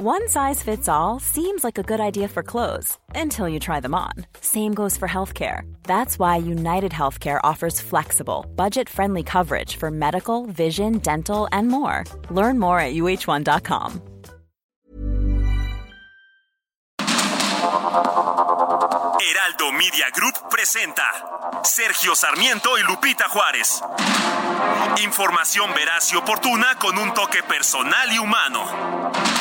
One size fits all seems like a good idea for clothes until you try them on. Same goes for healthcare. That's why United Healthcare offers flexible, budget friendly coverage for medical, vision, dental, and more. Learn more at uh1.com. Heraldo Media Group presenta Sergio Sarmiento y Lupita Juárez. Información veraz y oportuna con un toque personal y humano.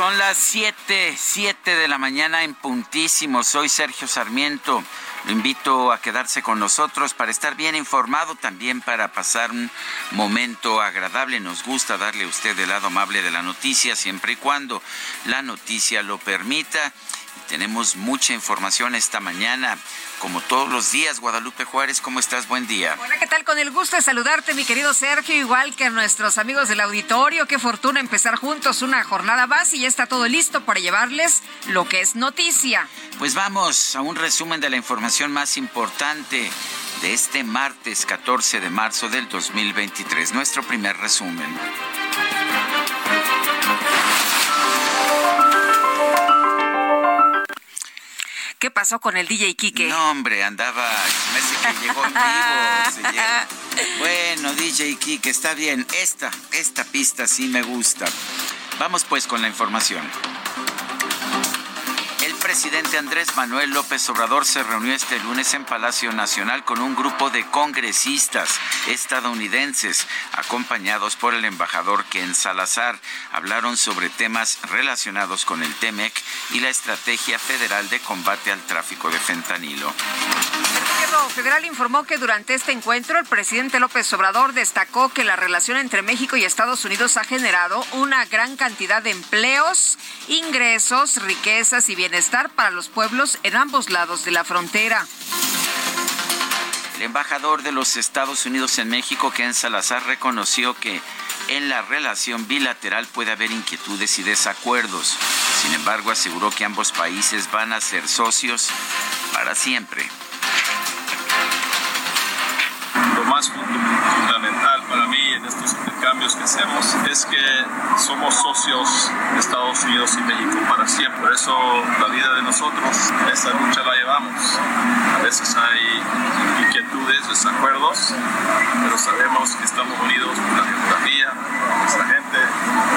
Son las 7, 7 de la mañana en puntísimo. Soy Sergio Sarmiento. Lo invito a quedarse con nosotros para estar bien informado, también para pasar un momento agradable. Nos gusta darle a usted el lado amable de la noticia, siempre y cuando la noticia lo permita. Tenemos mucha información esta mañana, como todos los días. Guadalupe Juárez, ¿cómo estás? Buen día. Hola, ¿qué tal? Con el gusto de saludarte, mi querido Sergio, igual que a nuestros amigos del auditorio. Qué fortuna empezar juntos una jornada más y ya está todo listo para llevarles lo que es noticia. Pues vamos a un resumen de la información más importante de este martes 14 de marzo del 2023. Nuestro primer resumen. ¿Qué pasó con el DJ Kike? No, hombre, andaba, me que llegó en vivo. Bueno, DJ Kike, está bien. Esta, esta pista sí me gusta. Vamos pues con la información. Presidente Andrés Manuel López Obrador se reunió este lunes en Palacio Nacional con un grupo de congresistas estadounidenses, acompañados por el embajador Ken Salazar. Hablaron sobre temas relacionados con el TEMEC y la Estrategia Federal de Combate al Tráfico de Fentanilo. El gobierno federal informó que durante este encuentro el presidente López Obrador destacó que la relación entre México y Estados Unidos ha generado una gran cantidad de empleos, ingresos, riquezas y bienestar para los pueblos en ambos lados de la frontera. El embajador de los Estados Unidos en México, Ken Salazar, reconoció que en la relación bilateral puede haber inquietudes y desacuerdos. Sin embargo, aseguró que ambos países van a ser socios para siempre. Lo más fundamental para intercambios que hacemos es que somos socios de Estados Unidos y México para siempre. Por eso la vida de nosotros, esa lucha la llevamos. A veces hay inquietudes, desacuerdos, pero sabemos que estamos unidos por la geografía, por nuestra gente,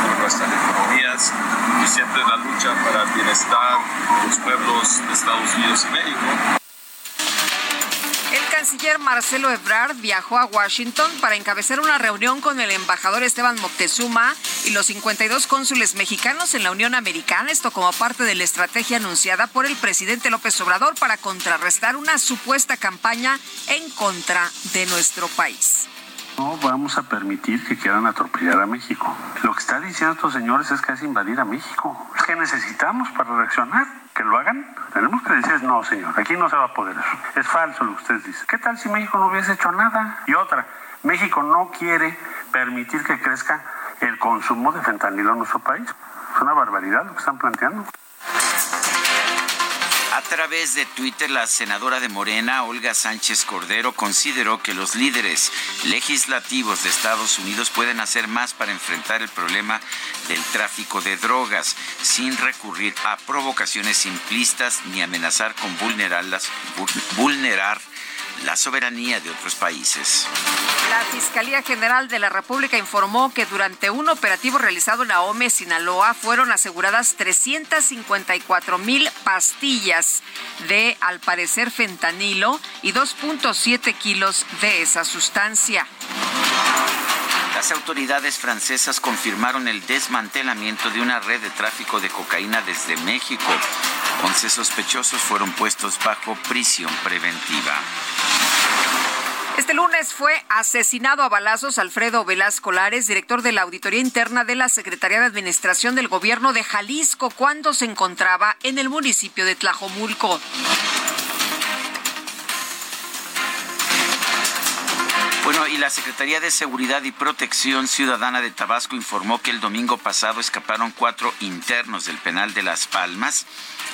por nuestras economías y siempre la lucha para el bienestar de los pueblos de Estados Unidos y México. El canciller Marcelo Ebrard viajó a Washington para encabezar una reunión con el embajador Esteban Moctezuma y los 52 cónsules mexicanos en la Unión Americana, esto como parte de la estrategia anunciada por el presidente López Obrador para contrarrestar una supuesta campaña en contra de nuestro país. No vamos a permitir que quieran atropellar a México. Lo que está diciendo estos señores es que es invadir a México. Es que necesitamos para reaccionar. Que lo hagan. Tenemos que decir, no, señor, aquí no se va a poder eso. Es falso lo que ustedes dicen. ¿Qué tal si México no hubiese hecho nada? Y otra, México no quiere permitir que crezca el consumo de fentanilo en nuestro país. Es una barbaridad lo que están planteando. A través de Twitter, la senadora de Morena, Olga Sánchez Cordero, consideró que los líderes legislativos de Estados Unidos pueden hacer más para enfrentar el problema del tráfico de drogas sin recurrir a provocaciones simplistas ni amenazar con vulnerarlas, vulnerar la soberanía de otros países. La Fiscalía General de la República informó que durante un operativo realizado en Ahome, Sinaloa, fueron aseguradas 354 mil pastillas de, al parecer, fentanilo y 2.7 kilos de esa sustancia. Las autoridades francesas confirmaron el desmantelamiento de una red de tráfico de cocaína desde México. 11 sospechosos fueron puestos bajo prisión preventiva. Este lunes fue asesinado a balazos Alfredo Velasco Lares, director de la Auditoría Interna de la Secretaría de Administración del Gobierno de Jalisco, cuando se encontraba en el municipio de Tlajomulco. Y la Secretaría de Seguridad y Protección Ciudadana de Tabasco informó que el domingo pasado escaparon cuatro internos del penal de Las Palmas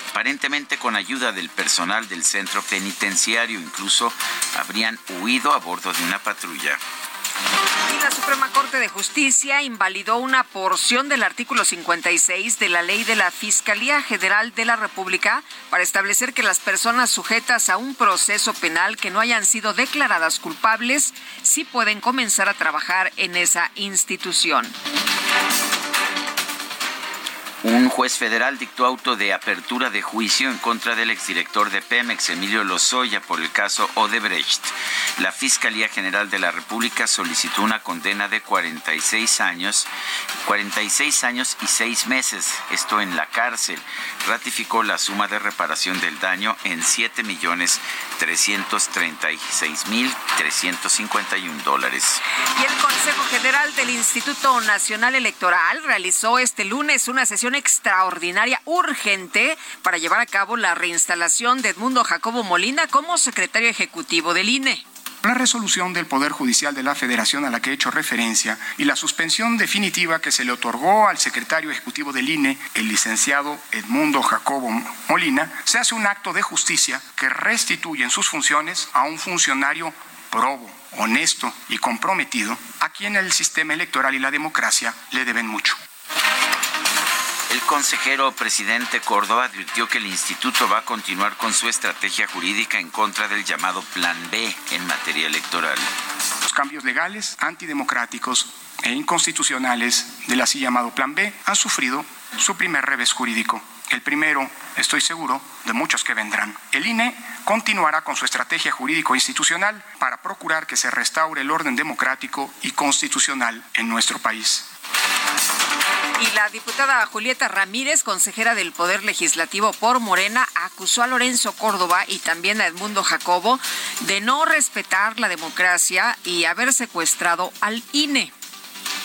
aparentemente con ayuda del personal del centro penitenciario. Incluso habrían huido a bordo de una patrulla. Y la Suprema Corte de Justicia invalidó una porción del artículo 56 de la ley de la Fiscalía General de la República para establecer que las personas sujetas a un proceso penal que no hayan sido declaradas culpables sí pueden comenzar a trabajar en esa institución. Un juez federal dictó auto de apertura de juicio en contra del exdirector de Pemex, Emilio Lozoya, por el caso Odebrecht. La Fiscalía General de la República solicitó una condena de 46 años, 46 años y 6 meses, esto en la cárcel. Ratificó la suma de reparación del daño en 7 millones 336 mil 351 dólares. Y el Consejo General del Instituto Nacional Electoral realizó este lunes una sesión extraordinaria urgente para llevar a cabo la reinstalación de Edmundo Jacobo Molina como secretario ejecutivo del INE. La resolución del Poder Judicial de la Federación a la que he hecho referencia y la suspensión definitiva que se le otorgó al secretario ejecutivo del INE, el licenciado Edmundo Jacobo Molina, se hace un acto de justicia que restituye en sus funciones a un funcionario probo, honesto y comprometido, a quien el sistema electoral y la democracia le deben mucho. El consejero presidente Córdoba advirtió que el instituto va a continuar con su estrategia jurídica en contra del llamado Plan B en materia electoral. Los cambios legales, antidemocráticos e inconstitucionales del así llamado Plan B han sufrido su primer revés jurídico. El primero, estoy seguro, de muchos que vendrán. El INE continuará con su estrategia jurídico-institucional para procurar que se restaure el orden democrático y constitucional en nuestro país. Y la diputada Julieta Ramírez, consejera del Poder Legislativo por Morena, acusó a Lorenzo Córdoba y también a Edmundo Jacobo de no respetar la democracia y haber secuestrado al INE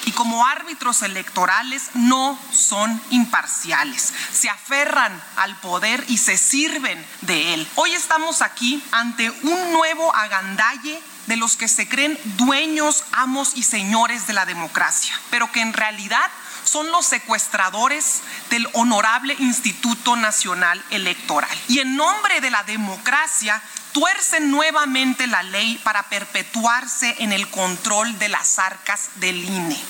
y como árbitros electorales no son imparciales. Se aferran al poder y se sirven de él. Hoy estamos aquí ante un nuevo agandalle de los que se creen dueños, amos y señores de la democracia, pero que en realidad son los secuestradores del honorable Instituto Nacional Electoral. Y en nombre de la democracia tuercen nuevamente la ley para perpetuarse en el control de las arcas del INE.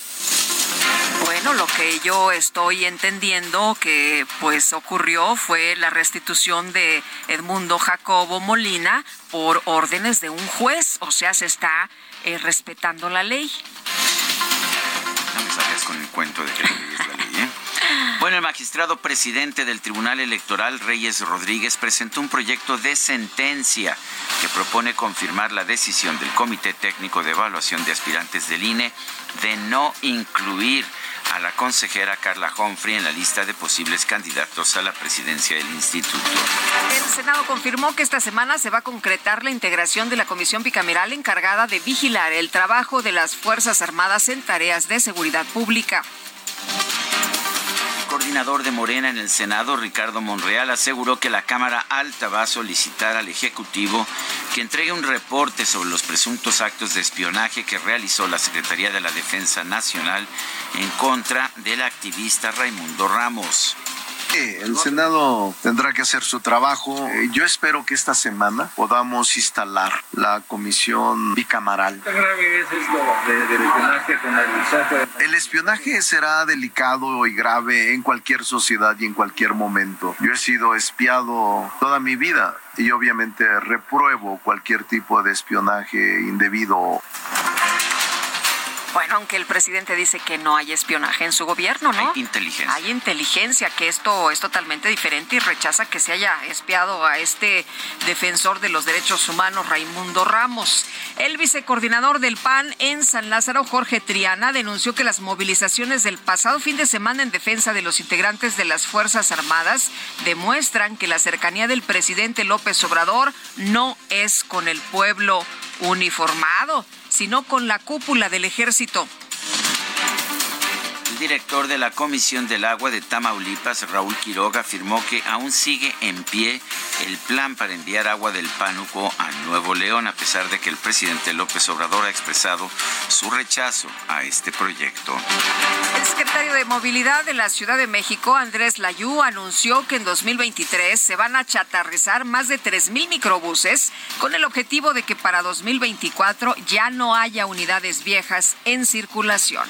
Bueno, lo que yo estoy entendiendo que pues ocurrió fue la restitución de Edmundo Jacobo Molina por órdenes de un juez, o sea, se está eh, respetando la ley. Con el cuento de que la ley, ¿eh? Bueno, el magistrado presidente del Tribunal Electoral, Reyes Rodríguez, presentó un proyecto de sentencia que propone confirmar la decisión del Comité Técnico de Evaluación de Aspirantes del INE de no incluir a la consejera Carla Humphrey en la lista de posibles candidatos a la presidencia del instituto. El Senado confirmó que esta semana se va a concretar la integración de la comisión bicameral encargada de vigilar el trabajo de las Fuerzas Armadas en tareas de seguridad pública coordinador de Morena en el Senado, Ricardo Monreal, aseguró que la Cámara Alta va a solicitar al Ejecutivo que entregue un reporte sobre los presuntos actos de espionaje que realizó la Secretaría de la Defensa Nacional en contra del activista Raimundo Ramos. El Senado tendrá que hacer su trabajo. Eh, yo espero que esta semana podamos instalar la comisión bicamaral. ¿Qué grave es esto del espionaje con el El espionaje será delicado y grave en cualquier sociedad y en cualquier momento. Yo he sido espiado toda mi vida y obviamente repruebo cualquier tipo de espionaje indebido. Bueno, aunque el presidente dice que no hay espionaje en su gobierno, ¿no? Hay inteligencia. Hay inteligencia, que esto es totalmente diferente y rechaza que se haya espiado a este defensor de los derechos humanos, Raimundo Ramos. El vicecoordinador del PAN en San Lázaro, Jorge Triana, denunció que las movilizaciones del pasado fin de semana en defensa de los integrantes de las Fuerzas Armadas demuestran que la cercanía del presidente López Obrador no es con el pueblo uniformado, sino con la cúpula del ejército. Director de la Comisión del Agua de Tamaulipas, Raúl Quiroga, afirmó que aún sigue en pie el plan para enviar agua del Pánuco a Nuevo León, a pesar de que el presidente López Obrador ha expresado su rechazo a este proyecto. El secretario de Movilidad de la Ciudad de México, Andrés Layú, anunció que en 2023 se van a chatarrizar más de 3.000 microbuses con el objetivo de que para 2024 ya no haya unidades viejas en circulación.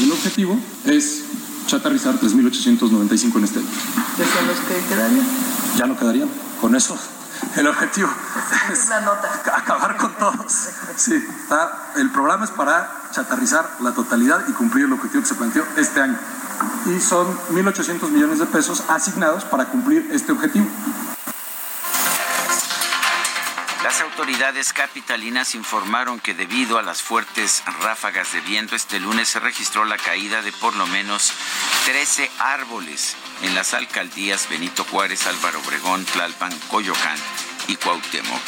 El objetivo es chatarrizar 3.895 en este año. ¿De son los que quedarían? Ya no quedarían. Con eso, el objetivo es la nota. acabar con todos. Sí, está- el programa es para chatarrizar la totalidad y cumplir el objetivo que se planteó este año. Y son 1.800 millones de pesos asignados para cumplir este objetivo. Las autoridades capitalinas informaron que debido a las fuertes ráfagas de viento este lunes se registró la caída de por lo menos 13 árboles en las alcaldías Benito Juárez, Álvaro Obregón, Tlalpan, Coyoacán y Cuauhtémoc.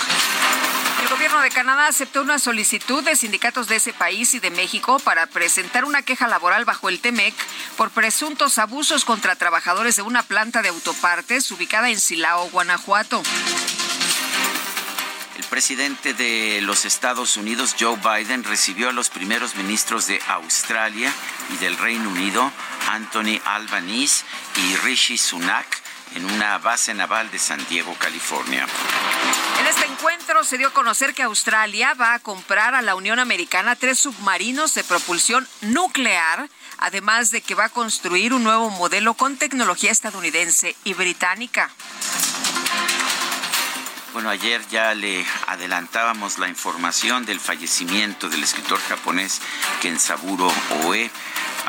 El gobierno de Canadá aceptó una solicitud de sindicatos de ese país y de México para presentar una queja laboral bajo el TEMEC por presuntos abusos contra trabajadores de una planta de autopartes ubicada en Silao, Guanajuato. Presidente de los Estados Unidos, Joe Biden, recibió a los primeros ministros de Australia y del Reino Unido, Anthony Albanese y Rishi Sunak, en una base naval de San Diego, California. En este encuentro se dio a conocer que Australia va a comprar a la Unión Americana tres submarinos de propulsión nuclear, además de que va a construir un nuevo modelo con tecnología estadounidense y británica. Bueno, ayer ya le adelantábamos la información del fallecimiento del escritor japonés Kensaburo Oe.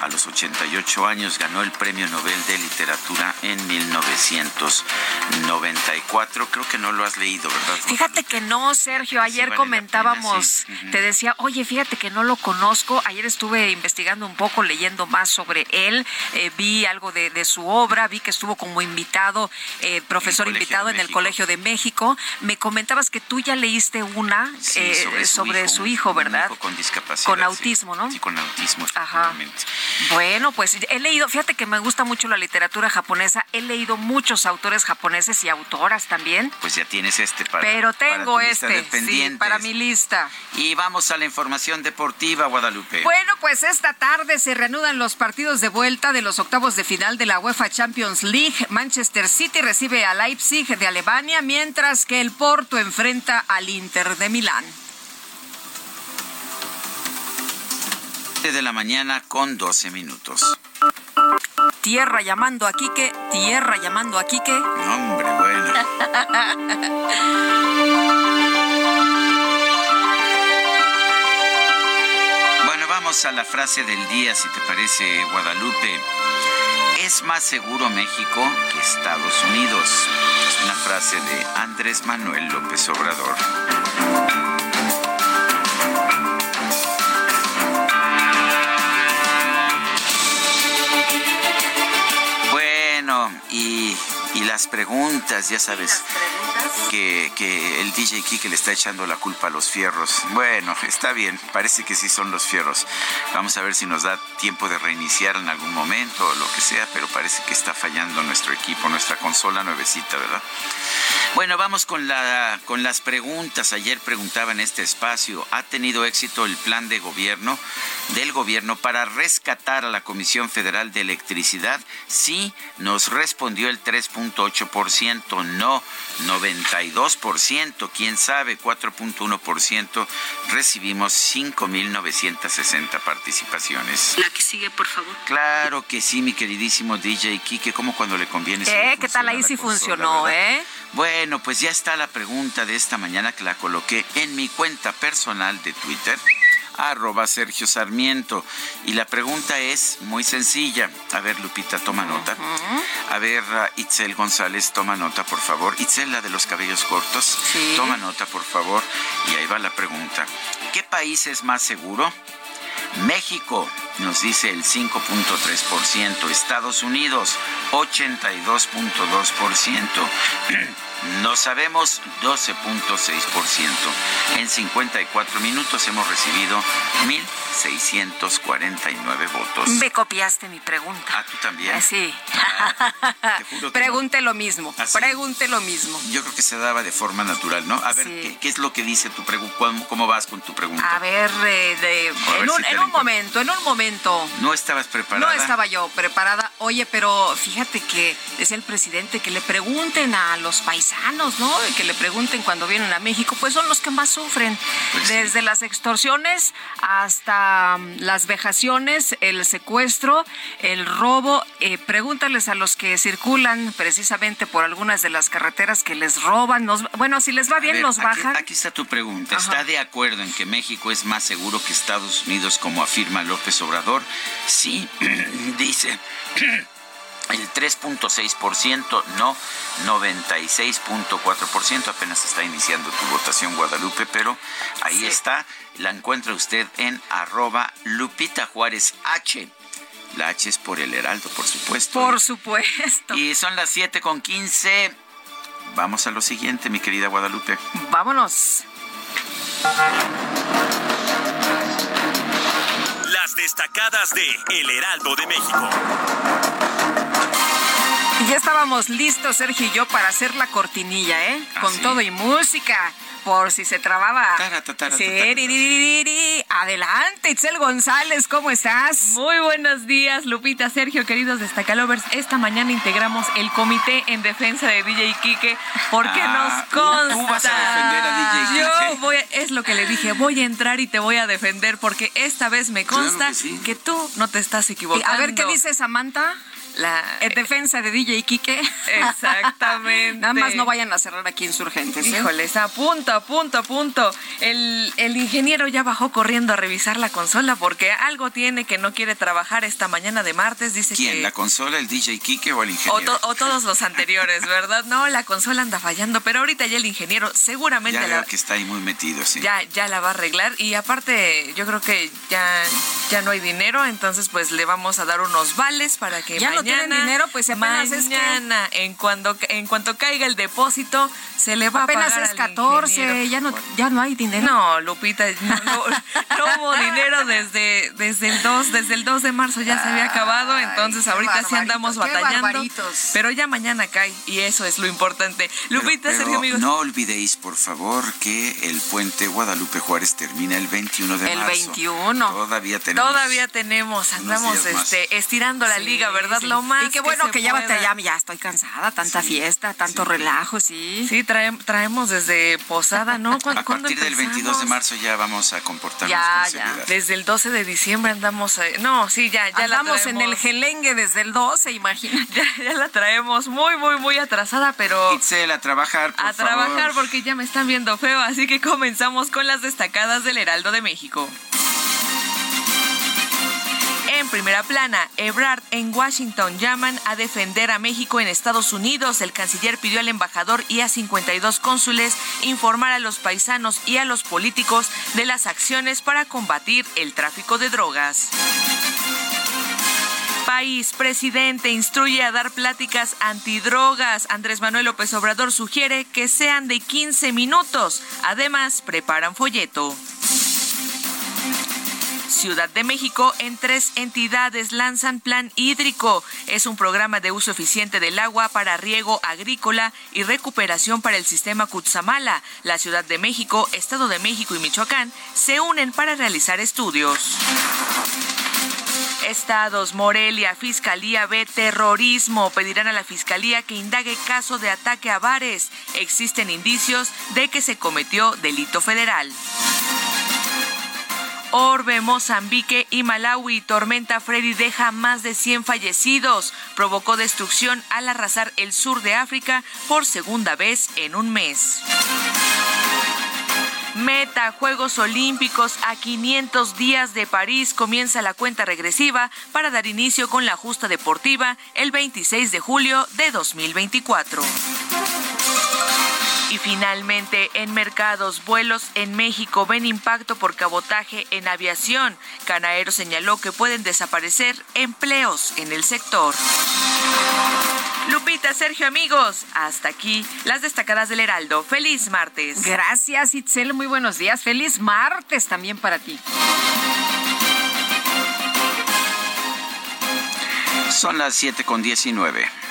A los 88 años ganó el Premio Nobel de Literatura en 1994. Creo que no lo has leído, ¿verdad? Fíjate que no, Sergio. Ayer vale comentábamos, pena, sí. Ujú. te decía, oye, fíjate que no lo conozco. Ayer estuve investigando un poco, leyendo más sobre él. Eh, vi algo de, de su obra, vi que estuvo como invitado, eh, profesor invitado en el. Colegio de México. Me comentabas que tú ya leíste una Sí, eh, sobre, su, hijo, un ¿verdad? hijo con discapacidad. Con autismo, ¿no? Sí, con autismo, Ajá. Bueno, pues he leído, fíjate que me gusta mucho la literatura japonesa, he leído muchos autores japoneses y autoras también, Pues ya tienes este para pero para tengo lista de este, sí, para mi lista. Y vamos a la información deportiva, Guadalupe. Bueno, pues esta tarde se reanudan los partidos de vuelta de los octavos de final de la UEFA Champions League. Manchester City recibe a Leipzig de Alemania, mientras que el Porto enfrenta al Inter de Milán. De la mañana con 12 minutos. Tierra llamando a Quique, tierra llamando a Quique. No, hombre, bueno. Bueno, vamos a la frase del día, si te parece, Guadalupe. Es más seguro México que Estados Unidos. Es una frase de Andrés Manuel López Obrador. Y las preguntas, ya sabes, que, el DJ Kike le está echando la culpa a los fierros. Bueno, está bien, parece que sí son los fierros. Vamos a ver si nos da tiempo de reiniciar en algún momento o lo que sea, pero parece que está fallando nuestro equipo, nuestra consola nuevecita, ¿verdad? Bueno, vamos con, la, con las preguntas. Ayer preguntaba en este espacio, ¿ha tenido éxito el plan de gobierno del gobierno para rescatar a la Comisión Federal de Electricidad? Sí, nos respondió el 3.8%, no 92%, quién sabe, 4.1%. Recibimos 5.960 participaciones. La que sigue, por favor. Claro que sí, mi queridísimo DJ Kike, como cuando le conviene. ¿Eh? ¿Qué tal ahí sí consola, funcionó, ¿verdad? eh? Bueno, pues ya está la pregunta de esta mañana que la coloqué en mi cuenta personal de Twitter, arroba Sergio Sarmiento. Y la pregunta es muy sencilla. A ver, Lupita, toma nota. A ver, Itzel González, toma nota, por favor. Itzel, la de los cabellos cortos. Toma nota, por favor. Y ahí va la pregunta. ¿Qué país es más seguro? México nos dice el 5.3%, Estados Unidos 82.2%. No sabemos 12.6%. En 54 minutos hemos recibido 1.649 votos. Me copiaste mi pregunta. Ah, tú también. Ah, sí. Ah, Pregunte lo mismo. ¿Ah, Pregunte lo mismo. Yo creo que se daba de forma natural, ¿no? A ver, ¿qué, es lo que dice tu pregunta? ¿Cómo, vas con tu pregunta? A ver, de, en, un, en un momento, en un momento. ¿No estabas preparada? No estaba yo preparada. Oye, pero fíjate que decía el presidente que le pregunten a los paisanos, ¿no? Que le pregunten cuando vienen a México, pues son los que más sufren. Pues Desde las extorsiones hasta mm, las vejaciones, el secuestro, el robo. Eh, pregúntales a los que circulan precisamente por algunas de las carreteras que les roban. bueno, si les va bien, los bajan. Aquí está tu pregunta. ¿Está de acuerdo en que México es más seguro que Estados Unidos, como afirma López Obrador? Sí, dice el 3.6%, no 96.4%. Apenas está iniciando tu votación, Guadalupe, pero ahí está. La encuentra usted en arroba Lupita Juárez H. La H es por el Heraldo, por supuesto. Por supuesto. Y son las 7 con 15. Vamos a lo siguiente, mi querida Guadalupe. Vámonos. Las destacadas de El Heraldo de México. Y ya estábamos listos, Sergio y yo, para hacer la cortinilla, ¿eh? ¿Ah, Con todo y música por si se trababa. Sí, Adelante, Itzel González, ¿cómo estás? Muy buenos días, Lupita, Sergio, queridos destacalovers. Esta mañana integramos el comité en defensa de DJ Quique porque Ah, nos consta. tú vas a defender a DJ Quique. Yo voy, es lo que le dije, voy a entrar y te voy a defender porque esta vez me Claro consta que sí. que tú no te estás Y equivocando. a ver qué dice Samantha. La, En defensa de DJ Quique. Exactamente. Nada más no vayan a cerrar aquí insurgentes. ¿eh? Híjoles, a punto, a punto, a punto. El, el ingeniero ya bajó corriendo a revisar la consola porque algo tiene que no quiere trabajar esta mañana de martes. Dice ¿Quién? que. ¿La consola, el DJ Kike o el O, ingeniero? to- o todos los anteriores, ¿verdad? No, la consola anda fallando, pero ahorita ya el ingeniero seguramente ya la, veo que está ahí muy metido, sí. ya, ya la va a arreglar. Y aparte, yo creo que ya, ya no hay dinero, entonces pues le vamos a dar unos vales para que Ya no mañana, tienen dinero, pues, si apenas es que- mañana, en cuando en cuanto caiga el depósito, se le va Apenas a pagar es al 14, ingeniero. ya no, ya no hay dinero. No, Lupita, no, no- no hubo dinero desde, desde el 2, desde el 2 de marzo ya se había acabado, entonces ahorita sí andamos batallando. Pero ya mañana cae y eso es lo importante. Lupita, Pero Sergio, amigos. no olvidéis, por favor, que el puente Guadalupe Juárez termina el 21 de El marzo. 21. Todavía tenemos. Todavía tenemos, andamos este, estirando la Sí, liga, ¿verdad? sí. Lo más Y qué bueno se que, ya, ya, ya estoy cansada, tanta fiesta, tanto relajo, sí. Sí, trae- traemos desde Posada, ¿no? ¿Cuándo- A partir del 22 de marzo ya vamos a comportarnos Ya, con ya. Desde el 12 de diciembre andamos. eh, no, sí, ya, ya la Andamos en el traemos- gelengue desde el 12, imagínate. Ya, ya la traemos muy, muy, muy atrasada, pero Itzel, a trabajar, por a favor. trabajar porque ya me están viendo feo, así que comenzamos con las destacadas del Heraldo de México. En primera plana, Ebrard en Washington llaman a defender a México en Estados Unidos. El canciller pidió al embajador y a 52 cónsules informar a los paisanos y a los políticos de las acciones para combatir el tráfico de drogas. País, presidente, instruye a dar pláticas antidrogas. Andrés Manuel López Obrador sugiere que sean de 15 minutos. Además, preparan folleto. Ciudad de México, en tres entidades lanzan plan hídrico. Es un programa de uso eficiente del agua para riego agrícola y recuperación para el sistema Cutzamala. La Ciudad de México, Estado de México y Michoacán se unen para realizar estudios. Estados, Morelia, Fiscalía ve terrorismo. Pedirán a la Fiscalía que indague caso de ataque a bares. Existen indicios de que se cometió delito federal. Orbe, Mozambique y Malawi. Tormenta Freddy deja más de 100 fallecidos. Provocó destrucción al arrasar el sur de África por segunda vez en un mes. Meta, Juegos Olímpicos a 500 días de París. Comienza la cuenta regresiva para dar inicio con la justa deportiva el 26 de julio de 2024. Y finalmente, en mercados, vuelos en México ven impacto por cabotaje en aviación. Canaero señaló que pueden desaparecer empleos en el sector. Lupita, Sergio, amigos, hasta aquí las destacadas del Heraldo. Feliz martes. Gracias, Itzel. Muy buenos días. Feliz martes también para ti. Son las 7 con 19.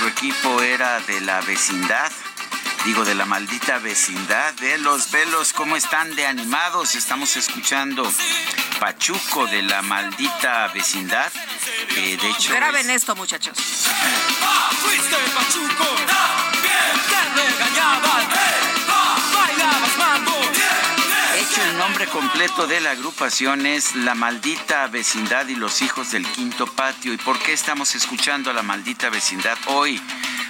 Nuestro equipo era de la vecindad digo, de la maldita vecindad, de los velos, ¿cómo están de animados? Estamos escuchando Pachuco de la maldita vecindad. Eh, de hecho, Graben esto, muchachos. De nombre completo de la agrupación es La Maldita Vecindad y los Hijos del Quinto Patio. ¿Y por qué estamos escuchando a La Maldita Vecindad hoy?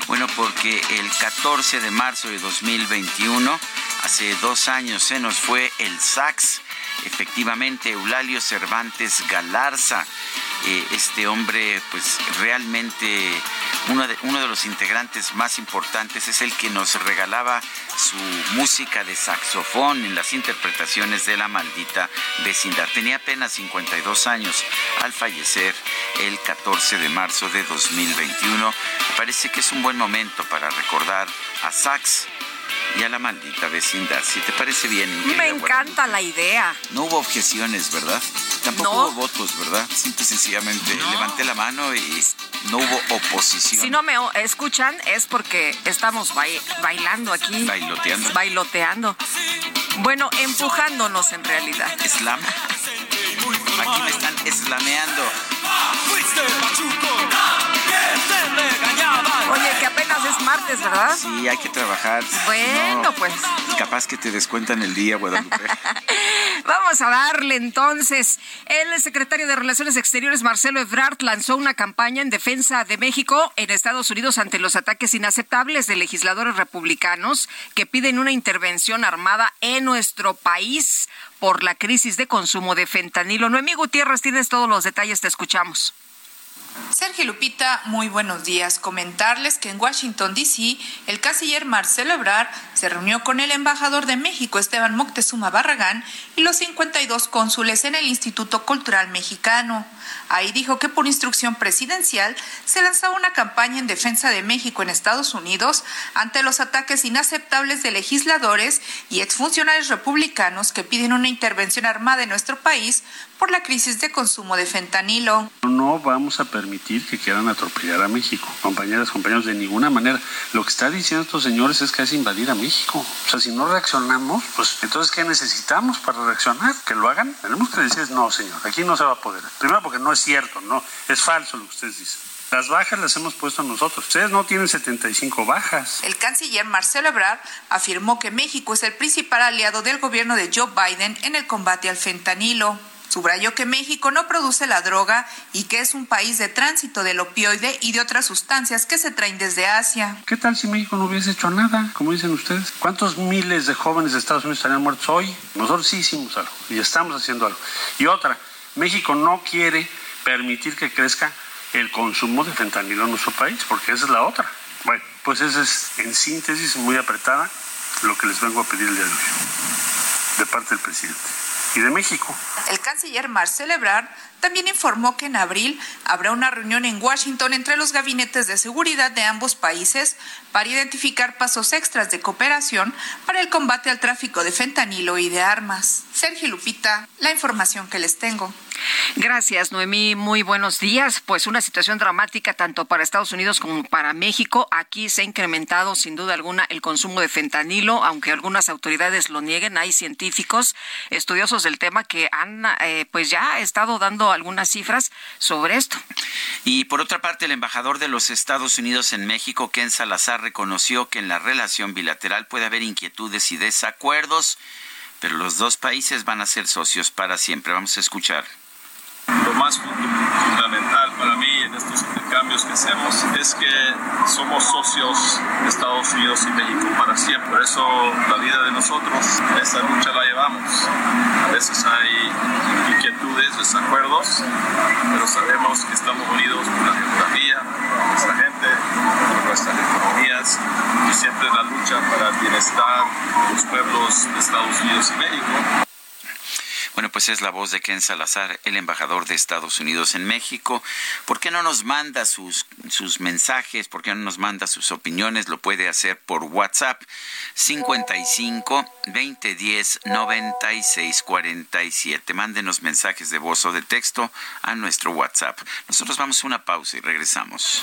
Bueno, porque el 14 de marzo de 2021, hace dos años, se nos fue el sax, efectivamente, Eulalio Cervantes Galarza. Eh, este hombre, pues realmente uno de, uno de los integrantes más importantes, es el que nos regalaba su música de saxofón en las interpretaciones de la maldita vecindad. Tenía apenas 52 años al fallecer el 14 de marzo de 2021. parece que es un buen momento para recordar a Sax y a la maldita vecindad. Si te parece bien. Me encanta la idea. No hubo objeciones, ¿verdad? Tampoco hubo votos, ¿verdad? Simple y sencillamente levanté la mano y no hubo oposición. Si no me escuchan es porque estamos bailando aquí. Bailoteando. Bailoteando. Bueno, empujándonos en realidad. Slam. Aquí me están eslameando. Que apenas es martes, ¿verdad? Sí, hay que trabajar. Bueno, pues. Capaz que te descuentan el día, Guadalupe. Vamos a darle entonces. El secretario de Relaciones Exteriores, Marcelo Ebrard, lanzó una campaña en defensa de México en Estados Unidos ante los ataques inaceptables de legisladores republicanos que piden una intervención armada en nuestro país por la crisis de consumo de fentanilo. Noemí Gutiérrez, tienes todos los detalles, te escuchamos. Sergio Lupita, muy buenos días. Comentarles que en Washington, D.C., el canciller Marcelo Ebrard se reunió con el embajador de México, Esteban Moctezuma Barragán, y los 52 cónsules en el Instituto Cultural Mexicano. Ahí dijo que por instrucción presidencial se lanzaba una campaña en defensa de México en Estados Unidos ante los ataques inaceptables de legisladores y exfuncionarios republicanos que piden una intervención armada en nuestro país por la crisis de consumo de fentanilo. No vamos a permitir que quieran atropellar a México, compañeras, compañeros, de ninguna manera. Lo que está diciendo estos señores es que es invadir a México. O sea, si no reaccionamos, pues entonces ¿qué necesitamos para reaccionar? ¿Que lo hagan? Tenemos que decir, no, señor, aquí no se va a poder. Primero porque no es cierto, no, es falso lo que ustedes dicen. Las bajas las hemos puesto nosotros. Ustedes no tienen 75 bajas. El canciller Marcelo Ebrard afirmó que México es el principal aliado del gobierno de Joe Biden en el combate al fentanilo. Subrayó que México no produce la droga y que es un país de tránsito del opioide y de otras sustancias que se traen desde Asia. ¿Qué tal si México no hubiese hecho nada, como dicen ustedes? ¿Cuántos miles de jóvenes de Estados Unidos estarían muertos hoy? Nosotros sí hicimos algo y estamos haciendo algo. Y otra, México no quiere permitir que crezca el consumo de fentanilo en nuestro país, porque esa es la otra. Bueno, pues esa es en síntesis muy apretada lo que les vengo a pedir el día de hoy, de parte del presidente y de México. El canciller Marcel Ebrard también informó que en abril habrá una reunión en Washington entre los gabinetes de seguridad de ambos países para identificar pasos extras de cooperación para el combate al tráfico de fentanilo y de armas. Sergio Lupita, la información que les tengo. Gracias, Noemí. Muy buenos días. Pues una situación dramática tanto para Estados Unidos como para México. Aquí se ha incrementado sin duda alguna el consumo de fentanilo, aunque algunas autoridades lo nieguen. Hay científicos, estudiosos del tema que han eh, pues ya estado dando algunas cifras sobre esto. Y por otra parte, el embajador de los Estados Unidos en México, Ken Salazar, reconoció que en la relación bilateral puede haber inquietudes y desacuerdos, pero los dos países van a ser socios para siempre. Vamos a escuchar. Lo más fundamental para mí en estos cambios que hacemos es que somos socios de Estados Unidos y México para siempre. Por eso la vida de nosotros, esa lucha la llevamos. A veces hay inquietudes, desacuerdos, pero sabemos que estamos unidos por la geografía, por nuestra gente, por nuestras economías y siempre la lucha para el bienestar de los pueblos de Estados Unidos y México. Bueno, pues es la voz de Ken Salazar, el embajador de Estados Unidos en México. ¿Por qué no nos manda sus, sus mensajes? ¿Por qué no nos manda sus opiniones? Lo puede hacer por WhatsApp 55 2010 96 47. Mándenos mensajes de voz o de texto a nuestro WhatsApp. Nosotros vamos a una pausa y regresamos.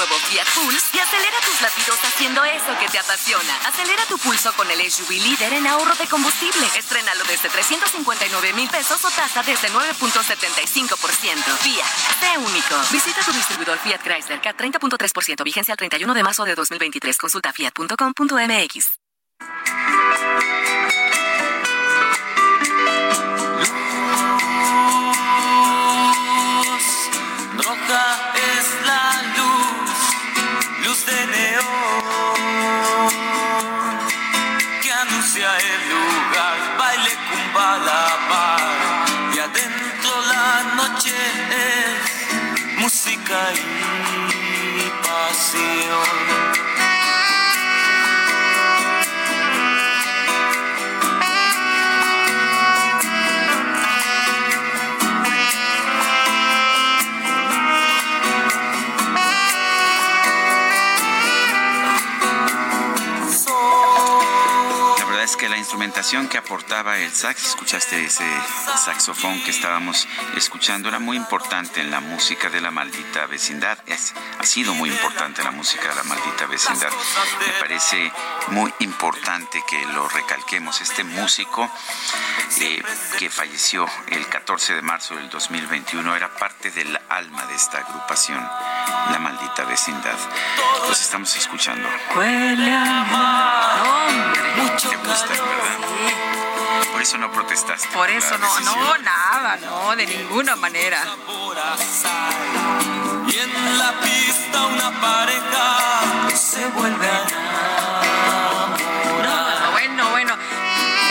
Nuevo Fiat Pulse y acelera tus latidos haciendo eso que te apasiona. Acelera tu pulso con el SUV líder en ahorro de combustible. Estrénalo desde 359 mil pesos o tasa desde 9.75%. Fiat, sé único. Visita tu distribuidor Fiat Chrysler K 30.3%. Vigencia al 31 de marzo de 2023. Consulta fiat.com.mx. música y pasión. Que la instrumentación que aportaba el sax, escuchaste ese saxofón que estábamos escuchando, era muy importante en la música de la maldita vecindad. Ha sido muy importante la música de la maldita vecindad. Me parece muy importante que lo recalquemos. Este músico eh, que falleció el 14 de marzo del 2021 era parte del alma de esta agrupación, la maldita vecindad. Los estamos escuchando. Huele a Te gusta, ¿verdad? Por eso no protestaste. Por eso no, decisión. no, nada, no, de ninguna manera. Y en la pista una pareja se vuelve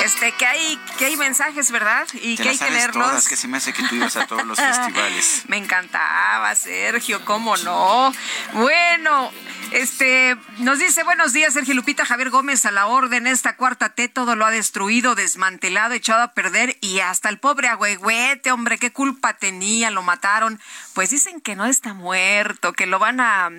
Este, que hay, que hay mensajes, ¿verdad? Y Te que hay que leerlos. todas, que se me hace que tú ibas a todos los festivales. Me encantaba, Sergio, cómo no. Bueno, este, nos dice buenos días, Sergio Lupita, Javier Gómez a la orden. Esta cuarta T todo lo ha destruido, desmantelado, echado a perder y hasta el pobre agüehuete, hombre, qué culpa tenía, lo mataron. Pues dicen que no está muerto, que lo van a,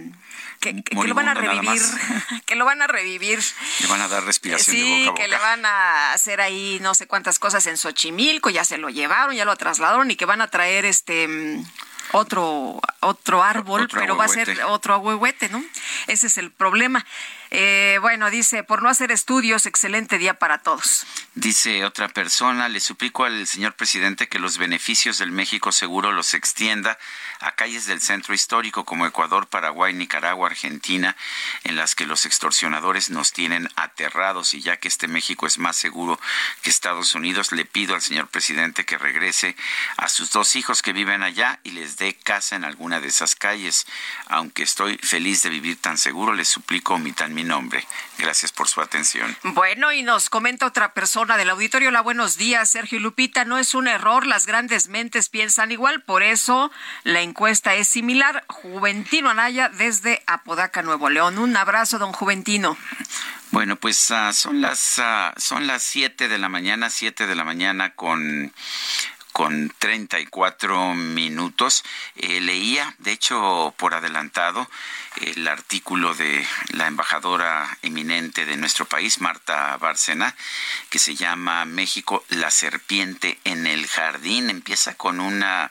que, lo van a revivir, que lo van a revivir. Le van a dar respiración de Sí, boca a que le van a hacer ahí no sé cuántas cosas en Xochimilco, ya se lo llevaron, ya lo trasladaron y que van a traer este mm, otro otro árbol, pero va a ser otro ahuehuete, ¿no? Ese es el problema. Eh, bueno, dice, por no hacer estudios, excelente día para todos. Dice otra persona, le suplico al señor presidente que los beneficios del México Seguro los extienda a calles del centro histórico como Ecuador, Paraguay, Nicaragua, Argentina, en las que los extorsionadores nos tienen aterrados y ya que este México es más seguro que Estados Unidos, le pido al señor presidente que regrese a sus dos hijos que viven allá y les dé casa en alguna de esas calles. Aunque estoy feliz de vivir tan seguro, les suplico omitan mi nombre. Gracias por su atención. Bueno, y nos comenta otra persona del auditorio. Hola, buenos días, Sergio Lupita. No es un error, las grandes mentes piensan igual, por eso la encuesta es similar. Juventino Anaya desde Apodaca, Nuevo León. Un abrazo, don Juventino. Bueno, pues uh, son las uh, son las siete de la mañana, siete de la mañana con con 34 minutos. Eh, leía, de hecho, por adelantado, el artículo de la embajadora eminente de nuestro país, Marta Bárcena, que se llama México, la serpiente en el jardín. Empieza con una,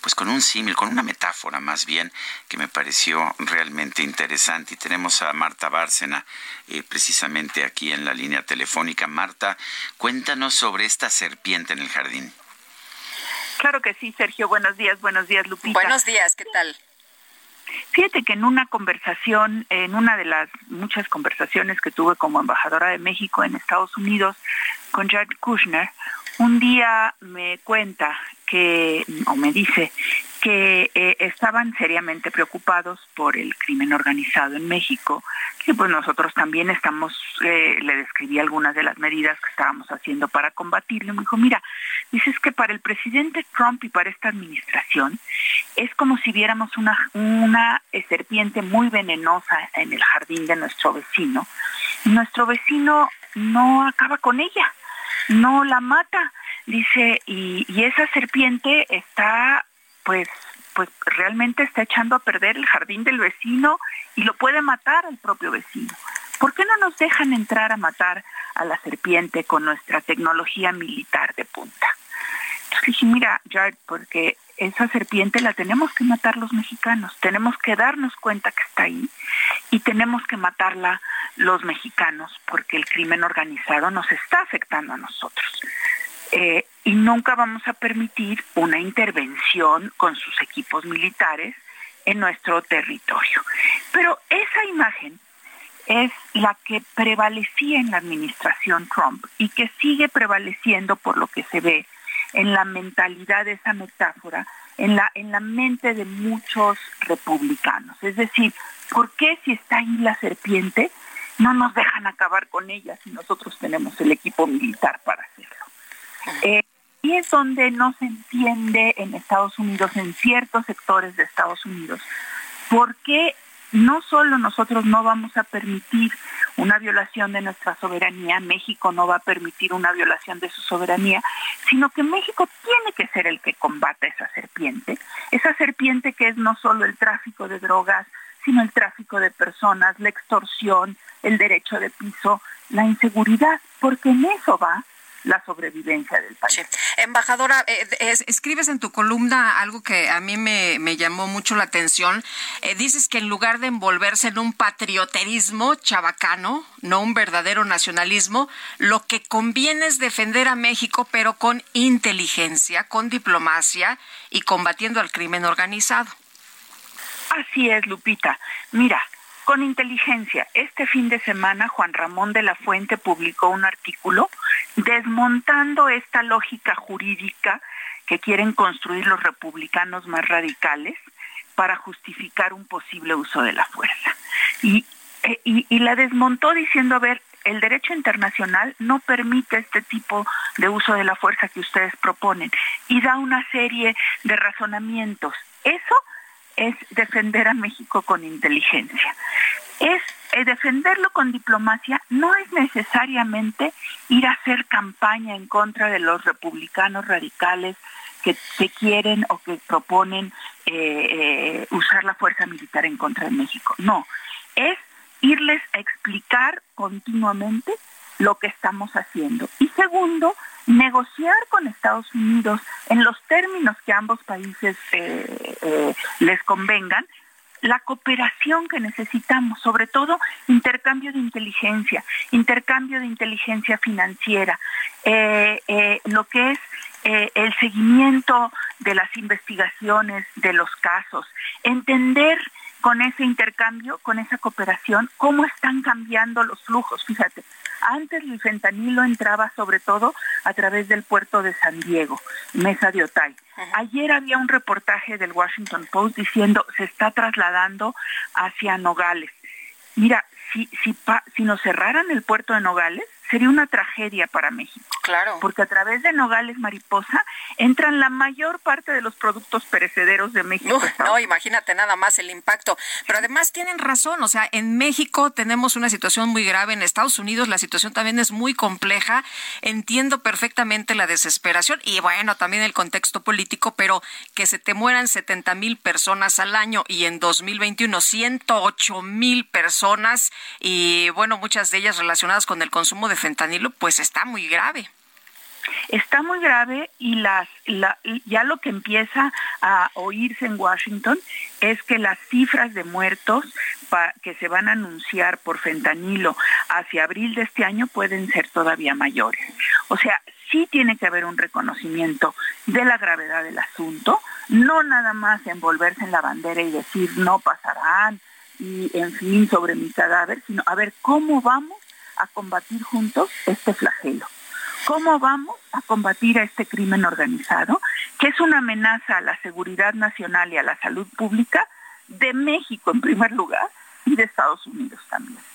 pues con un símil, con una metáfora más bien, que me pareció realmente interesante. Y tenemos a Marta Bárcena eh, precisamente aquí en la línea telefónica. Marta, cuéntanos sobre esta serpiente en el jardín. Claro que sí, Sergio. Buenos días, buenos días, Lupita. Buenos días, ¿qué tal? Fíjate que en una conversación, en una de las muchas conversaciones que tuve como embajadora de México en Estados Unidos con Jared Kushner, un día me cuenta que, o me dice, que eh, estaban seriamente preocupados por el crimen organizado en México, que pues nosotros también estamos, eh, le describí algunas de las medidas que estábamos haciendo para combatirlo. Me dijo, mira, dices que para el presidente Trump y para esta administración es como si viéramos una, una serpiente muy venenosa en el jardín de nuestro vecino. nuestro vecino no acaba con ella, no la mata, dice, y, y esa serpiente está pues pues realmente está echando a perder el jardín del vecino y lo puede matar al propio vecino. ¿Por qué no nos dejan entrar a matar a la serpiente con nuestra tecnología militar de punta? Entonces dije, mira, Jared, porque esa serpiente la tenemos que matar los mexicanos, tenemos que darnos cuenta que está ahí y tenemos que matarla los mexicanos porque el crimen organizado nos está afectando a nosotros. Eh, y nunca vamos a permitir una intervención con sus equipos militares en nuestro territorio. Pero esa imagen es la que prevalecía en la administración Trump y que sigue prevaleciendo por lo que se ve en la mentalidad de esa metáfora, en la, en la mente de muchos republicanos. Es decir, ¿por qué si está ahí la serpiente no nos dejan acabar con ella si nosotros tenemos el equipo militar para hacerlo? Eh, y es donde no se entiende en Estados Unidos, en ciertos sectores de Estados Unidos, por qué no solo nosotros no vamos a permitir una violación de nuestra soberanía, México no va a permitir una violación de su soberanía, sino que México tiene que ser el que combata esa serpiente, esa serpiente que es no solo el tráfico de drogas, sino el tráfico de personas, la extorsión, el derecho de piso, la inseguridad, porque en eso va la sobrevivencia del país. Embajadora, eh, escribes en tu columna algo que a mí me, llamó mucho la atención. Eh, dices que en lugar de envolverse en un patrioterismo chabacano, no un verdadero nacionalismo, lo que conviene es defender a México, pero con inteligencia, con diplomacia y combatiendo al crimen organizado. Así es, Lupita. Mira, con inteligencia, este fin de semana Juan Ramón de la Fuente publicó un artículo desmontando esta lógica jurídica que quieren construir los republicanos más radicales para justificar un posible uso de la fuerza. Y, eh, la desmontó diciendo, a ver, el derecho internacional no permite este tipo de uso de la fuerza que ustedes proponen y da una serie de razonamientos. Eso es defender a México con inteligencia. Es eh, defenderlo con diplomacia no es necesariamente ir a hacer campaña en contra de los republicanos radicales que, quieren o que proponen eh, eh, usar la fuerza militar en contra de México. No, es irles a explicar continuamente lo que estamos haciendo. Y segundo, negociar con Estados Unidos en los términos que ambos países eh, eh, les convengan la cooperación que necesitamos, sobre todo intercambio de inteligencia, intercambio de inteligencia financiera, eh, lo que es el seguimiento de las investigaciones, de los casos, entender con ese intercambio, con esa cooperación, cómo están cambiando los flujos. Fíjate, antes el fentanilo entraba sobre todo a través del puerto de San Diego, Mesa de Otay. Ayer había un reportaje del Washington Post diciendo se está trasladando hacia Nogales. Mira, si, si, si nos cerraran el puerto de Nogales, sería una tragedia para México. Claro. Porque a través de Nogales Mariposa entran la mayor parte de los productos perecederos de México. no, imagínate nada más el impacto. Pero además tienen razón, o sea, en México tenemos una situación muy grave, en Estados Unidos la situación también es muy compleja. Entiendo perfectamente la desesperación y bueno, también el contexto político, pero que se te mueran 70 mil personas al año y en 2021 108 mil personas y bueno, muchas de ellas relacionadas con el consumo de fentanilo, pues está muy grave. Está muy grave y las, ya lo que empieza a oírse en Washington es que las cifras de muertos que se van a anunciar por fentanilo hacia abril de este año pueden ser todavía mayores. O sea, sí tiene que haber un reconocimiento de la gravedad del asunto, no nada más envolverse en la bandera y decir no pasarán y en fin sobre mi cadáver, sino a ver cómo vamos a combatir juntos este flagelo. ¿Cómo vamos a combatir a este crimen organizado, que es una amenaza a la seguridad nacional y a la salud pública de México en primer lugar y de Estados Unidos también?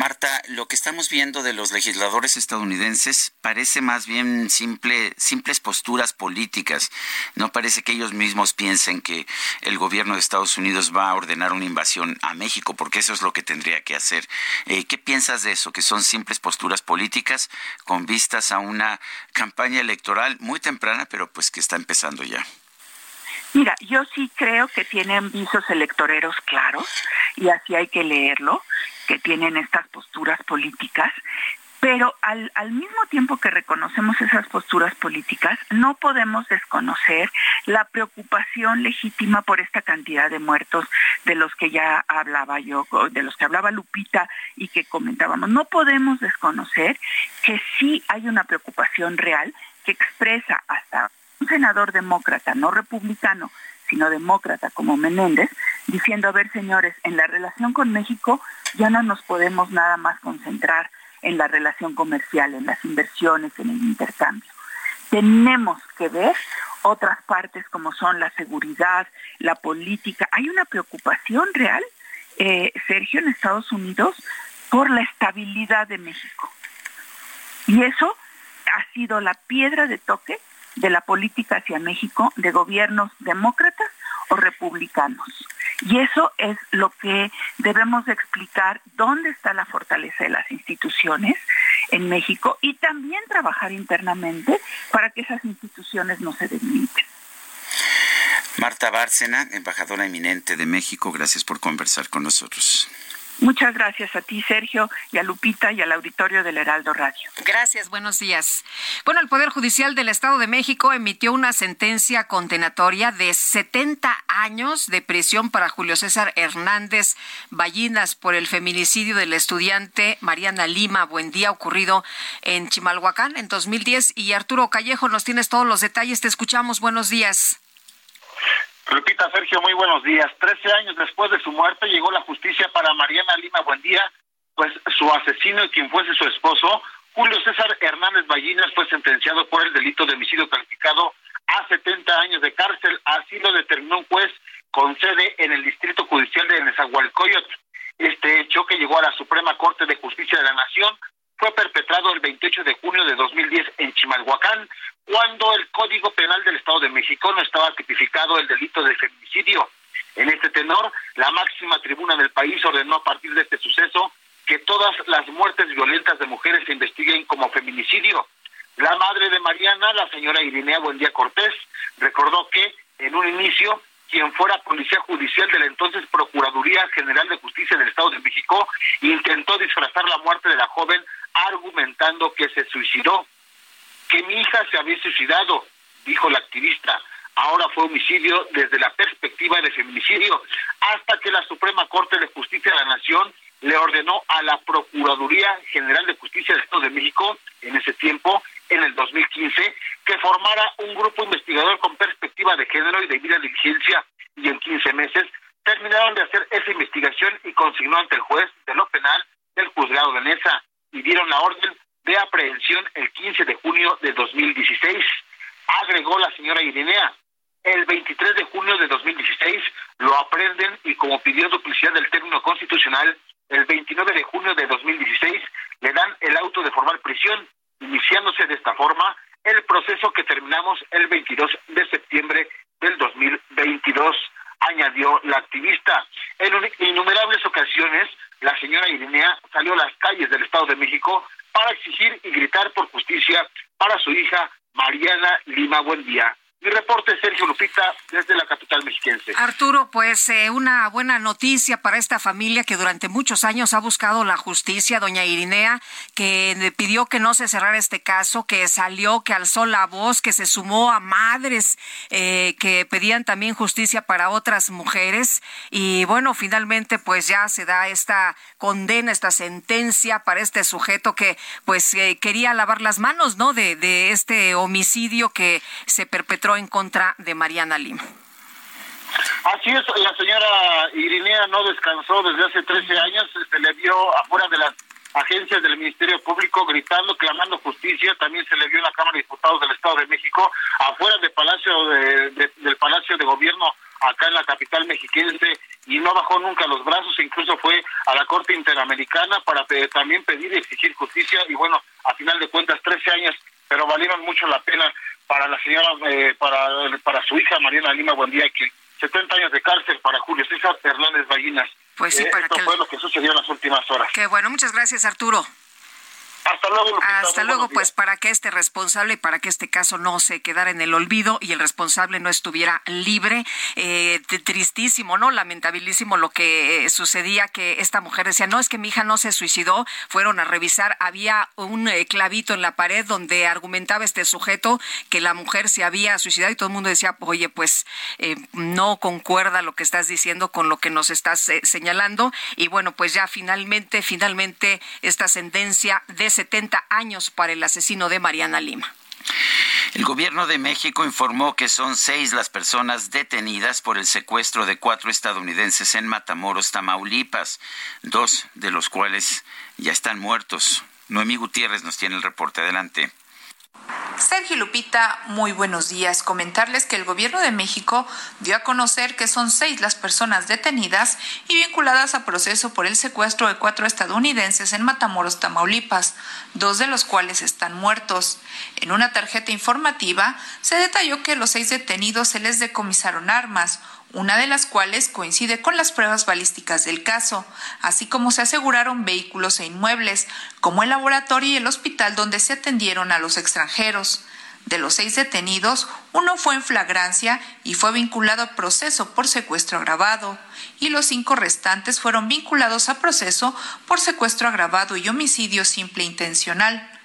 Marta, lo que estamos viendo de los legisladores estadounidenses parece más bien simple, simples posturas políticas. No parece que ellos mismos piensen que el gobierno de Estados Unidos va a ordenar una invasión a México, porque eso es lo que tendría que hacer. Eh, ¿Qué piensas de eso? Que son simples posturas políticas con vistas a una campaña electoral muy temprana, pero pues que está empezando ya. Mira, yo sí creo que tienen visos electoreros claros y así hay que leerlo que tienen estas posturas políticas, pero al, al, mismo tiempo que reconocemos esas posturas políticas, no podemos desconocer la preocupación legítima por esta cantidad de muertos de los que ya hablaba yo, de los que hablaba Lupita y que comentábamos. No podemos desconocer que sí hay una preocupación real que expresa hasta un senador demócrata, no republicano, sino demócrata como Menéndez, diciendo, a ver señores, en la relación con México ya no nos podemos nada más concentrar en la relación comercial, en las inversiones, en el intercambio. Tenemos que ver otras partes como son la seguridad, la política. Hay una preocupación real, eh, Sergio, en Estados Unidos por la estabilidad de México. Y eso ha sido la piedra de toque de la política hacia México de gobiernos demócratas o republicanos. Y eso es lo que debemos explicar dónde está la fortaleza de las instituciones en México y también trabajar internamente para que esas instituciones no se debiliten. Marta Bárcena, embajadora eminente de México, gracias por conversar con nosotros. Muchas gracias a ti, Sergio, y a Lupita y al auditorio del Heraldo Radio. Gracias, buenos días. Bueno, el Poder Judicial del Estado de México emitió una sentencia condenatoria de 70 años de prisión para Julio César Hernández Ballinas por el feminicidio del estudiante Mariana Lima. Buen día, ocurrido en Chimalhuacán en 2010. Y Arturo Callejo, nos tienes todos los detalles. Te escuchamos. Buenos días. Lupita, Sergio, muy buenos días. Trece años después de su muerte llegó la justicia para Mariana Lima Buendía, pues su asesino y quien fuese su esposo, Julio César Hernández Ballinas, fue sentenciado por el delito de homicidio calificado a 70 años de cárcel. Así lo determinó un juez con sede en el Distrito Judicial de Nezahualcóyotl. Este hecho que llegó a la Suprema Corte de Justicia de la Nación fue perpetrado el 28 de junio de 2010 en Chimalhuacán, cuando el Código Penal del Estado de México no estaba tipificado el delito de feminicidio. En este tenor, la máxima tribuna del país ordenó a partir de este suceso que todas las muertes violentas de mujeres se investiguen como feminicidio. La madre de Mariana, la señora Irinea Buendía Cortés, recordó que en un inicio quien fuera policía judicial de la entonces Procuraduría General de Justicia del Estado de México, intentó disfrazar la muerte de la joven argumentando que se suicidó. que mi hija se había suicidado, dijo la activista. Ahora fue homicidio desde la perspectiva de feminicidio, hasta que la Suprema Corte de Justicia de la Nación le ordenó a la Procuraduría General de Justicia del Estado de México, en ese tiempo, en el 2015, que formara un grupo investigador con perspectiva de género y de vida diligencia, y en 15 meses terminaron de hacer esa investigación y consignó ante el juez de lo penal del juzgado de Nesa y dieron la orden de aprehensión el 15 de junio de 2016. Agregó la señora Irinea, el 23 de junio de 2016 lo aprenden y como pidió duplicidad del término constitucional, el 29 de junio de 2016 le dan el auto de formal prisión, iniciándose de esta forma el proceso que terminamos el 22 de septiembre del 2022, añadió la activista. En innumerables ocasiones, la señora Irinea salió a las calles del Estado de México para exigir y gritar por justicia para su hija Mariana Lima Buendía. Mi reporte, Sergio Lupita, desde la capital mexiquense. Arturo, pues eh, una buena noticia para esta familia que durante muchos años ha buscado la justicia, doña Irinea, que pidió que no se cerrara este caso, que salió, que alzó la voz, que se sumó a madres eh, que pedían también justicia para otras mujeres. Y bueno, finalmente pues ya se da esta condena, esta sentencia para este sujeto que pues eh, quería lavar las manos, ¿no? De este homicidio que se perpetró en contra de Mariana Lima. Así es, la señora Irinea no descansó desde hace 13 años, se le vio afuera de las agencias del Ministerio Público gritando, clamando justicia, también se le vio en la Cámara de Diputados del Estado de México, afuera del Palacio de, del Palacio de Gobierno acá en la capital mexiquense y no bajó nunca los brazos, incluso fue a la Corte Interamericana para también pedir y exigir justicia y bueno, a final de cuentas 13 años, pero valieron mucho la pena para la señora, eh, para, para su hija Mariana Lima Buendía, que 70 años de cárcel para Julio César Hernández Ballinas. Pues sí, eh, para esto fue lo que sucedió en las últimas horas. Qué bueno, muchas gracias Arturo. Hasta luego. Hasta luego, pues para que este responsable, para que este caso no se quedara en el olvido y el responsable no estuviera libre. Eh, tristísimo, ¿no? Lamentabilísimo lo que eh, sucedía, que esta mujer decía, no, es que mi hija no se suicidó, fueron a revisar, había un eh, clavito en la pared donde argumentaba este sujeto que la mujer se había suicidado y todo el mundo decía, oye, pues no concuerda lo que estás diciendo con lo que nos estás señalando. Y bueno, pues ya finalmente, finalmente esta sentencia de 70 años para el asesino de Mariana Lima. El gobierno de México informó que son seis las personas detenidas por el secuestro de cuatro estadounidenses en Matamoros, Tamaulipas, dos de los cuales ya están muertos. Noemí Gutiérrez nos tiene el reporte. Adelante. Sergio Lupita, muy buenos días. Comentarles que el gobierno de México dio a conocer que son seis las personas detenidas y vinculadas a proceso por el secuestro de cuatro estadounidenses en Matamoros, Tamaulipas, dos de los cuales están muertos. En una tarjeta informativa se detalló que a los seis detenidos se les decomisaron armas, una de las cuales coincide con las pruebas balísticas del caso, así como se aseguraron vehículos e inmuebles, como el laboratorio y el hospital donde se atendieron a los extranjeros. De los seis detenidos, uno fue en flagrancia y fue vinculado a proceso por secuestro agravado, y los cinco restantes fueron vinculados a proceso por secuestro agravado y homicidio simple intencional.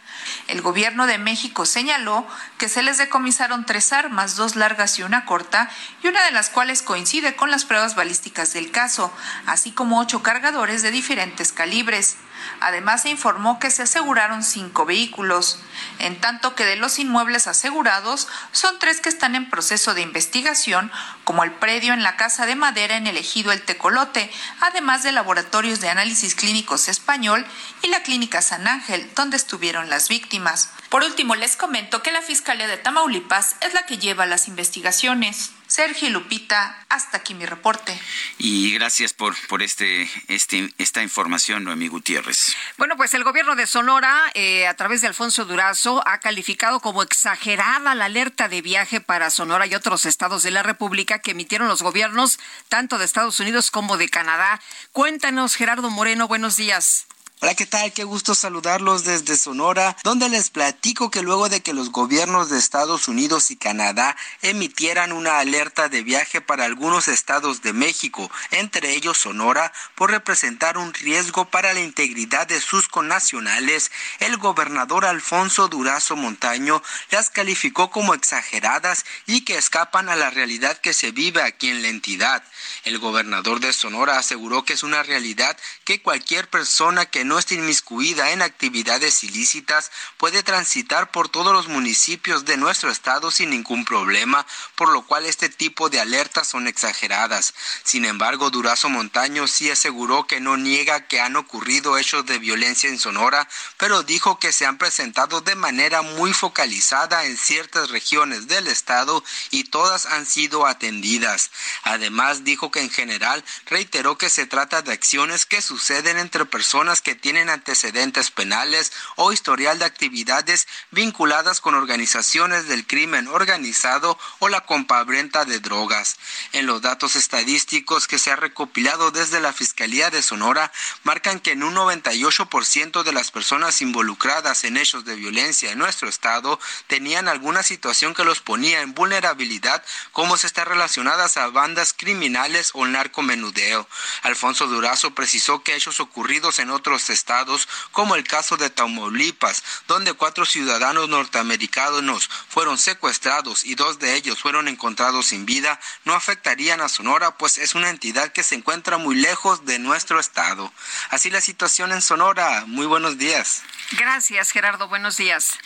El gobierno de México señaló que se les decomisaron tres armas, dos largas y una corta, y una de las cuales coincide con las pruebas balísticas del caso, así como ocho cargadores de diferentes calibres. Además, se informó que se aseguraron cinco vehículos, en tanto que de los inmuebles asegurados son tres que están en proceso de investigación, como el predio en la Casa de Madera en el ejido El Tecolote, además de laboratorios de análisis clínicos español y la Clínica San Ángel, donde estuvieron las víctimas. Por último, les comento que la Fiscalía de Tamaulipas es la que lleva las investigaciones. Sergio Lupita, hasta aquí mi reporte. Y gracias por, por este, este, esta información, Noemí Gutiérrez. Bueno, pues el gobierno de Sonora, eh, a través de Alfonso Durazo, ha calificado como exagerada la alerta de viaje para Sonora y otros estados de la República que emitieron los gobiernos tanto de Estados Unidos como de Canadá. Cuéntanos, Gerardo Moreno, buenos días. Hola, ¿qué tal? Qué gusto saludarlos desde Sonora, donde les platico que luego de que los gobiernos de Estados Unidos y Canadá emitieran una alerta de viaje para algunos estados de México, entre ellos Sonora, por representar un riesgo para la integridad de sus connacionales, el gobernador Alfonso Durazo Montaño las calificó como exageradas y que escapan a la realidad que se vive aquí en la entidad. El gobernador de Sonora aseguró que es una realidad que cualquier persona que no esté inmiscuida en actividades ilícitas puede transitar por todos los municipios de nuestro estado sin ningún problema, por lo cual este tipo de alertas son exageradas. Sin embargo, Durazo Montaño sí aseguró que no niega que han ocurrido hechos de violencia en Sonora, pero dijo que se han presentado de manera muy focalizada en ciertas regiones del estado y todas han sido atendidas. Además, dijo que en general reiteró que se trata de acciones que suceden entre personas que tienen antecedentes penales o historial de actividades vinculadas con organizaciones del crimen organizado o la compraventa de drogas. En los datos estadísticos que se ha recopilado desde la Fiscalía de Sonora, marcan que en un 98% de las personas involucradas en hechos de violencia en nuestro estado tenían alguna situación que los ponía en vulnerabilidad, como se está relacionadas a bandas criminales o narcomenudeo. Alfonso Durazo precisó que hechos ocurridos en otros estados, como el caso de Tamaulipas, donde cuatro ciudadanos norteamericanos fueron secuestrados y dos de ellos fueron encontrados sin vida, no afectarían a Sonora, pues es una entidad que se encuentra muy lejos de nuestro estado. Así la situación en Sonora. Muy buenos días. Gracias, Gerardo. Buenos días.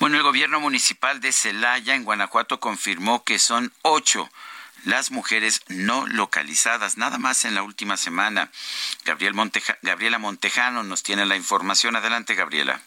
Bueno, el gobierno municipal de Celaya, en Guanajuato, confirmó que son ocho las mujeres no localizadas, nada más en la última semana. Gabriel Monteja, Gabriela Montejano nos tiene la información. Adelante, Gabriela.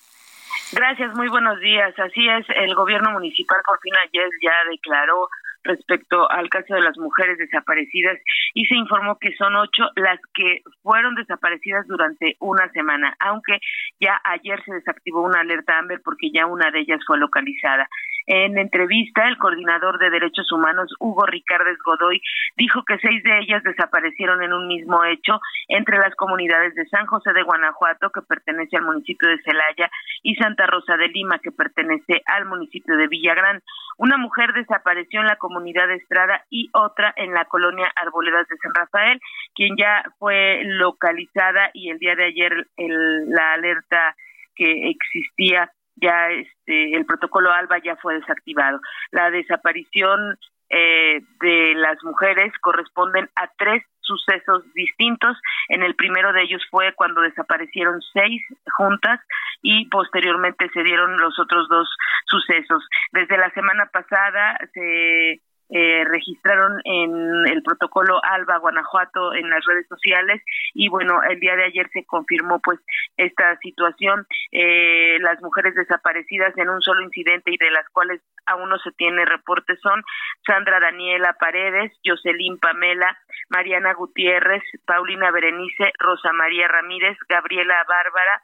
Gracias, muy buenos días. Así es, el gobierno municipal por fin ayer ya declaró respecto al caso de las mujeres desaparecidas y se informó que son ocho las que fueron desaparecidas durante una semana, aunque ya ayer se desactivó una alerta Amber porque ya una de ellas fue localizada. En entrevista, el coordinador de derechos humanos, Hugo Ricardes Godoy, dijo que seis de ellas desaparecieron en un mismo hecho entre las comunidades de San José de Guanajuato, que pertenece al municipio de Celaya, y Santa Rosa de Lima, que pertenece al municipio de Villagrán. Una mujer desapareció en la comunidad de Estrada y otra en la colonia Arboledas de San Rafael, quien ya fue localizada y el día de ayer el, la alerta que existía ya este el protocolo ALBA ya fue desactivado. La desaparición eh, de las mujeres corresponden a tres sucesos distintos. En el primero de ellos fue cuando desaparecieron seis juntas y posteriormente se dieron los otros dos sucesos. Desde la semana pasada se eh, registraron en el protocolo ALBA Guanajuato en las redes sociales. Y bueno el día de ayer se confirmó pues esta situación. Eh, las mujeres desaparecidas en un solo incidente y de las cuales aún no se tiene reporte son Sandra Daniela Paredes, Jocelyn Pamela, Mariana Gutiérrez, Paulina Berenice, Rosa María Ramírez, Gabriela Bárbara,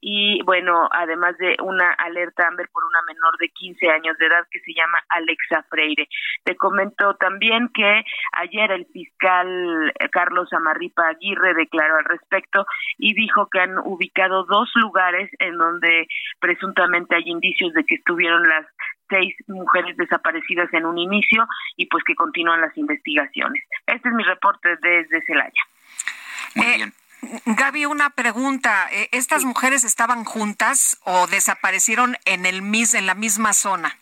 y bueno, además de una alerta Amber por una menor de 15 años de edad que se llama Alexa Freire. Te comento también que ayer el fiscal Carlos Amarripa Aguirre declaró al respecto y dijo que han ubicado dos lugares en donde presuntamente hay indicios de que estuvieron las seis mujeres desaparecidas en un inicio y pues que continúan las investigaciones. Este es mi reporte desde Celaya. Muy bien. Gaby, una pregunta. Eh, ¿Estas mujeres estaban juntas o desaparecieron en el mis, en la misma zona?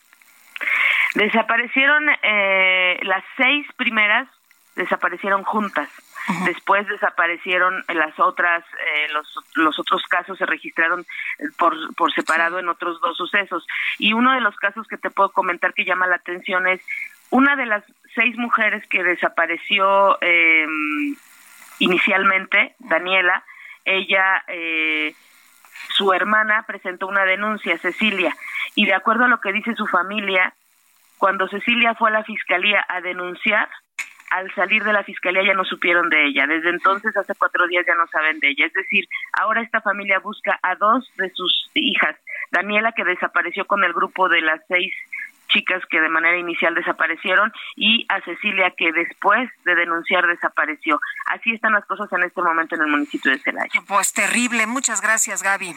Desaparecieron eh, las seis primeras, desaparecieron juntas. Después desaparecieron las otras, eh, los, los otros casos se registraron por, por separado en otros dos sucesos. Y uno de los casos que te puedo comentar que llama la atención es una de las seis mujeres que desapareció eh, inicialmente, Daniela, ella, eh, su hermana presentó una denuncia, Cecilia, y de acuerdo a lo que dice su familia, cuando Cecilia fue a la fiscalía a denunciar, al salir de la fiscalía ya no supieron de ella. Desde entonces, hace cuatro días ya no saben de ella. Es decir, ahora esta familia busca a dos de sus hijas. Daniela, que desapareció con el grupo de las seis chicas que de manera inicial desaparecieron y a Cecilia que después de denunciar desapareció. Así están las cosas en este momento en el municipio de Celaya. Pues terrible. Muchas gracias, Gaby.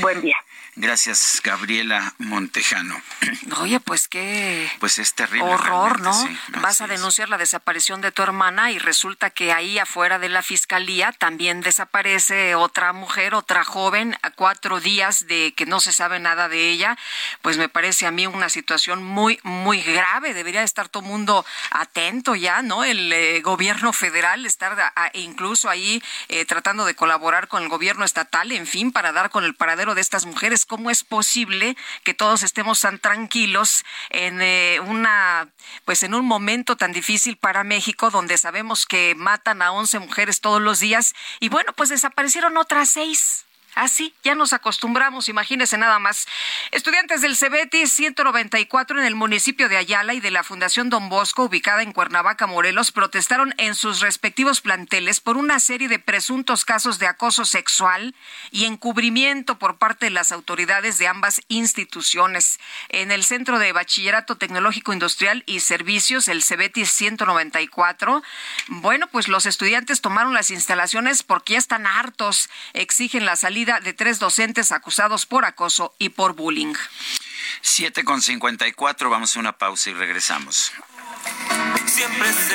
Buen día. Gracias, Gabriela Montejano. Oye, pues qué pues es terrible, horror, ¿no? sí, Vas a denunciar la desaparición de tu hermana y resulta que ahí afuera de la fiscalía también desaparece otra mujer, otra joven, a cuatro días de que no se sabe nada de ella. Pues me parece a mí una situación muy, muy grave. Debería estar todo el mundo atento ya, ¿no? El eh, gobierno federal estar a- incluso ahí eh, tratando de colaborar con el gobierno estatal, en fin, para dar con el paradero de estas mujeres. ¿Cómo es posible que todos estemos tan tranquilos en eh, una, pues en un momento tan difícil para México, donde sabemos que matan a 11 mujeres todos los días y bueno, pues desaparecieron otras seis? Así, ya nos acostumbramos, imagínese nada más. Estudiantes del CEBETI 194 en el municipio de Ayala y de la Fundación Don Bosco, ubicada en Cuernavaca, Morelos, protestaron en sus respectivos planteles por una serie de presuntos casos de acoso sexual y encubrimiento por parte de las autoridades de ambas instituciones. En el Centro de Bachillerato Tecnológico Industrial y Servicios, el CEBETI 194, bueno, pues los estudiantes tomaron las instalaciones porque ya están hartos, exigen la salida de tres docentes acusados por acoso y por bullying. 7 con 54, vamos a una pausa y regresamos. siempre se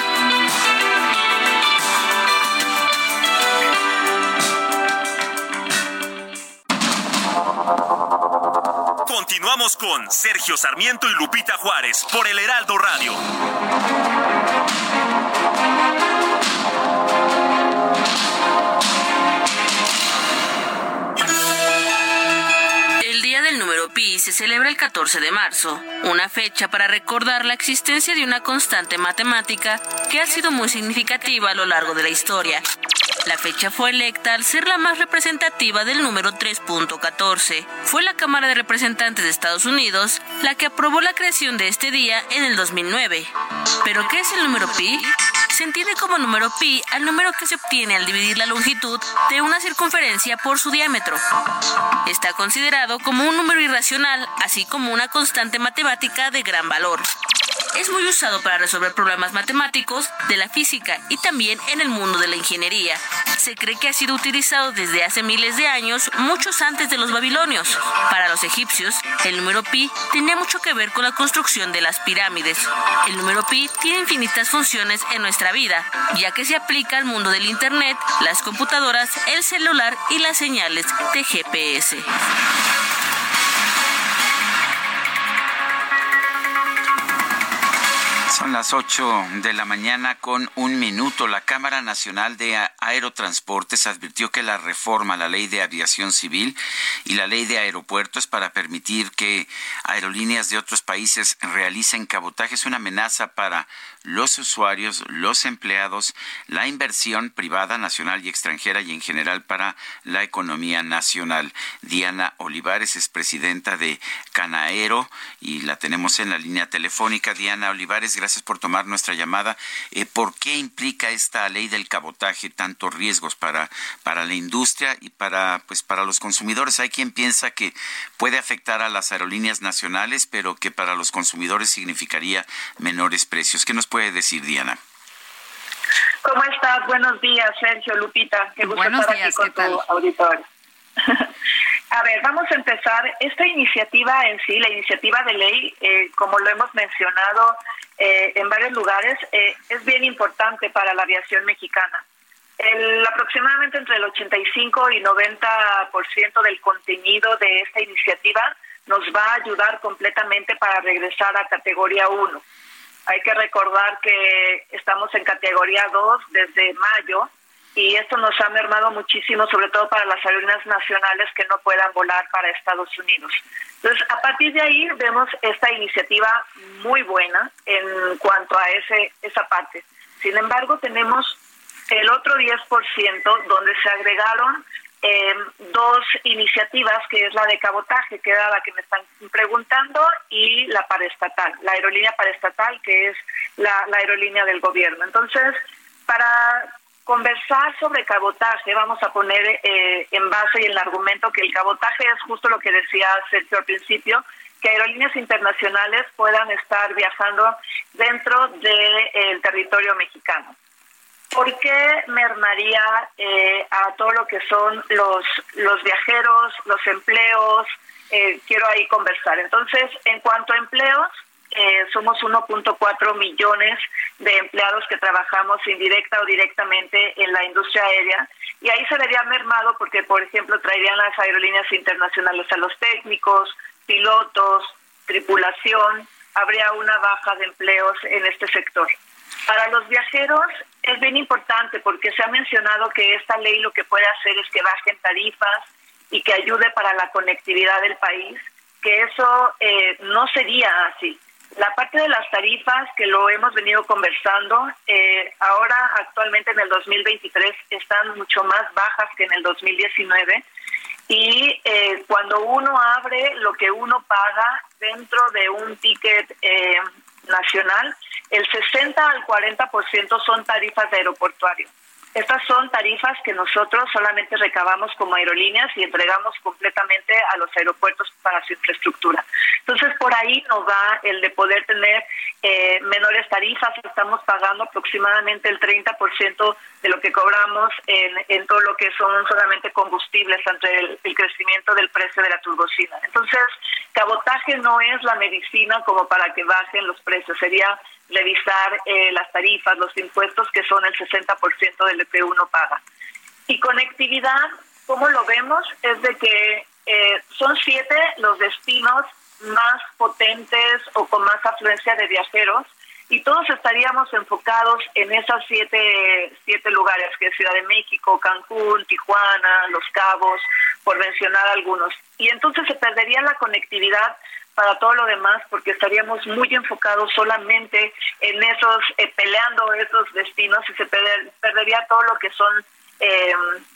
Continuamos con Sergio Sarmiento y Lupita Juárez por el Heraldo Radio. El Día del Número Pi se celebra el 14 de marzo, una fecha para recordar la existencia de una constante matemática que ha sido muy significativa a lo largo de la historia. La fecha fue electa al ser la más representativa del número 3.14. Fue la Cámara de Representantes de Estados Unidos la que aprobó la creación de este día en el 2009. ¿Pero qué es el número pi? Se entiende como número pi al número que se obtiene al dividir la longitud de una circunferencia por su diámetro. Está considerado como un número irracional, así como una constante matemática de gran valor. Es muy usado para resolver problemas matemáticos de la física y también en el mundo de la ingeniería. Se cree que ha sido utilizado desde hace miles de años, muchos antes de los babilonios. Para los egipcios, el número pi tenía mucho que ver con la construcción de las pirámides. El número pi tiene infinitas funciones en nuestra vida, ya que se aplica al mundo del Internet, las computadoras, el celular y las señales de GPS. Son las 8 de la mañana con un minuto. La Cámara Nacional de Aerotransportes advirtió que la reforma a la ley de aviación civil y la ley de aeropuertos para permitir que aerolíneas de otros países realicen cabotaje es una amenaza para los usuarios, los empleados, la inversión privada, nacional y extranjera y en general para la economía nacional. Diana Olivares es presidenta de Canaero y la tenemos en la línea telefónica. Diana Olivares, gracias por tomar nuestra llamada. Eh, ¿Por qué implica esta ley del cabotaje tantos riesgos para, para la industria y para, pues, para los consumidores? Hay quien piensa que puede afectar a las aerolíneas nacionales, pero que para los consumidores significaría menores precios. ¿Qué nos puede decir, Diana? ¿Cómo estás? Buenos días, Sergio, Lupita. Qué gusto Buenos estar días, aquí con ¿qué tal? tu auditorio. a ver, vamos a empezar. Esta iniciativa en sí, la iniciativa de ley, eh, como lo hemos mencionado eh, en varios lugares, eh, es bien importante para la aviación mexicana. El, aproximadamente entre el 85 y 90% del contenido de esta iniciativa nos va a ayudar completamente para regresar a categoría 1. Hay que recordar que estamos en categoría 2 desde mayo y esto nos ha mermado muchísimo, sobre todo para las aerolíneas nacionales que no puedan volar para Estados Unidos. Entonces, a partir de ahí vemos esta iniciativa muy buena en cuanto a ese esa parte. Sin embargo, tenemos el otro 10% donde se agregaron eh, dos iniciativas, que es la de cabotaje, que era la que me están preguntando, y la paraestatal, la aerolínea paraestatal, que es la, la aerolínea del gobierno. Entonces, para conversar sobre cabotaje, vamos a poner eh, en base y en el argumento que el cabotaje es justo lo que decía Sergio al principio, que aerolíneas internacionales puedan estar viajando dentro del territorio mexicano. ¿Por qué mermaría eh, a todo lo que son los, los viajeros, los empleos? Eh, quiero ahí conversar. Entonces, en cuanto a empleos, eh, somos 1.4 millones de empleados que trabajamos indirecta o directamente en la industria aérea y ahí se vería mermado porque, por ejemplo, traerían las aerolíneas internacionales a los técnicos, pilotos, tripulación, habría una baja de empleos en este sector. Para los viajeros es bien importante porque se ha mencionado que esta ley lo que puede hacer es que bajen tarifas y que ayude para la conectividad del país, que eso eh, no sería así. La parte de las tarifas, que lo hemos venido conversando, eh, ahora actualmente en el 2023 están mucho más bajas que en el 2019 y eh, cuando uno abre lo que uno paga dentro de un ticket eh, nacional, el 60 al 40% son tarifas aeroportuarias. Estas son tarifas que nosotros solamente recabamos como aerolíneas y entregamos completamente a los aeropuertos para su infraestructura. Entonces, por ahí nos va el de poder tener eh, menores tarifas. Estamos pagando aproximadamente el 30% de lo que cobramos en, en, todo lo que son solamente combustibles ante el, el crecimiento del precio de la turbocina. Entonces, cabotaje no es la medicina como para que bajen los precios. Sería revisar eh, las tarifas, los impuestos, que son el 60% de lo que uno paga. Y conectividad, ¿cómo lo vemos? Es de que eh, son siete los destinos más potentes o con más afluencia de viajeros y todos estaríamos enfocados en esas siete, siete lugares, que es Ciudad de México, Cancún, Tijuana, Los Cabos, por mencionar algunos. Y entonces se perdería la conectividad para todo lo demás porque estaríamos muy enfocados solamente en esos, eh, peleando esos destinos y se perdería todo lo que son eh,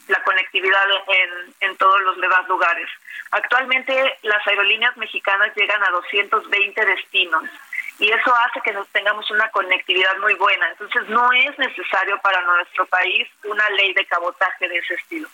la conectividad en, en todos los demás lugares. Actualmente las aerolíneas mexicanas llegan a 220 destinos y eso hace que nos tengamos una conectividad muy buena. Entonces no es necesario para nuestro país una ley de cabotaje de ese estilo.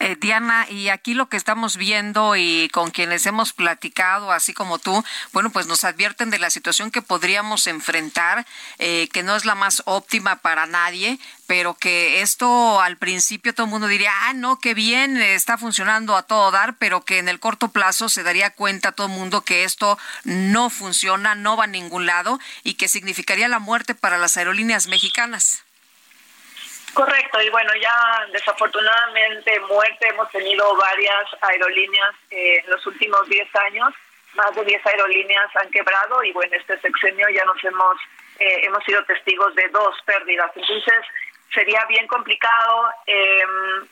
Eh, Diana, y aquí lo que estamos viendo y con quienes hemos platicado, así como tú, bueno, pues nos advierten de la situación que podríamos enfrentar, eh, que no es la más óptima para nadie, pero que esto al principio todo el mundo diría, ah, no, qué bien, está funcionando a todo dar, pero que en el corto plazo se daría cuenta todo el mundo que esto no funciona, no va a ningún lado y que significaría la muerte para las aerolíneas mexicanas. Correcto, y bueno, ya desafortunadamente muerte hemos tenido varias aerolíneas eh, en los últimos 10 años, más de 10 aerolíneas han quebrado y bueno, este sexenio ya nos hemos, eh, hemos sido testigos de dos pérdidas. Entonces, sería bien complicado, eh,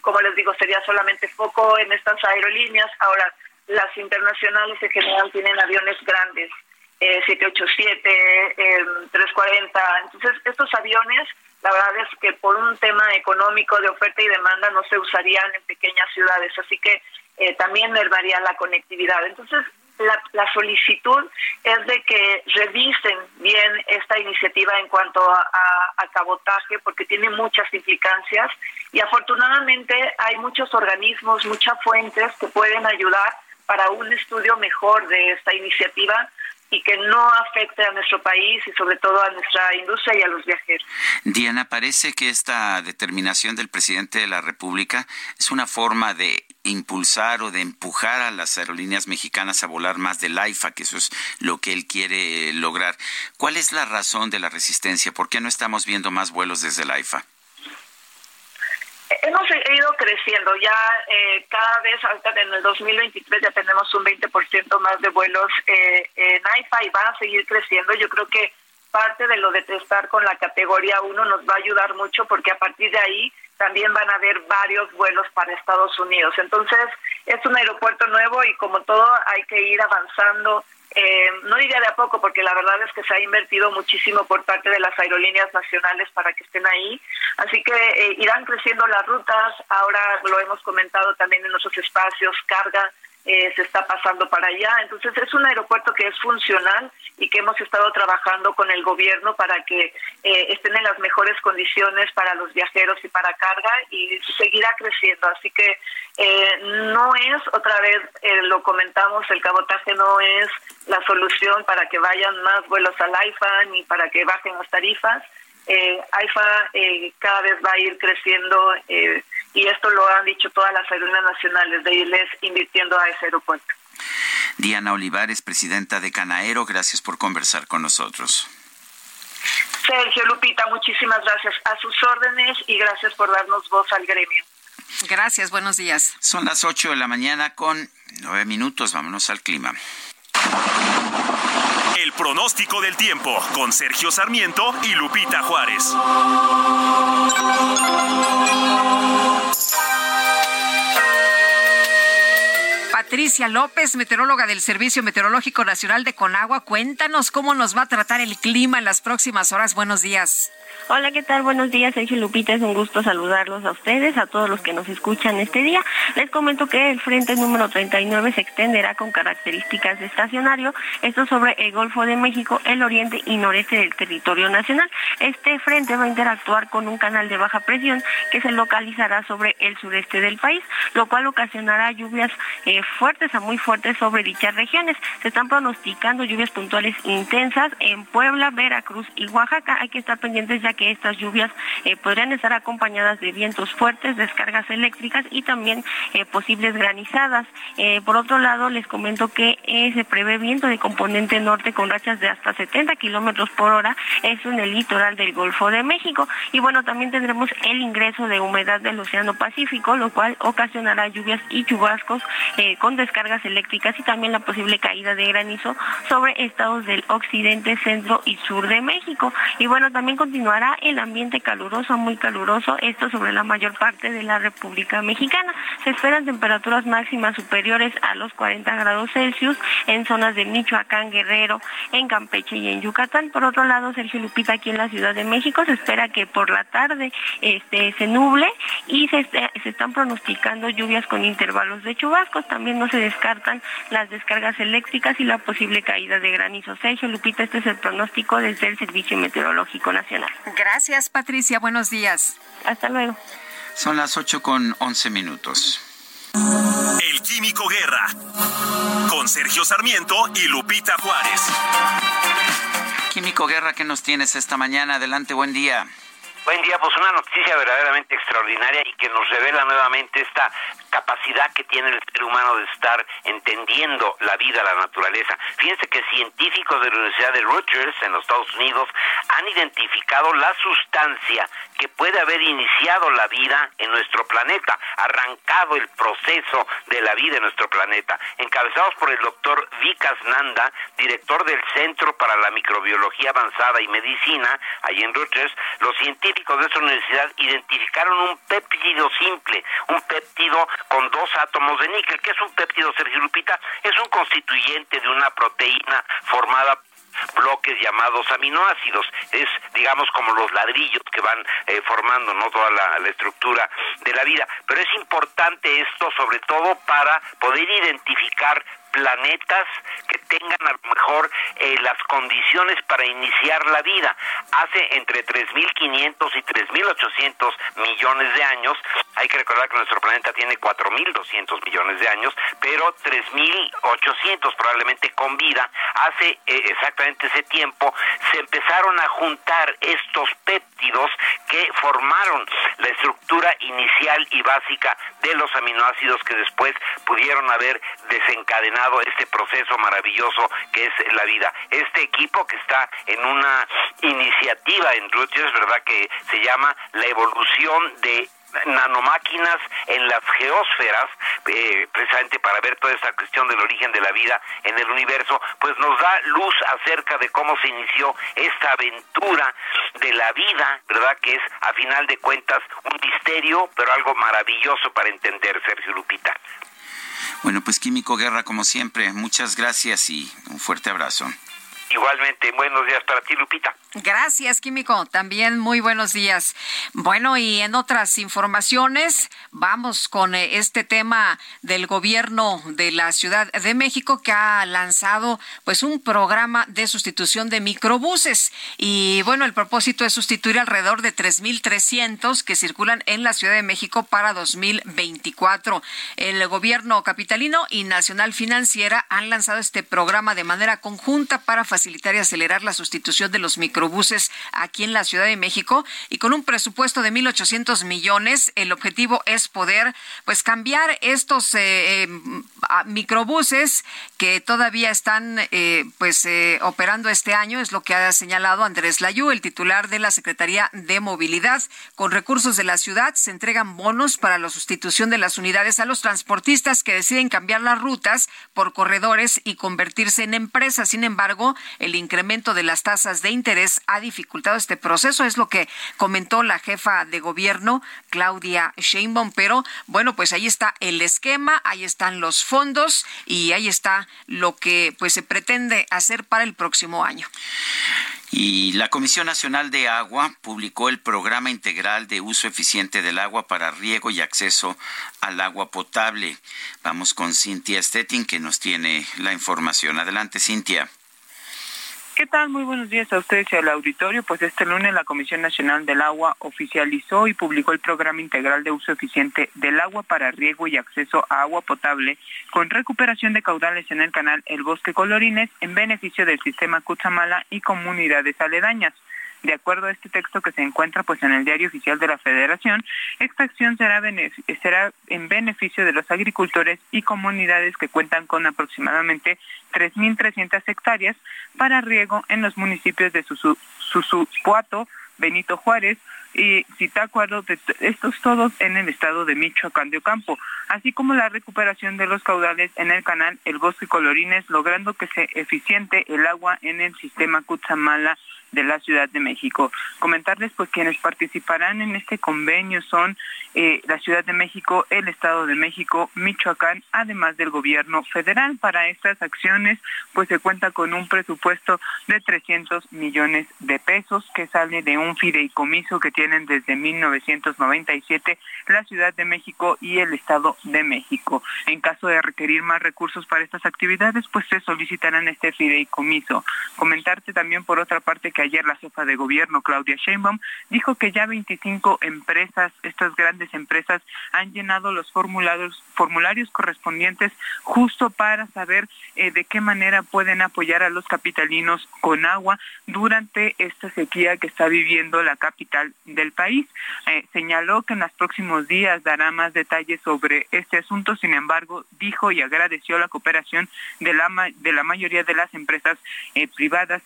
como les digo, sería solamente foco en estas aerolíneas. Ahora, las internacionales en general tienen aviones grandes, 787, 340. Entonces, estos aviones la verdad es que por un tema económico de oferta y demanda no se usarían en pequeñas ciudades, así que eh, también mermaría la conectividad. Entonces, la, solicitud es de que revisen bien esta iniciativa en cuanto a, a, cabotaje, porque tiene muchas implicancias y afortunadamente hay muchos organismos, muchas fuentes que pueden ayudar para un estudio mejor de esta iniciativa y que no afecte a nuestro país y sobre todo a nuestra industria y a los viajeros. Diana, parece que esta determinación del presidente de la República es una forma de impulsar o de empujar a las aerolíneas mexicanas a volar más del AIFA, que eso es lo que él quiere lograr. ¿Cuál es la razón de la resistencia? ¿Por qué no estamos viendo más vuelos desde el AIFA? Hemos ido creciendo, ya eh, cada vez, hasta en el 2023 ya tenemos un 20% más de vuelos eh, en AIFA y va a seguir creciendo. Yo creo que parte de lo de testar con la categoría 1 nos va a ayudar mucho porque a partir de ahí también van a haber varios vuelos para Estados Unidos. Entonces, es un aeropuerto nuevo y como todo hay que ir avanzando eh, no diría de a poco, porque la verdad es que se ha invertido muchísimo por parte de las aerolíneas nacionales para que estén ahí. Así que eh, irán creciendo las rutas. Ahora lo hemos comentado también en nuestros espacios, carga eh, se está pasando para allá. Entonces es un aeropuerto que es funcional y que hemos estado trabajando con el gobierno para que eh, estén en las mejores condiciones para los viajeros y para carga y seguirá creciendo. Así que eh, no es, otra vez lo comentamos, el cabotaje no es la solución para que vayan más vuelos al AIFA ni para que bajen las tarifas. AIFA cada vez va a ir creciendo y esto lo han dicho todas las aerolíneas nacionales de irles invirtiendo a ese aeropuerto. Diana Olivares, presidenta de Canaero, gracias por conversar con nosotros. Sergio Lupita, muchísimas gracias a sus órdenes y gracias por darnos voz al gremio. Gracias, buenos días. Son las 8 de la mañana con nueve minutos, vámonos al clima. El pronóstico del tiempo con Sergio Sarmiento y Lupita Juárez. Patricia López, meteoróloga del Servicio Meteorológico Nacional de Conagua, cuéntanos cómo nos va a tratar el clima en las próximas horas. Buenos días. Hola, ¿qué tal? Buenos días, Sergio Lupita. Es un gusto saludarlos a ustedes, a todos los que nos escuchan este día. Les comento que el frente número 39 se extenderá con características de estacionario, esto sobre el Golfo de México, el oriente y noreste del territorio nacional. Este frente va a interactuar con un canal de baja presión que se localizará sobre el sureste del país, lo cual ocasionará lluvias eh, fuertes a muy fuertes sobre dichas regiones. Se están pronosticando lluvias puntuales intensas en Puebla, Veracruz y Oaxaca. Hay que estar pendientes ya que estas lluvias eh, podrían estar acompañadas de vientos fuertes, descargas eléctricas y también eh, posibles granizadas. Eh, por otro lado, les comento que se prevé viento de componente norte con rachas de hasta 70 kilómetros por hora, eso en el litoral del Golfo de México. Y bueno, también tendremos el ingreso de humedad del Océano Pacífico, lo cual ocasionará lluvias y chubascos descargas eléctricas y también la posible caída de granizo sobre estados del occidente, centro y sur de México. Y bueno, también continuará el ambiente caluroso, muy caluroso, esto sobre la mayor parte de la República Mexicana. Se esperan temperaturas máximas superiores a los 40 grados Celsius en zonas de Michoacán, Guerrero, en Campeche y en Yucatán. Por otro lado, Sergio Lupita, aquí en la Ciudad de México, se espera que por la tarde este, se nuble y se, se están pronosticando lluvias con intervalos de chubascos. También no se descartan las descargas eléctricas y la posible caída de granizo. Sergio Lupita, este es el pronóstico desde el Servicio Meteorológico Nacional. Gracias, Patricia. Buenos días. Hasta luego. Son las 8 con 11 minutos. El Químico Guerra. Con Sergio Sarmiento y Lupita Juárez. Químico Guerra, ¿qué nos tienes esta mañana? Adelante, buen día. Buen día, pues una noticia verdaderamente extraordinaria y que nos revela nuevamente esta capacidad que tiene el ser humano de estar entendiendo la vida, la naturaleza. Fíjense que científicos de la Universidad de Rutgers en los Estados Unidos han identificado la sustancia que puede haber iniciado la vida en nuestro planeta, arrancado el proceso de la vida en nuestro planeta. Encabezados por el doctor Vikas Nanda, director del Centro para la Microbiología Avanzada y Medicina, ahí en Rutgers, los científicos de esta universidad identificaron un péptido simple, un péptido con dos átomos de níquel. ¿Qué es un péptido, Sergio Lupita? Es un constituyente de una proteína formada bloques llamados aminoácidos. Es, digamos, como los ladrillos que van eh, formando no toda la, estructura de la vida. Pero es importante esto, sobre todo, para poder identificar planetas que tengan a lo mejor eh, las condiciones para iniciar la vida. Hace entre 3.500 y 3.800 millones de años, hay que recordar que nuestro planeta tiene 4.200 millones de años, pero 3.800 probablemente con vida, hace eh, exactamente ese tiempo se empezaron a juntar estos péptidos que formaron la estructura inicial y básica de los aminoácidos que después pudieron haber desencadenado este proceso maravilloso que es la vida. Este equipo que está en una iniciativa en Rutgers, ¿verdad? Que se llama la evolución de nanomáquinas en las geósferas, eh, precisamente para ver toda esta cuestión del origen de la vida en el universo, pues nos da luz acerca de cómo se inició esta aventura de la vida, ¿verdad? Que es, a final de cuentas, un misterio, pero algo maravilloso para entender, Sergio Lupita. Bueno, pues Químico Guerra, como siempre, muchas gracias y un fuerte abrazo. Igualmente, buenos días para ti, Lupita. Gracias, Químico. También muy buenos días. Bueno, y en otras informaciones, vamos con eh, este tema del gobierno de la Ciudad de México que ha lanzado pues un programa de sustitución de microbuses. Y bueno, el propósito es sustituir alrededor de 3.300 que circulan en la Ciudad de México para 2024. El gobierno capitalino y Nacional Financiera han lanzado este programa de manera conjunta para facilitar y acelerar la sustitución de los microbuses buses aquí en la Ciudad de México y con un presupuesto de 1.800 millones. El objetivo es poder pues cambiar estos eh, eh, microbuses que todavía están eh, pues operando este año, es lo que ha señalado Andrés Layú, el titular de la Secretaría de Movilidad. Con recursos de la ciudad se entregan bonos para la sustitución de las unidades a los transportistas que deciden cambiar las rutas por corredores y convertirse en empresas. Sin embargo, el incremento de las tasas de interés ha dificultado este proceso, es lo que comentó la jefa de gobierno, Claudia Sheinbaum, pero bueno, pues ahí está el esquema, ahí están los fondos y ahí está lo que pues se pretende hacer para el próximo año. Y la Comisión Nacional de Agua publicó el Programa Integral de Uso Eficiente del Agua para Riego y Acceso al Agua Potable. Vamos con Cintia Stettin, que nos tiene la información. Adelante, Cintia. ¿Qué tal? Muy buenos días a ustedes y al auditorio. Pues este lunes la Comisión Nacional del Agua oficializó y publicó el Programa Integral de Uso Eficiente del Agua para Riego y Acceso a Agua Potable con recuperación de caudales en el canal El Bosque Colorines en beneficio del sistema Cuchamala y comunidades aledañas. De acuerdo a este texto que se encuentra pues en el diario oficial de la Federación, esta acción será, en beneficio de los agricultores y comunidades que cuentan con aproximadamente 3.300 hectáreas para riego en los municipios de Susupuato, Benito Juárez, y Zitácuaro, estos todos en el estado de Michoacán de Ocampo, así como la recuperación de los caudales en el canal El Bosque Colorines, logrando que sea eficiente el agua en el sistema Cutzamala de la Ciudad de México. Comentarles pues quienes participarán en este convenio son eh, la Ciudad de México, el Estado de México, Michoacán, además del gobierno federal. Para estas acciones pues se cuenta con un presupuesto de 300 millones de pesos que sale de un fideicomiso que tienen desde 1997 la Ciudad de México y el Estado de México. En caso de requerir más recursos para estas actividades pues se solicitarán este fideicomiso. Comentarte también por otra parte que ayer la jefa de gobierno, Claudia Sheinbaum, dijo que ya 25 empresas, estas grandes empresas, han llenado los formularios, formularios correspondientes justo para saber eh, de qué manera pueden apoyar a los capitalinos con agua durante esta sequía que está viviendo la capital del país. Eh, señaló que en los próximos días dará más detalles sobre este asunto, sin embargo, dijo y agradeció la cooperación de la, de la mayoría de las empresas eh,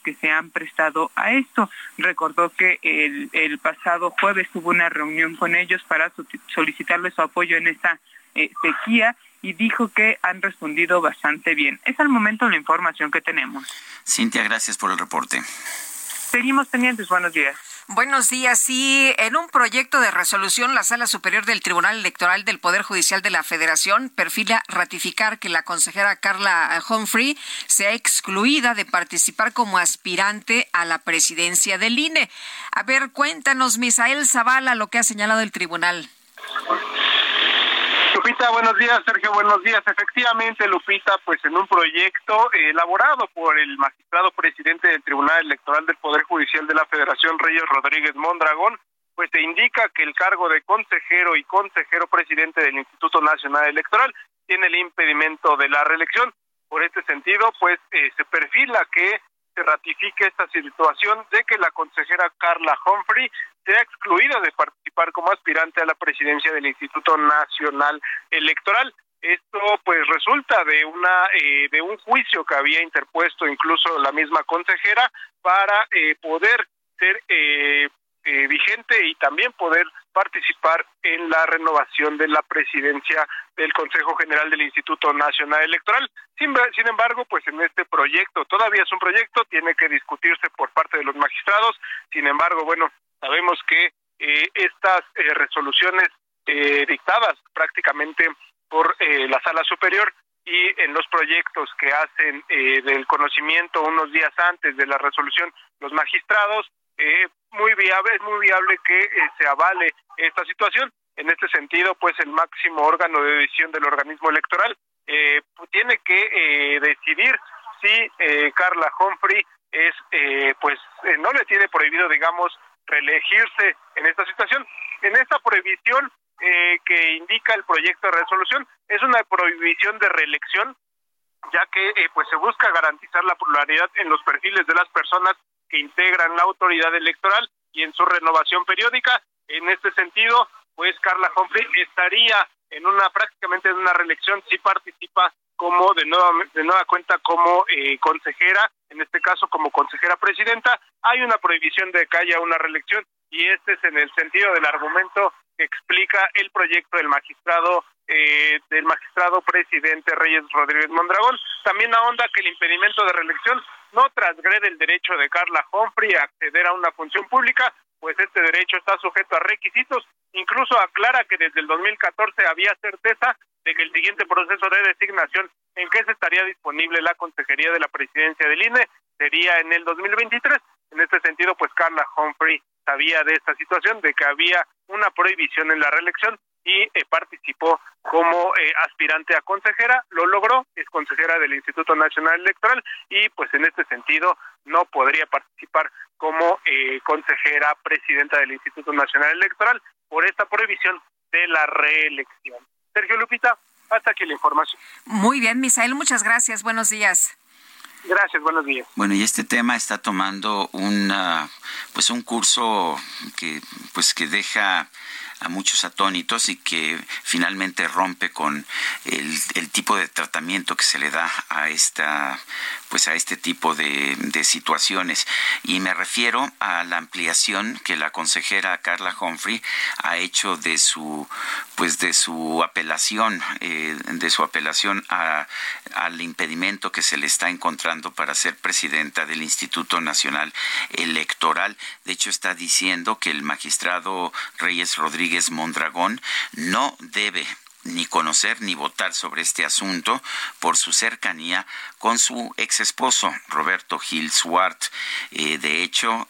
que se han prestado a esto. Recordó que el, pasado jueves tuvo una reunión con ellos para solicitarles su apoyo en esta eh, sequía y dijo que han respondido bastante bien. Es al momento la información que tenemos. Cintia, gracias por el reporte. Seguimos pendientes. Buenos días. Buenos días. Sí, en un proyecto de resolución, la Sala Superior del Tribunal Electoral del Poder Judicial de la Federación perfila ratificar que la consejera Carla Humphrey sea excluida de participar como aspirante a la presidencia del INE. A ver, cuéntanos, Misael Zavala, lo que ha señalado el tribunal. Buenos días, Sergio, buenos días. Efectivamente, Lupita, pues en un proyecto elaborado por el magistrado presidente del Tribunal Electoral del Poder Judicial de la Federación, Reyes Rodríguez Mondragón, pues se indica que el cargo de consejero y consejero presidente del Instituto Nacional Electoral tiene el impedimento de la reelección. Por este sentido, pues eh, se perfila que se ratifique esta situación de que la consejera Carla Humphrey sea excluida de participar como aspirante a la presidencia del Instituto Nacional Electoral. Esto pues resulta de una eh, de un juicio que había interpuesto incluso la misma consejera para eh, poder ser eh, vigente y también poder participar en la renovación de la presidencia del Consejo General del Instituto Nacional Electoral. Sin, embargo, pues en este proyecto, todavía es un proyecto, tiene que discutirse por parte de los magistrados. Sin embargo, bueno, sabemos que eh, estas eh, resoluciones eh, dictadas prácticamente por eh, la sala superior y en los proyectos que hacen eh, del conocimiento unos días antes de la resolución los magistrados, eh, muy viable, es muy viable que eh, se avale esta situación. En este sentido, pues el máximo órgano de decisión del organismo electoral eh, tiene que eh, decidir si eh, Carla Humphrey es, pues no le tiene prohibido, digamos, reelegirse en esta situación. En esta prohibición que indica el proyecto de resolución es una prohibición de reelección, ya que pues se busca garantizar la pluralidad en los perfiles de las personas que integran la autoridad electoral y en su renovación periódica. En este sentido, pues Carla Humphrey estaría en una prácticamente en una reelección si participa como de nueva de nueva cuenta como eh, consejera, en este caso como consejera presidenta, hay una prohibición de que haya una reelección y este es en el sentido del argumento que explica el proyecto del magistrado eh, del magistrado presidente Reyes Rodríguez Mondragón. También ahonda que el impedimento de reelección no transgrede el derecho de Carla Humphrey a acceder a una función pública, pues este derecho está sujeto a requisitos. Incluso aclara que desde el 2014 había certeza de que el siguiente proceso de designación en que se estaría disponible la consejería de la presidencia del INE sería en el 2023. En este sentido, pues Carla Humphrey sabía de esta situación, de que había una prohibición en la reelección y eh, participó como eh, aspirante a consejera, lo logró, es consejera del Instituto Nacional Electoral y pues en este sentido no podría participar como eh, consejera presidenta del Instituto Nacional Electoral por esta prohibición de la reelección. Sergio Lupita, hasta aquí la información. Muy bien, Misael, muchas gracias, buenos días. Gracias, buenos días. Bueno, y este tema está tomando una, pues un curso que, pues que deja a muchos atónitos y que finalmente rompe con el, tipo de tratamiento que se le da a esta pues a este tipo de, de, situaciones. Y me refiero a la ampliación que la consejera Carla Humphrey ha hecho de su pues de su apelación eh, de su apelación a, al impedimento que se le está encontrando para ser presidenta del Instituto Nacional Electoral. De hecho está diciendo que el magistrado Reyes Rodríguez Mondragón no debe ni conocer ni votar sobre este asunto por su cercanía con su ex esposo, Roberto Gil Swart. Eh, de hecho,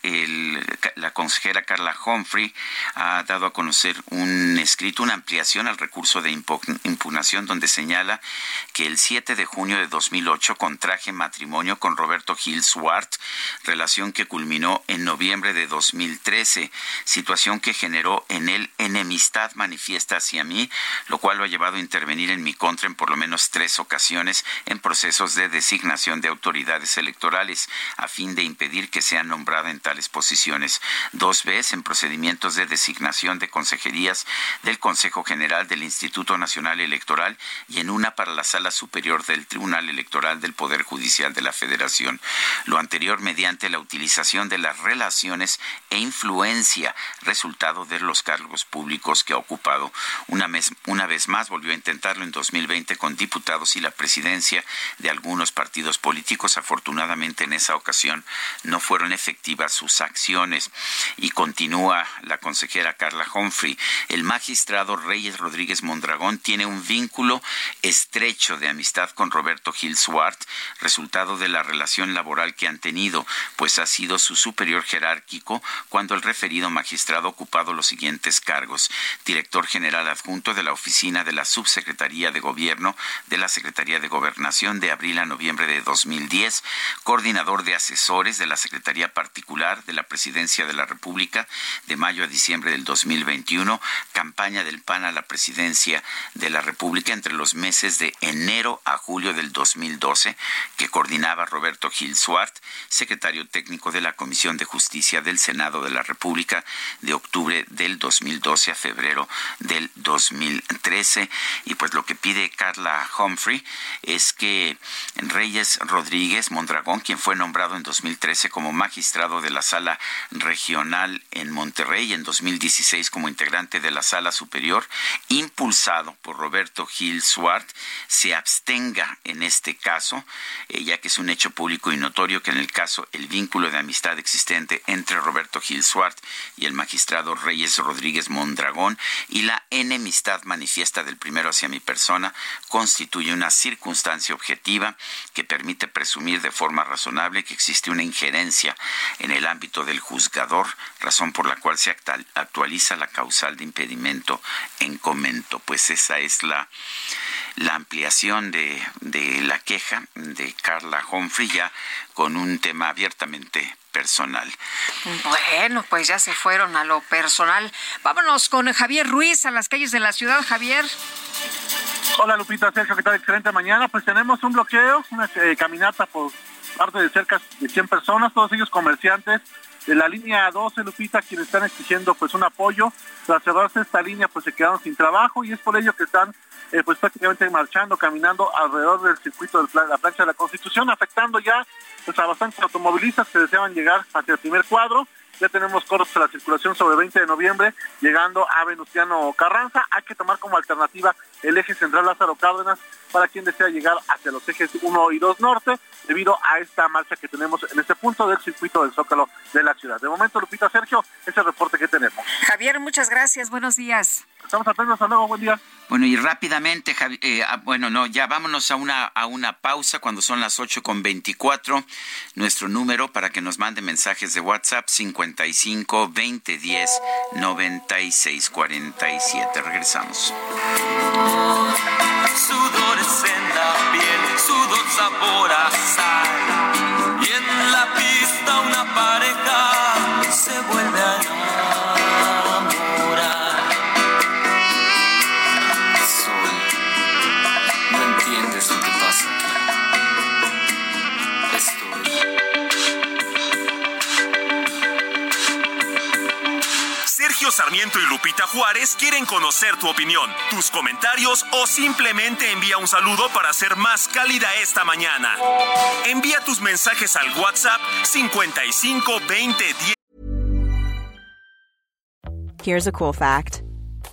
la consejera Carla Humphrey ha dado a conocer un escrito, una ampliación al recurso de impugnación donde señala que el 7 de junio de 2008 contraje matrimonio con Roberto Gil Swart, relación que culminó en noviembre de 2013, situación que generó en él enemistad manifiesta hacia mí, lo cual lo ha llevado a intervenir en mi contra en por lo menos tres ocasiones en procesos de designación de autoridades electorales a fin de impedir que sean nombrada en tales posiciones. Dos veces en procedimientos de designación de consejerías del Consejo General del Instituto Nacional Electoral y en una para la Sala Superior del Tribunal Electoral del Poder Judicial de la Federación. Lo anterior mediante la utilización de las relaciones e influencia resultado de los cargos públicos que ha ocupado. Una, mes, una vez más volvió a intentarlo en 2020 con diputados y la presidencia de algunos partidos políticos. Afortunadamente en esa ocasión no fueron efectivas sus acciones. Y continúa la consejera Carla Humphrey. El magistrado Reyes Rodríguez Mondragón tiene un vínculo estrecho de amistad con Roberto Gil Swart, resultado de la relación laboral que han tenido, pues ha sido su superior jerárquico cuando el referido magistrado ha ocupado los siguientes cargos. Director general adjunto de la Oficina de la Subsecretaría de Gobierno de la Secretaría de Gobernación de abril a noviembre de 2010, coordinador de asesores de la Secretaría Particular de la Presidencia de la República de mayo a diciembre del 2021, campaña del PAN a la Presidencia de la República entre los meses de enero a julio del 2012, que coordinaba Roberto Gil Suart, secretario técnico de la Comisión de Justicia del Senado de la República de octubre del 2012 a febrero del 2013 2015 y pues lo que pide Carla Humphrey es que Reyes Rodríguez Mondragón, quien fue nombrado en 2013 como magistrado de la Sala Regional en Monterrey, en 2016 como integrante de la Sala Superior, impulsado por Roberto Gil Suart, se abstenga en este caso, eh, ya que es un hecho público y notorio que en el caso el vínculo de amistad existente entre Roberto Gil Suart y el magistrado Reyes Rodríguez Mondragón y la enemistad manifiesta del primero hacia mi persona constituye una circunstancia objetiva que permite presumir de forma razonable que existe una injerencia en el ámbito del juzgador, razón por la cual se actualiza la causal de impedimento en comento. Pues esa es la, la ampliación de, de la queja de Carla Humphrey ya con un tema abiertamente personal. Bueno, pues ya se fueron a lo personal. Vámonos con Javier Ruiz a las calles de la ciudad. Javier. Hola Lupita, Sergio, ¿qué tal? Excelente mañana. Pues tenemos un bloqueo, una eh, caminata por parte de cerca de 100 personas, todos ellos comerciantes de la línea 12, Lupita, quienes están exigiendo pues un apoyo. Tras cerrarse esta línea, pues se quedaron sin trabajo y es por ello que están eh, pues prácticamente marchando, caminando alrededor del circuito de la plancha de la Constitución, afectando ya pues, a bastantes automovilistas que deseaban llegar hacia el primer cuadro. Ya tenemos cortes de la circulación sobre 20 de noviembre, llegando a Venustiano Carranza. Hay que tomar como alternativa el eje central Lázaro Cárdenas para quien desea llegar hacia los ejes 1 y 2 norte, debido a esta marcha que tenemos en este punto del circuito del Zócalo de la ciudad. De momento, Lupita Sergio, ese reporte que tenemos. Javier, muchas gracias. Buenos días. Estamos atentos. Hasta luego. Buen día. Bueno, y rápidamente, eh, ah, bueno, no, ya vámonos a una, a una pausa cuando son las 8 con 24. Nuestro número para que nos mande mensajes de WhatsApp 55 20 10 96 47. Regresamos. Sudores en la piel, sudor sabor a sal. Sarmiento y Lupita Juárez quieren conocer tu opinión, tus comentarios o simplemente envía un saludo para ser más cálida esta mañana. Envía tus mensajes al WhatsApp 55 20 10. Here's a cool fact: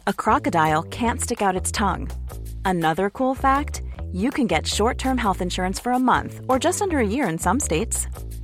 A crocodile can't stick out its tongue. Another cool fact: you can get short-term health insurance for a month or just under a year in some states.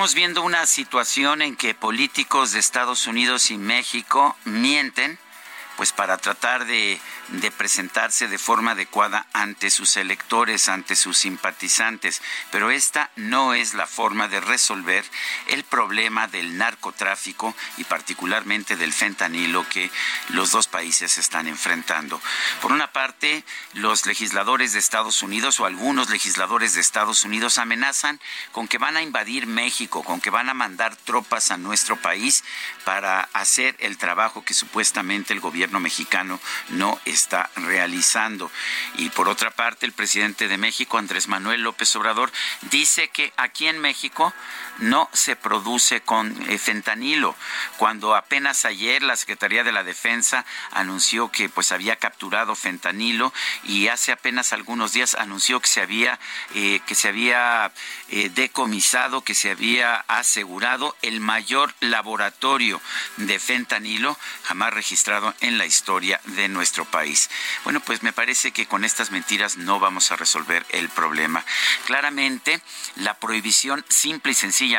Estamos viendo una situación en que políticos de Estados Unidos y México mienten pues para tratar de, de, presentarse de forma adecuada ante sus electores, ante sus simpatizantes. Pero esta no es la forma de resolver el problema del narcotráfico y particularmente del fentanilo que los dos países están enfrentando. Por una parte, los legisladores de Estados Unidos o algunos legisladores de Estados Unidos amenazan con que van a invadir México, con que van a mandar tropas a nuestro país para hacer el trabajo que supuestamente el gobierno mexicano no está está realizando. Y por otra parte, el presidente de México, Andrés Manuel López Obrador, dice que aquí en México no se produce con eh, fentanilo. Cuando apenas ayer la Secretaría de la Defensa anunció que pues había capturado fentanilo y hace apenas algunos días anunció que se había eh, que se había eh, decomisado, que se había asegurado el mayor laboratorio de fentanilo jamás registrado en la historia de nuestro país. Bueno, pues me parece que con estas mentiras no vamos a resolver el problema. Claramente, la prohibición simple y sencilla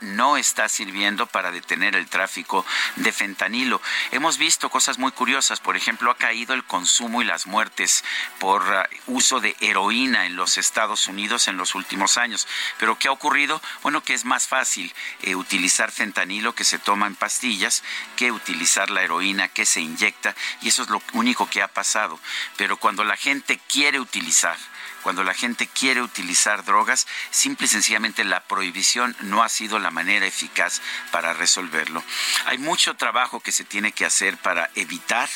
no está sirviendo para detener el tráfico de fentanilo. Hemos visto cosas muy curiosas, por ejemplo, ha caído el consumo y las muertes por uh, uso de heroína en los Estados Unidos en los últimos años. Pero ¿qué ha ocurrido? Bueno, que es más fácil eh, utilizar fentanilo que se toma en pastillas que utilizar la heroína que se inyecta y eso es lo único que ha pasado. Pero cuando la gente quiere utilizar cuando la gente quiere utilizar drogas, simple y sencillamente la prohibición no ha sido la manera eficaz para resolverlo. Hay mucho trabajo que se tiene que hacer para evitar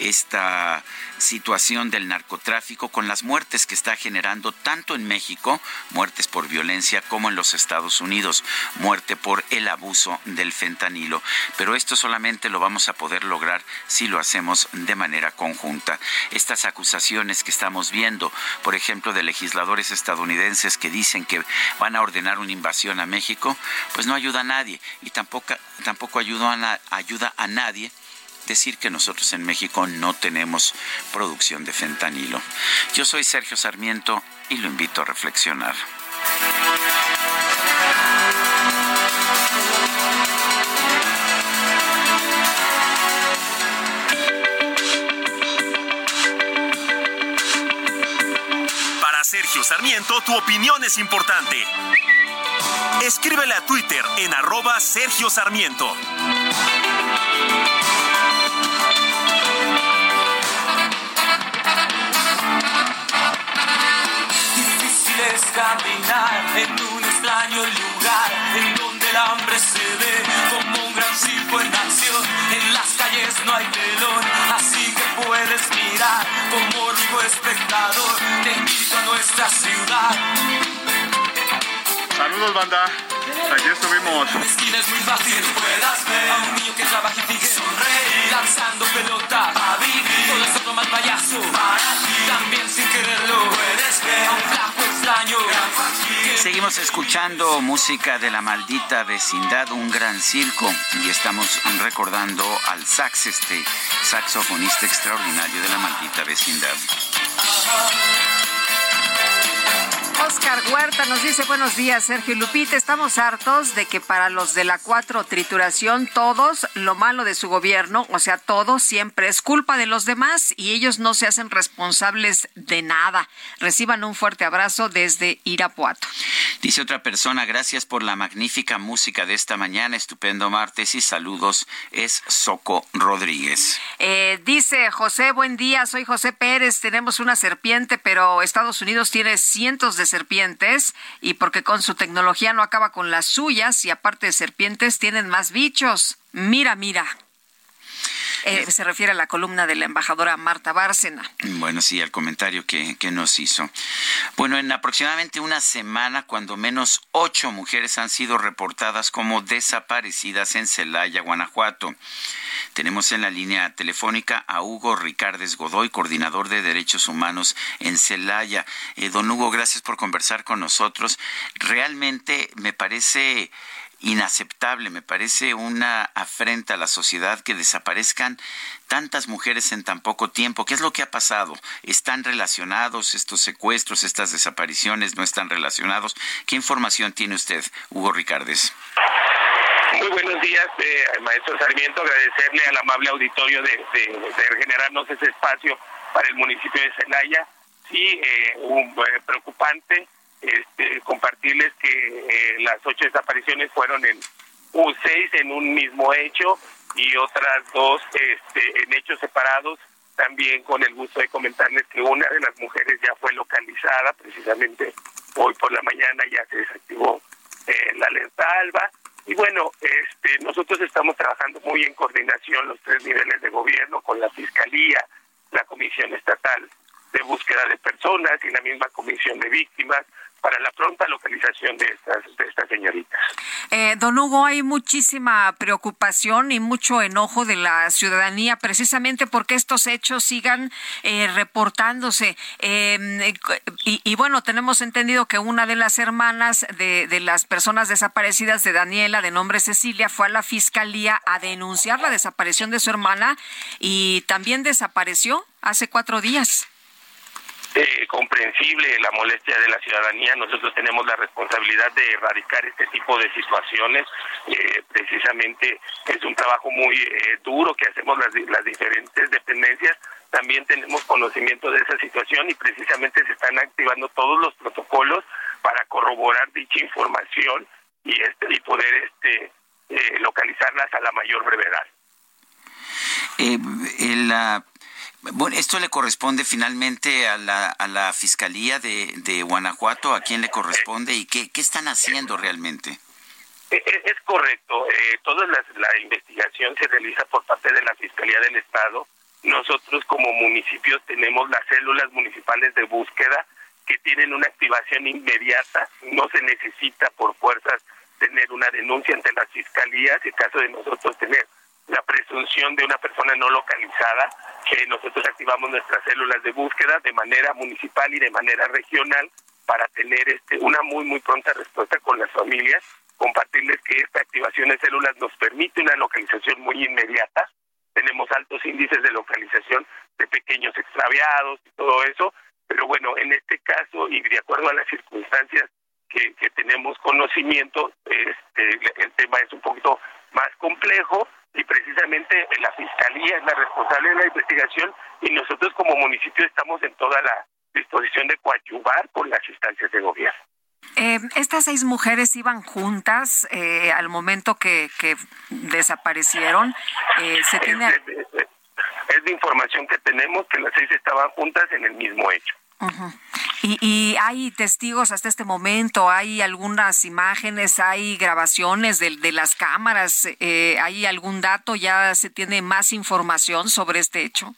esta situación del narcotráfico con las muertes que está generando tanto en México, muertes por violencia, como en los Estados Unidos, muerte por el abuso del fentanilo. Pero esto solamente lo vamos a poder lograr si lo hacemos de manera conjunta. Estas acusaciones que estamos viendo, por ejemplo, de legisladores estadounidenses que dicen que van a ordenar una invasión a México, pues no ayuda a nadie y tampoco, tampoco ayuda a, ayuda a nadie decir que nosotros en México no tenemos producción de fentanilo. Yo soy Sergio Sarmiento y lo invito a reflexionar. Para Sergio Sarmiento, tu opinión es importante. Escríbele a Twitter en arroba Sergio Sarmiento. Es caminar en un extraño lugar en donde el hambre se ve como un gran circo en acción. En las calles no hay telón, así que puedes mirar como rico espectador. Te invito a nuestra ciudad. Saludos, banda. Aquí estuvimos. Esquina es muy fácil, puedas ver a un niño que trabaja y sigue sonreír, lanzando pelota a vivir. Todo es otro mal payaso para ti, también sin quererlo puedes ver a un flaco Seguimos escuchando música de la maldita vecindad, un gran circo, y estamos recordando al sax, este saxofonista extraordinario de la maldita vecindad. Oscar Huerta nos dice buenos días, Sergio Lupita. Estamos hartos de que para los de la cuatro trituración, todos lo malo de su gobierno, o sea, todo siempre es culpa de los demás y ellos no se hacen responsables de nada. Reciban un fuerte abrazo desde Irapuato. Dice otra persona, gracias por la magnífica música de esta mañana, estupendo martes y saludos. Es Soco Rodríguez. Eh, dice José, buen día, soy José Pérez, tenemos una serpiente, pero Estados Unidos tiene cientos de serpientes y porque con su tecnología no acaba con las suyas y aparte de serpientes tienen más bichos. Mira, mira. Eh, se refiere a la columna de la embajadora Marta Bárcena. Bueno, sí, al comentario que, que, nos hizo. Bueno, en aproximadamente una semana, cuando menos ocho mujeres han sido reportadas como desaparecidas en Celaya, Guanajuato. Tenemos en la línea telefónica a Hugo Ricardes Godoy, coordinador de Derechos Humanos en Celaya. Eh, don Hugo, gracias por conversar con nosotros. Realmente me parece inaceptable, me parece una afrenta a la sociedad que desaparezcan tantas mujeres en tan poco tiempo. ¿Qué es lo que ha pasado? ¿Están relacionados estos secuestros, estas desapariciones? ¿No están relacionados? ¿Qué información tiene usted, Hugo Ricardes? Muy buenos días, eh, maestro Sarmiento. Agradecerle al amable auditorio de, generarnos ese espacio para el municipio de Celaya. Sí, eh, un, eh, preocupante este, compartirles que eh, las ocho desapariciones fueron en un seis en un mismo hecho y otras dos este, en hechos separados. También con el gusto de comentarles que una de las mujeres ya fue localizada, precisamente hoy por la mañana ya se desactivó la alerta alba y bueno, este, nosotros estamos trabajando muy en coordinación los tres niveles de gobierno con la Fiscalía, la Comisión Estatal de Búsqueda de Personas y la misma Comisión de Víctimas para la pronta localización de estas, de estas señoritas. Eh, don Hugo, hay muchísima preocupación y mucho enojo de la ciudadanía precisamente porque estos hechos sigan eh, reportándose. Em, y, bueno, tenemos entendido que una de las hermanas de, de las personas desaparecidas de Daniela, de nombre Cecilia, fue a la fiscalía a denunciar la desaparición de su hermana y también desapareció hace cuatro días eh, comprensible la molestia de la ciudadanía. Nosotros tenemos la responsabilidad de erradicar este tipo de situaciones. Eh, precisamente es un trabajo muy eh, duro que hacemos las, las diferentes dependencias. También tenemos conocimiento de esa situación y precisamente se están activando todos los protocolos para corroborar dicha información y este y poder este eh, localizarlas a la mayor brevedad. Eh, la bueno, esto le corresponde finalmente a la, a la Fiscalía de, de Guanajuato, ¿a quién le corresponde y qué, qué están haciendo realmente? E, e, es, correcto, eh, toda la, la, investigación se realiza por parte de la Fiscalía del Estado. Nosotros como municipios tenemos las células municipales de búsqueda que tienen una activación inmediata, no se necesita por fuerzas tener una denuncia ante las fiscalías en caso de nosotros tener la presunción de una persona no localizada, que nosotros activamos nuestras células de búsqueda de manera municipal y de manera regional para tener este una muy muy pronta respuesta con las familias, compartirles que esta activación de células nos permite una localización muy inmediata. Tenemos altos índices de localización de pequeños extraviados y todo eso, pero bueno, en este caso y de acuerdo a las circunstancias que, que tenemos conocimiento, este, el tema es un poquito más complejo, y precisamente la Fiscalía es la responsable de la investigación y nosotros como municipio estamos en toda la disposición de coadyuvar con las instancias de gobierno. Eh, estas seis mujeres iban juntas eh, al momento que, que desaparecieron. Eh, se tiene... es de información que tenemos que las seis estaban juntas en el mismo hecho y, hay testigos hasta este momento, hay algunas imágenes, hay grabaciones de, de las cámaras, eh, hay algún dato, ya se tiene más información sobre este hecho.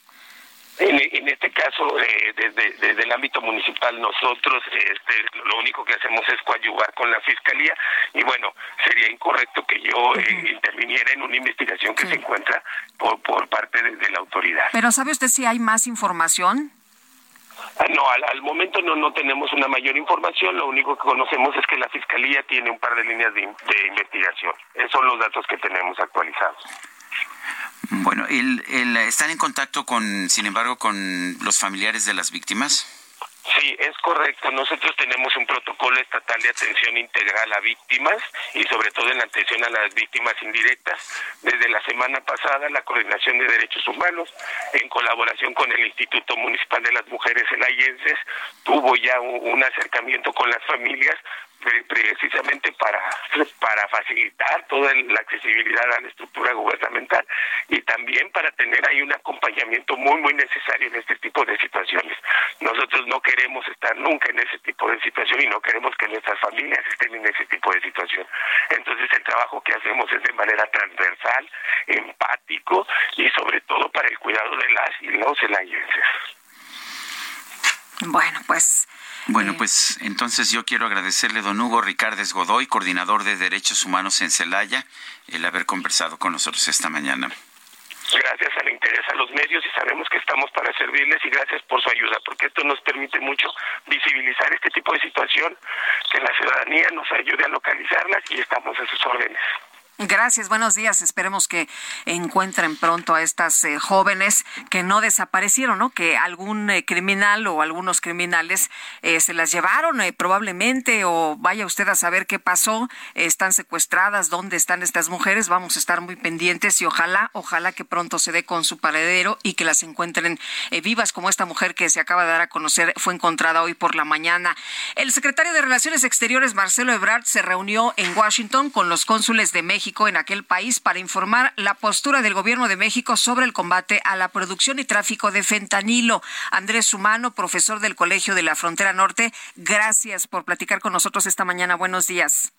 En, este caso, eh, desde, el ámbito municipal, nosotros este, lo único que hacemos es coadyuvar con la fiscalía y bueno, sería incorrecto que yo eh, interviniera en una investigación que se encuentra por, por parte de la autoridad. Pero ¿sabe usted si hay más información? No, al, momento no, no tenemos una mayor información, lo único que conocemos es que la Fiscalía tiene un par de líneas de, investigación. Esos son los datos que tenemos actualizados. Bueno, el, el, ¿están en contacto con, sin embargo, con los familiares de las víctimas? Sí, es correcto. Nosotros tenemos un protocolo estatal de atención integral a víctimas y sobre todo en la atención a las víctimas indirectas. Desde la semana pasada, la Coordinación de Derechos Humanos, en colaboración con el Instituto Municipal de las Mujeres Elayenses, tuvo ya un, acercamiento con las familias precisamente para, para facilitar toda la accesibilidad a la estructura gubernamental y también para tener ahí un acompañamiento muy, muy necesario en este tipo de situaciones. Nosotros no queremos estar nunca en ese tipo de situación y no queremos que nuestras familias estén en ese tipo de situación. Entonces el trabajo que hacemos es de manera transversal, empático y sobre todo para el cuidado de las y los elayenses. Bueno, pues bueno, pues entonces yo quiero agradecerle don Hugo Ricardes Godoy, coordinador de Derechos Humanos en Celaya, el haber conversado con nosotros esta mañana. Gracias al interés a los medios y sabemos que estamos para servirles y gracias por su ayuda, porque esto nos permite mucho visibilizar este tipo de situación, que la ciudadanía nos ayude a localizarlas y estamos a sus órdenes. Gracias, buenos días. Esperemos que encuentren pronto a estas eh, jóvenes que no desaparecieron, ¿no? Que algún eh, criminal o algunos criminales eh, se las llevaron probablemente o vaya usted a saber qué pasó. están secuestradas, dónde están estas mujeres. Vamos a estar muy pendientes y ojalá, ojalá que pronto se dé con su paradero y que las encuentren vivas como esta mujer que se acaba de dar a conocer fue encontrada hoy por la mañana. El secretario de Relaciones Exteriores, Marcelo Ebrard, se reunió en Washington con los cónsules de México en aquel país para informar la postura del gobierno de México sobre el combate a la producción y tráfico de fentanilo. Andrés Humano, profesor del Colegio de la Frontera Norte, gracias por platicar con nosotros esta mañana. Buenos días.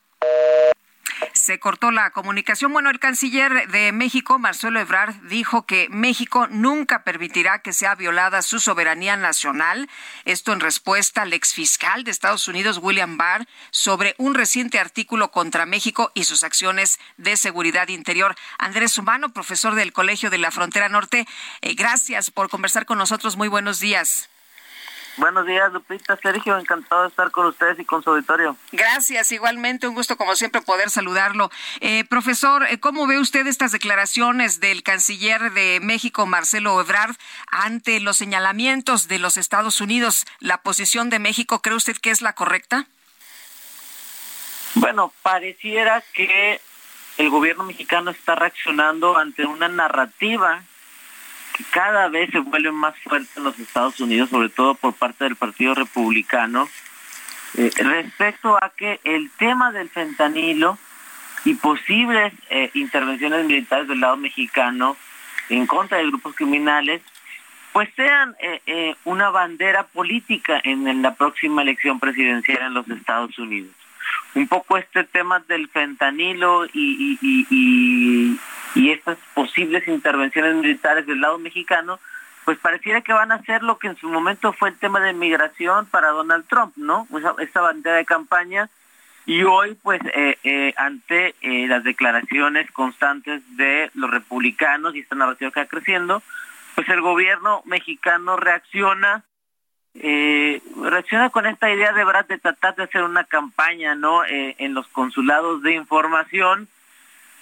Se cortó la comunicación. Bueno, el canciller de México, Marcelo Ebrard, dijo que México nunca permitirá que sea violada su soberanía nacional. Esto en respuesta al exfiscal de Estados Unidos, William Barr, sobre un reciente artículo contra México y sus acciones de seguridad interior. Andrés Humano, profesor del Colegio de la Frontera Norte, eh, gracias por conversar con nosotros. Muy buenos días. Buenos días, Lupita, Sergio, encantado de estar con ustedes y con su auditorio. Gracias, igualmente, un gusto como siempre poder saludarlo. Eh, profesor, eh, ¿cómo ve usted estas declaraciones del canciller de México, Marcelo Ebrard, ante los señalamientos de los Estados Unidos? ¿La posición de México cree usted que es la correcta? Bueno, pareciera que el gobierno mexicano está reaccionando ante una narrativa que cada vez se vuelve más fuerte en los Estados Unidos, sobre todo por parte del Partido Republicano, eh, respecto a que el tema del fentanilo y posibles eh, intervenciones militares del lado mexicano en contra de grupos criminales, pues sean eh, una bandera política en la próxima elección presidencial en los Estados Unidos. Un poco este tema del fentanilo y, y, y, estas posibles intervenciones militares del lado mexicano, pues pareciera que van a ser lo que en su momento fue el tema de migración para Donald Trump, ¿no? esta bandera de campaña. Y hoy, pues, eh, eh, ante eh, las declaraciones constantes de los republicanos y esta narrativa que va creciendo, pues el gobierno mexicano reacciona eh, reacciona con esta idea de verdad de tratar de hacer una campaña no en los consulados de información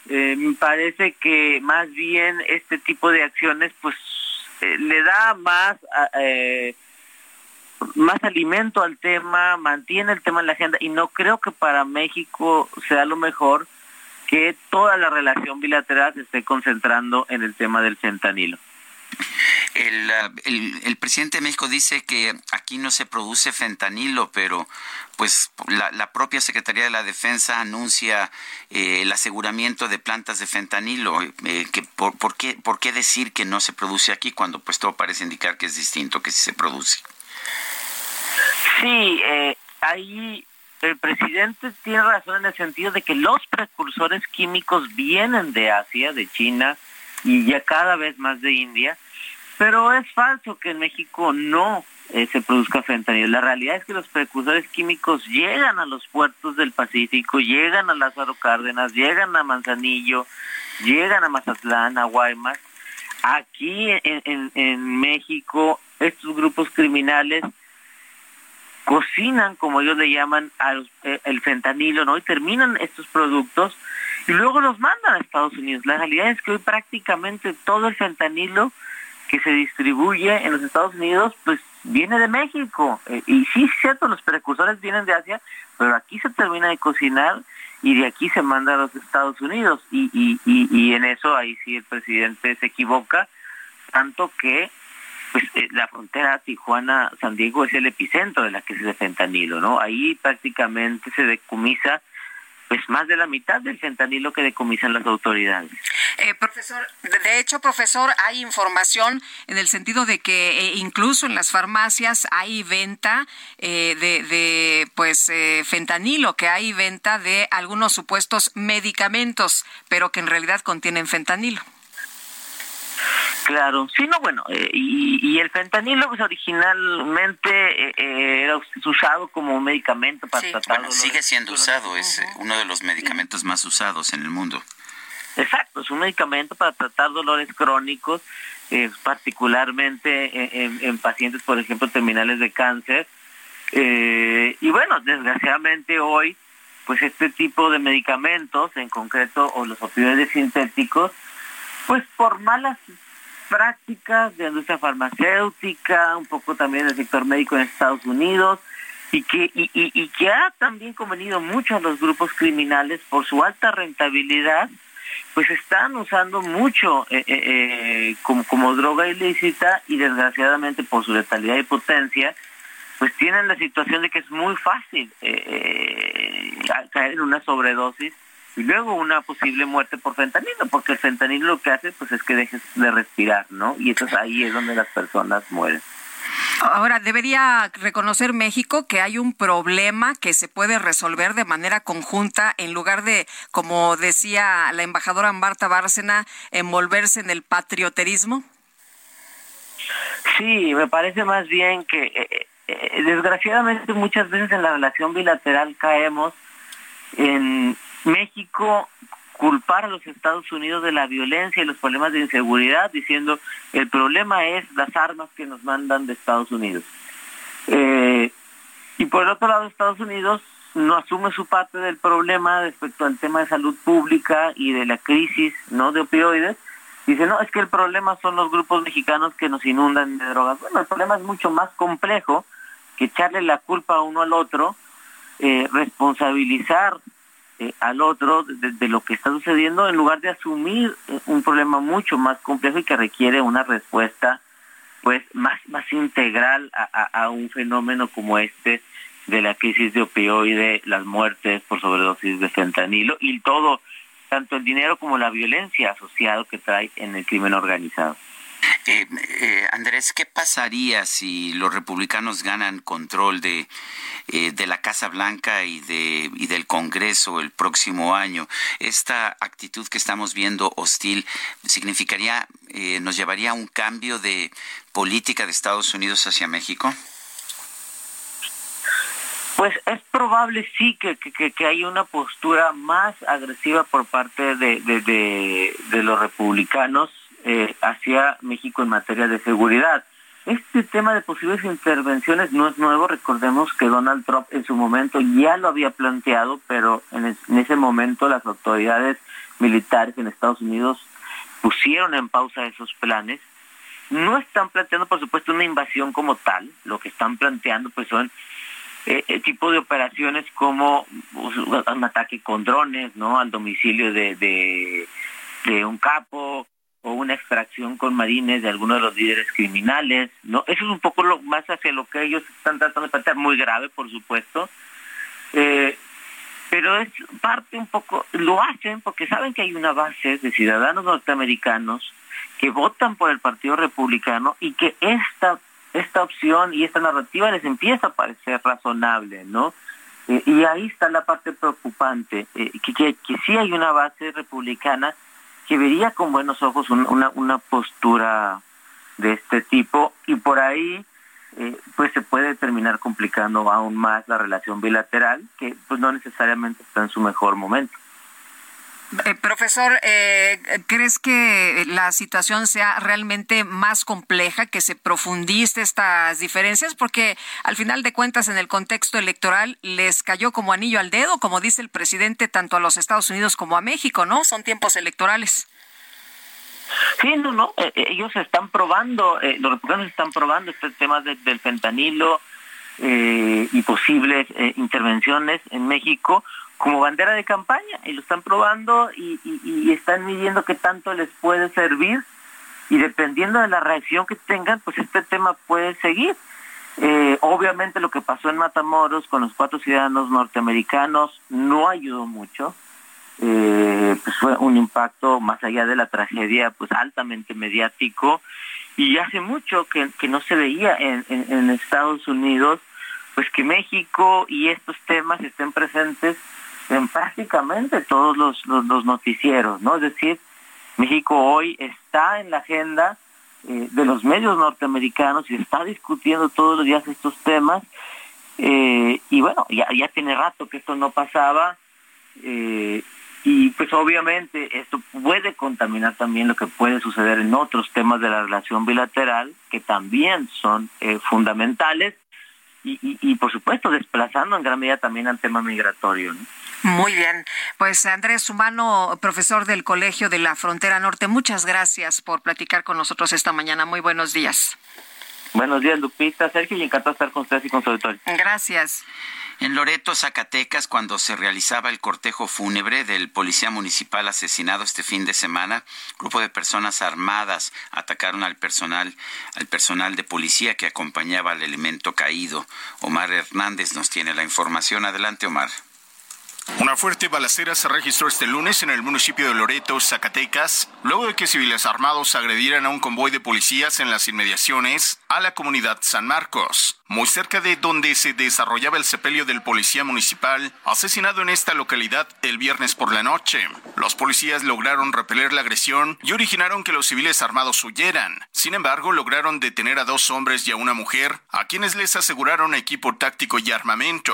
eh, me parece que más bien este tipo de acciones pues eh, le da más más alimento al tema mantiene el tema en la agenda y no creo que para México sea lo mejor que toda la relación bilateral se esté concentrando en el tema del fentanilo el, el, presidente de México dice que aquí no se produce fentanilo, pero pues la, propia Secretaría de la Defensa anuncia eh, el aseguramiento de plantas de fentanilo. Eh, que por, qué, ¿Por qué decir que no se produce aquí cuando pues todo parece indicar que es distinto, que sí se produce? Sí, eh, ahí el presidente tiene razón en el sentido de que los precursores químicos vienen de Asia, de China y ya cada vez más de India pero es falso que en México no eh, se produzca fentanilo. La realidad es que los precursores químicos llegan a los puertos del Pacífico, llegan a Lázaro Cárdenas, llegan a Manzanillo, llegan a Mazatlán, a Guaymas. Aquí en, México estos grupos criminales cocinan, como ellos le llaman, al, eh, el fentanilo, ¿no? Y terminan estos productos y luego los mandan a Estados Unidos. La realidad es que hoy prácticamente todo el fentanilo que se distribuye en los Estados Unidos, pues viene de México. Eh, y sí, es cierto, los precursores vienen de Asia, pero aquí se termina de cocinar y de aquí se manda a los Estados Unidos. Y, y, y, en eso ahí sí el presidente se equivoca, tanto que pues eh, la frontera Tijuana-San Diego es el epicentro de la crisis de fentanilo, ¿no? Ahí prácticamente se decumisa pues más de la mitad del fentanilo que decomisan las autoridades. Eh, profesor, de hecho, profesor, hay información en el sentido de que eh, incluso en las farmacias hay venta eh, de, de, pues fentanilo, que hay venta de algunos supuestos medicamentos, pero que en realidad contienen fentanilo. Claro, sí, no, bueno, eh, y, el fentanilo pues originalmente eh, eh, era usado como medicamento para tratar bueno, sigue siendo usado, es uno de los medicamentos más usados en el mundo. Exacto, es un medicamento para tratar dolores crónicos, particularmente en, pacientes, por ejemplo, terminales de cáncer. y bueno, desgraciadamente hoy, pues este tipo de medicamentos, en concreto, o los opioides sintéticos, pues por malas prácticas de la industria farmacéutica, un poco también del sector médico en Estados Unidos, y que, y, que ha también convenido mucho a los grupos criminales por su alta rentabilidad, pues están usando mucho eh, eh, eh, como, como droga ilícita y desgraciadamente por su letalidad y potencia, pues tienen la situación de que es muy fácil caer en una sobredosis y luego una posible muerte por fentanilo, porque el fentanilo lo que hace pues es que dejes de respirar, ¿no? Y entonces ahí es donde las personas mueren. Ahora, debería reconocer México que hay un problema que se puede resolver de manera conjunta en lugar de, como decía la embajadora Marta Bárcena, envolverse en el patrioterismo. Sí, me parece más bien que eh, eh, desgraciadamente muchas veces en la relación bilateral caemos en México culpar a los Estados Unidos de la violencia y los problemas de inseguridad, diciendo el problema es las armas que nos mandan de Estados Unidos. Eh, y por el otro lado, Estados Unidos no asume su parte del problema respecto al tema de salud pública y de la crisis no de opioides. Dice, no, es que el problema son los grupos mexicanos que nos inundan de drogas. Bueno, el problema es mucho más complejo que echarle la culpa a uno al otro, eh, responsabilizar eh, al otro de, lo que está sucediendo en lugar de asumir un problema mucho más complejo y que requiere una respuesta pues más más integral a, un fenómeno como este de la crisis de opioide, las muertes por sobredosis de fentanilo y todo, tanto el dinero como la violencia asociado que trae en el crimen organizado. Eh, eh, Andrés, ¿qué pasaría si los republicanos ganan control de, eh, de la Casa Blanca y, de, y del Congreso el próximo año? ¿Esta actitud que estamos viendo hostil significaría, nos llevaría a un cambio de política de Estados Unidos hacia México? Pues es probable sí que, que, que haya una postura más agresiva por parte de, de, de los republicanos eh, hacia México en materia de seguridad. Este tema de posibles intervenciones no es nuevo, recordemos que Donald Trump en su momento ya lo había planteado, pero en, ese momento las autoridades militares en Estados Unidos pusieron en pausa esos planes. No están planteando, por supuesto, una invasión como tal, lo que están planteando pues son eh, el tipo de operaciones como pues, un ataque con drones, ¿no? Al domicilio de, de un capo, o una extracción con marines de algunos de los líderes criminales, ¿no? Eso es un poco lo más hacia lo que ellos están tratando de plantear, muy grave, por supuesto, eh, pero es parte un poco, lo hacen porque saben que hay una base de ciudadanos norteamericanos que votan por el Partido Republicano y que esta, esta opción y esta narrativa les empieza a parecer razonable, ¿no? Eh, y ahí está la parte preocupante, eh, que, que, que sí hay una base republicana que vería con buenos ojos una, una postura de este tipo y por ahí eh, pues se puede terminar complicando aún más la relación bilateral que pues no necesariamente está en su mejor momento. Eh, profesor, eh, ¿crees que la situación sea realmente más compleja, que se profundice estas diferencias? Porque al final de cuentas, en el contexto electoral, les cayó como anillo al dedo, como dice el presidente, tanto a los Estados Unidos como a México, ¿no? Son tiempos electorales. Sí, no, no, eh, ellos están probando, los republicanos están probando este tema del fentanilo y posibles intervenciones en México como bandera de campaña y lo están probando y, están midiendo qué tanto les puede servir y dependiendo de la reacción que tengan, pues este tema puede seguir. Eh, obviamente lo que pasó en Matamoros con los cuatro ciudadanos norteamericanos no ayudó mucho. Eh, pues fue un impacto más allá de la tragedia, pues altamente mediático y hace mucho que, no se veía en, en Estados Unidos, pues que México y estos temas estén presentes en prácticamente todos los, los, noticieros, ¿no? Es decir, México hoy está en la agenda eh, de los medios norteamericanos y está discutiendo todos los días estos temas. Eh, y bueno, ya, ya tiene rato que esto no pasaba. Eh, y pues obviamente esto puede contaminar también lo que puede suceder en otros temas de la relación bilateral, que también son fundamentales. Y, y, y, por supuesto desplazando en gran medida también al tema migratorio. ¿no? Muy bien. Pues Andrés Humano, profesor del Colegio de la Frontera Norte, muchas gracias por platicar con nosotros esta mañana. Muy buenos días. Buenos días, Lupita, Sergio, y encantado de estar con ustedes y con su auditorio. Gracias. En Loreto, Zacatecas, cuando se realizaba el cortejo fúnebre del policía municipal asesinado este fin de semana, un grupo de personas armadas atacaron al personal, al personal de policía que acompañaba al elemento caído. Omar Hernández nos tiene la información. Adelante, Omar. Una fuerte balacera se registró este lunes en el municipio de Loreto, Zacatecas, luego de que civiles armados agredieran a un convoy de policías en las inmediaciones a la comunidad San Marcos, muy cerca de donde se desarrollaba el sepelio del policía municipal asesinado en esta localidad el viernes por la noche. Los policías lograron repeler la agresión y originaron que los civiles armados huyeran. Sin embargo, lograron detener a dos hombres y a una mujer, a quienes les aseguraron equipo táctico y armamento.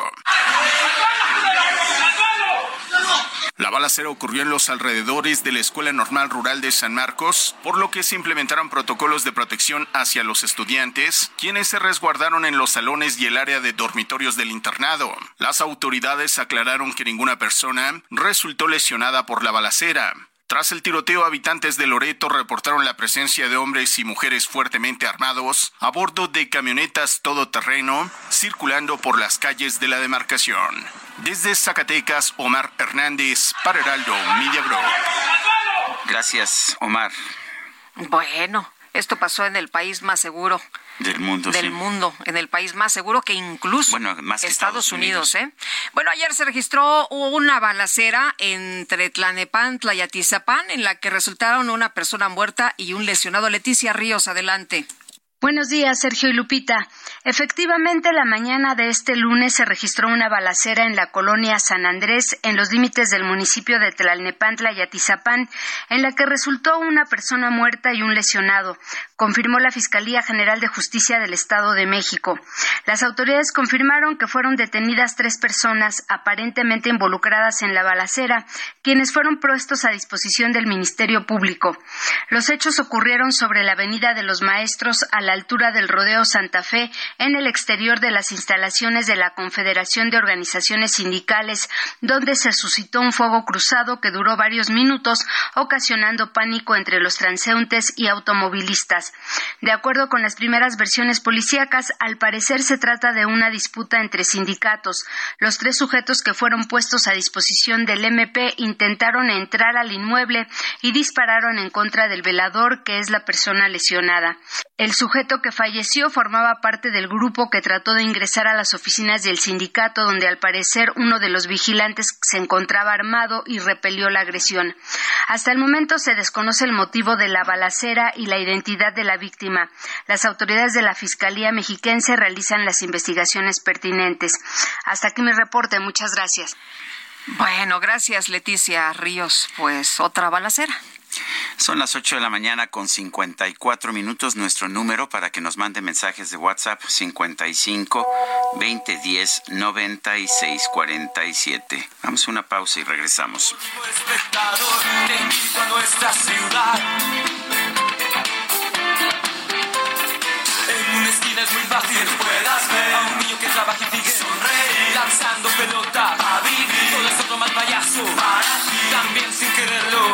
La balacera ocurrió en los alrededores de la Escuela Normal Rural de San Marcos, por lo que se implementaron protocolos de protección hacia los estudiantes, quienes se resguardaron en los salones y el área de dormitorios del internado. Las autoridades aclararon que ninguna persona resultó lesionada por la balacera. Tras el tiroteo, habitantes de Loreto reportaron la presencia de hombres y mujeres fuertemente armados a bordo de camionetas todoterreno circulando por las calles de la demarcación. Desde Zacatecas, Omar Hernández para Heraldo Media Group. Gracias, Omar. Bueno, esto pasó en el país más seguro del mundo, del mundo, en el país más seguro que incluso Estados, Unidos. ¿eh? Bueno, ayer se registró una balacera entre Tlanepantla y Atizapán, en la que resultaron una persona muerta y un lesionado. Leticia Ríos, adelante. Buenos días, Sergio y Lupita. Efectivamente, la mañana de este lunes se registró una balacera en la colonia San Andrés, en los límites del municipio de Tlalnepantla y Atizapán, en la que resultó una persona muerta y un lesionado, confirmó la Fiscalía General de Justicia del Estado de México. Las autoridades confirmaron que fueron detenidas tres personas aparentemente involucradas en la balacera, quienes fueron puestos a disposición del Ministerio Público. Los hechos ocurrieron sobre la Avenida de los Maestros a la altura del Rodeo Santa Fe, en el exterior de las instalaciones de la Confederación de Organizaciones Sindicales, donde se suscitó un fuego cruzado que duró varios minutos, ocasionando pánico entre los transeúntes y automovilistas. De acuerdo con las primeras versiones policíacas, al parecer se trata de una disputa entre sindicatos. Los tres sujetos que fueron puestos a disposición del MP intentaron entrar al inmueble y dispararon en contra del velador, que es la persona lesionada. El sujeto que falleció formaba parte del grupo que trató de ingresar a las oficinas del sindicato, donde al parecer uno de los vigilantes se encontraba armado y repelió la agresión. Hasta el momento se desconoce el motivo de la balacera y la identidad de la víctima. Las autoridades de la Fiscalía mexiquense realizan las investigaciones pertinentes. Hasta aquí mi reporte. Muchas gracias. Bueno, gracias Leticia Ríos. Pues otra balacera. Son las 8 de la mañana con 54 minutos. Nuestro número para que nos mande mensajes de WhatsApp 55 2010 96 47. Vamos a una pausa y regresamos. En una esquina es muy fácil puedas ver a un niño que trabaja y sigue sonreír lanzando pelota a vivir todo es otro mal payaso para ti también sin quererlo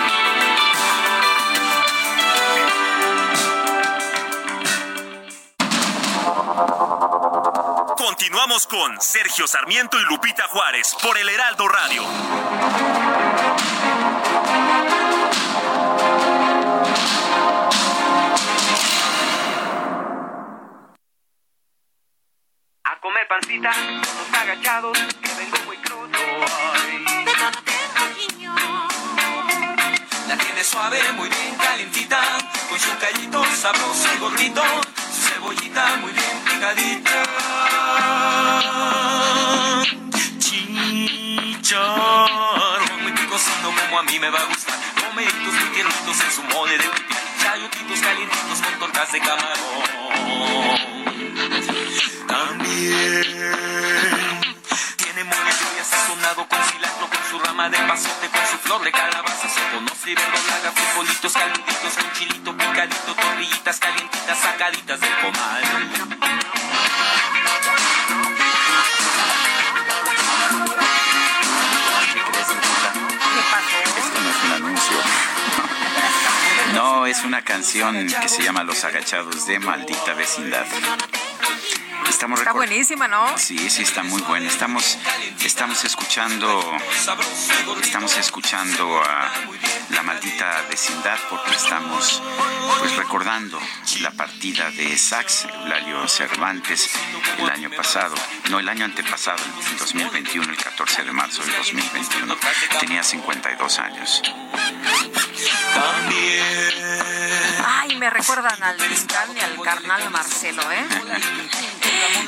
Continuamos con Sergio Sarmiento y Lupita Juárez por el Heraldo Radio. A comer pancita, todos agachados, que vengo muy crudo. La tiene suave, muy bien calientita, con su callito sabroso y gordito, cebollita muy bien picadita. Chicharrón muy picosito como a mí me va a gustar, comeditos muy tiernitos en su mole de pipián, chayotitos calientitos con tortas de camarón. También tiene mole ya sazonado con cilantro, su rama de pasote, con su flor de calabaza, se conoce verdolaga, frijolitos calientitos, con chilito picadito, tortillitas calientitas, sacaditas del comal. No, es una canción que se llama Los Agachados de Maldita Vecindad. Estamos está buenísima, ¿no? Sí, sí, está muy buena. Estamos, estamos escuchando, estamos escuchando a la maldita vecindad porque estamos pues recordando la partida de Sax, Eulalio Cervantes, el año pasado, no, el año antepasado, en 2021, el 14 de marzo de 2021. Tenía 52 años. Ay, me recuerdan al Tintán y al carnal Marcelo, ¿eh?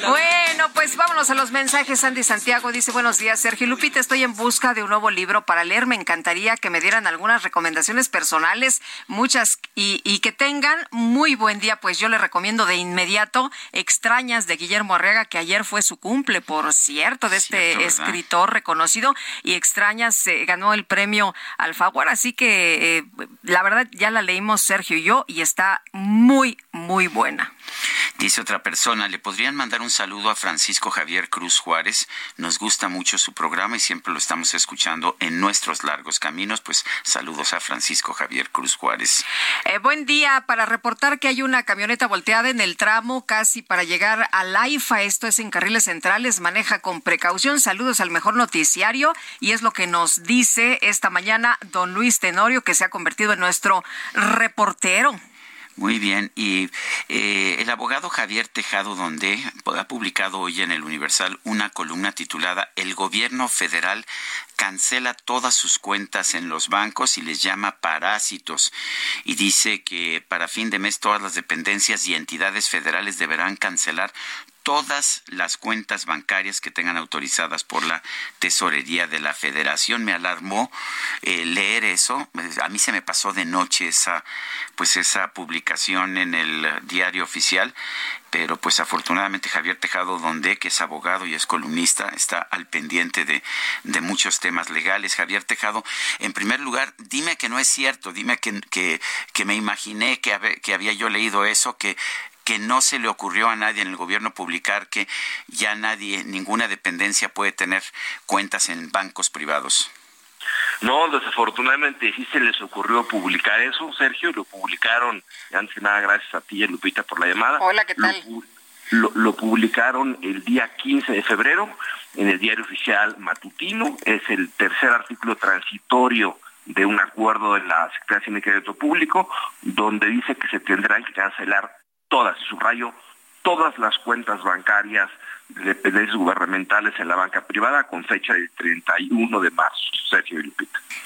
Bueno, pues vámonos a los mensajes. Andy Santiago dice, buenos días, Sergio Lupita, estoy en busca de un nuevo libro para leer. Me encantaría que me dieran algunas recomendaciones personales, muchas, y, que tengan muy buen día. Pues yo le recomiendo de inmediato Extrañas de Guillermo Arriaga, que ayer fue su cumple, por cierto, de este escritor reconocido, y Extrañas eh, ganó el premio Alfaguara, así que eh, la verdad ya la leímos Sergio yo, y está muy, muy buena. Dice otra persona, ¿le podrían mandar un saludo a Francisco Javier Cruz Juárez? Nos gusta mucho su programa y siempre lo estamos escuchando en nuestros largos caminos. Pues saludos a Francisco Javier Cruz Juárez. Eh, buen día, para reportar que hay una camioneta volteada en el tramo casi para llegar a Laifa. Esto es en carriles centrales, maneja con precaución. Saludos al mejor noticiario y es lo que nos dice esta mañana don Luis Tenorio, que se ha convertido en nuestro reportero. Muy bien, y eh, el abogado Javier Tejado Donde ha publicado hoy en el Universal una columna titulada El gobierno federal cancela todas sus cuentas en los bancos y les llama parásitos y dice que para fin de mes todas las dependencias y entidades federales deberán cancelar todas las cuentas bancarias que tengan autorizadas por la tesorería de la federación. Me alarmó eh, leer eso. A mí se me pasó de noche esa, pues esa publicación en el diario oficial pero pues afortunadamente Javier Tejado Donde, que es abogado y es columnista, está al pendiente de, de muchos temas legales. Javier Tejado, en primer lugar, dime que no es cierto, dime que, que, que me imaginé que, que había yo leído eso, que que no se le ocurrió a nadie en el gobierno publicar que ya nadie, ninguna dependencia puede tener cuentas en bancos privados. No, desafortunadamente sí se les ocurrió publicar eso, Sergio, lo publicaron, antes que nada, gracias a ti, Lupita, por la llamada. Hola, ¿qué tal? Lo, lo, publicaron el día 15 de febrero en el diario oficial matutino, es el tercer artículo transitorio de un acuerdo de la Secretaría de Crédito Público, donde dice que se tendrán que cancelar todas, subrayo, todas las cuentas bancarias de dependencias gubernamentales en la banca privada con fecha del 31 de marzo. Sergio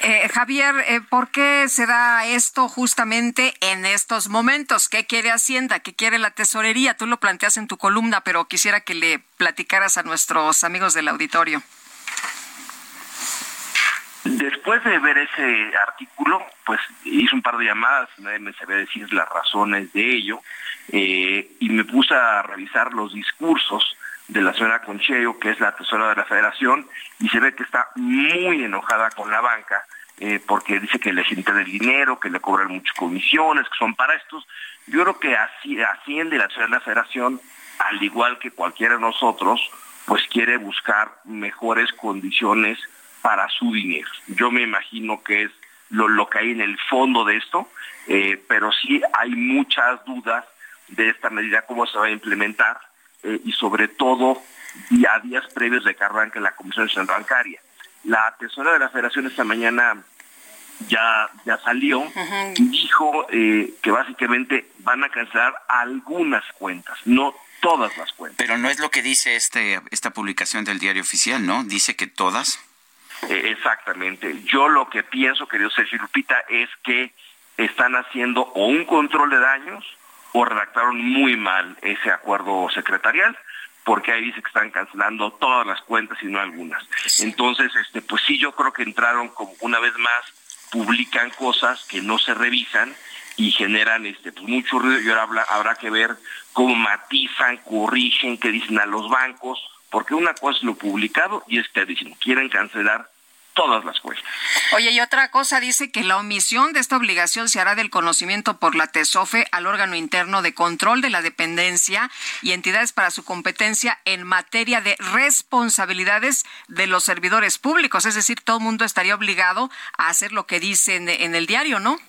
eh, Javier, eh, ¿por qué se da esto justamente en estos momentos? ¿Qué quiere Hacienda? ¿Qué quiere la tesorería? Tú lo planteas en tu columna, pero quisiera que le platicaras a nuestros amigos del auditorio. Después de ver ese artículo, pues hice un par de llamadas, nadie me sabía decir las razones de ello. Eh, y me puse a revisar los discursos de la señora Concheo, que es la tesora de la federación, y se ve que está muy enojada con la banca, eh, porque dice que le sienten el dinero, que le cobran muchas comisiones, que son para estos. Yo creo que así Hacienda la señora de la federación, al igual que cualquiera de nosotros, pues quiere buscar mejores condiciones para su dinero. Yo me imagino que es lo, lo que hay en el fondo de esto, eh, pero sí hay muchas dudas de esta medida, cómo se va a implementar eh, y sobre todo a días previos de que arranque la Comisión Nacional Bancaria. La tesora de la Federación esta mañana ya, ya salió y dijo eh, que básicamente van a cancelar algunas cuentas, no todas las cuentas. Pero no es lo que dice este, esta publicación del diario oficial, ¿no? Dice que todas. Eh, exactamente. Yo lo que pienso, querido Sergio Lupita, es que están haciendo o un control de daños o redactaron muy mal ese acuerdo secretarial porque ahí dice que están cancelando todas las cuentas y no algunas. Entonces, este, pues sí, yo creo que entraron como una vez más, publican cosas que no se revisan y generan este pues mucho ruido y ahora habrá que ver cómo matizan, corrigen, qué dicen a los bancos, porque una cosa es lo publicado y es que dicen, quieren cancelar todas las cuentas. Oye, y otra cosa dice que la omisión de esta obligación se hará del conocimiento por la TESOFE al órgano interno de control de la dependencia y entidades para su competencia en materia de responsabilidades de los servidores públicos. Es decir, todo el mundo estaría obligado a hacer lo que dicen en el diario, ¿no?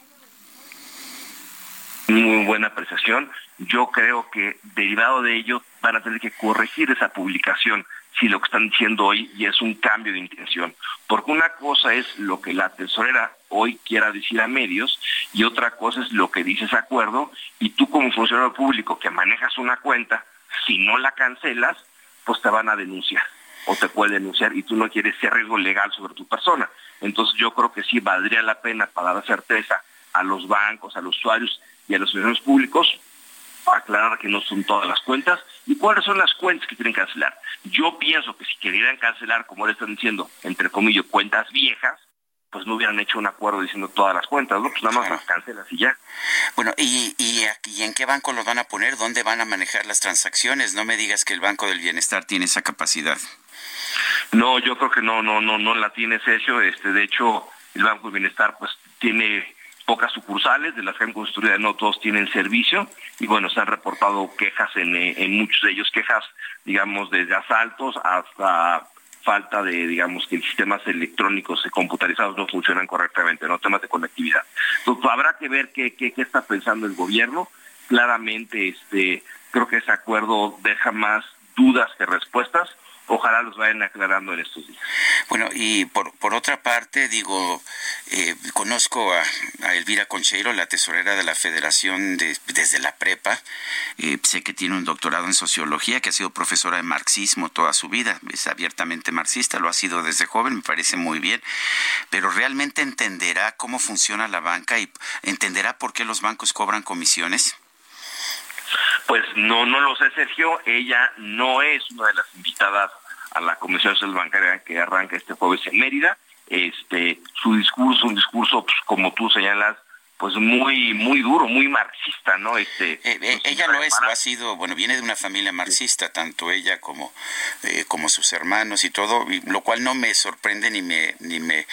muy buena apreciación. Yo creo que derivado de ello van a tener que corregir esa publicación si lo que están diciendo hoy y es un cambio de intención. Porque una cosa es lo que la tesorera hoy quiera decir a medios y otra cosa es lo que dice ese acuerdo y tú como funcionario público que manejas una cuenta, si no la cancelas, pues te van a denunciar o te puede denunciar y tú no quieres ese riesgo legal sobre tu persona. Entonces yo creo que sí valdría la pena para dar certeza a los bancos, a los usuarios y a los funcionarios públicos aclarar que no son todas las cuentas y cuáles son las cuentas que quieren cancelar. Yo pienso que si querían cancelar, como le están diciendo, entre comillas, cuentas viejas, pues no hubieran hecho un acuerdo diciendo todas las cuentas, ¿no? Pues nada más las cancelas y ya. Bueno, ¿y, y, ¿y en qué banco los van a poner? ¿Dónde van a manejar las transacciones? No me digas que el Banco del Bienestar tiene esa capacidad. No, yo creo que no, no, no, no la tiene Sergio. Este, de hecho, el Banco del Bienestar, pues, tiene pocas sucursales, de las que han construido no todos tienen servicio y bueno, se han reportado quejas en, en muchos de ellos, quejas, digamos, desde asaltos hasta falta de, digamos, que sistemas electrónicos y computarizados no funcionan correctamente, ¿no? Temas de conectividad. Entonces, habrá que ver qué, qué, qué está pensando el gobierno. Claramente, este, creo que ese acuerdo deja más dudas que respuestas ojalá los vayan aclarando en estos días. Bueno, y por, por otra parte, digo, eh, conozco a, Elvira Concheiro, la tesorera de la Federación desde la prepa. Eh, sé que tiene un doctorado en sociología, que ha sido profesora de marxismo toda su vida. Es abiertamente marxista, lo ha sido desde joven, me parece muy bien. Pero realmente entenderá cómo funciona la banca y entenderá por qué los bancos cobran comisiones. Pues no, no lo sé, Sergio. Ella no es una de las invitadas a la Comisión Social Bancaria que arranca este jueves en Mérida. Este, su discurso, un discurso, pues, como tú señalas, pues muy muy duro, muy marxista, ¿no? Este eh, eh, ella lo es, lo ha sido, bueno, viene de una familia marxista, tanto ella como eh, como sus hermanos y todo, lo cual no me sorprende ni me ni me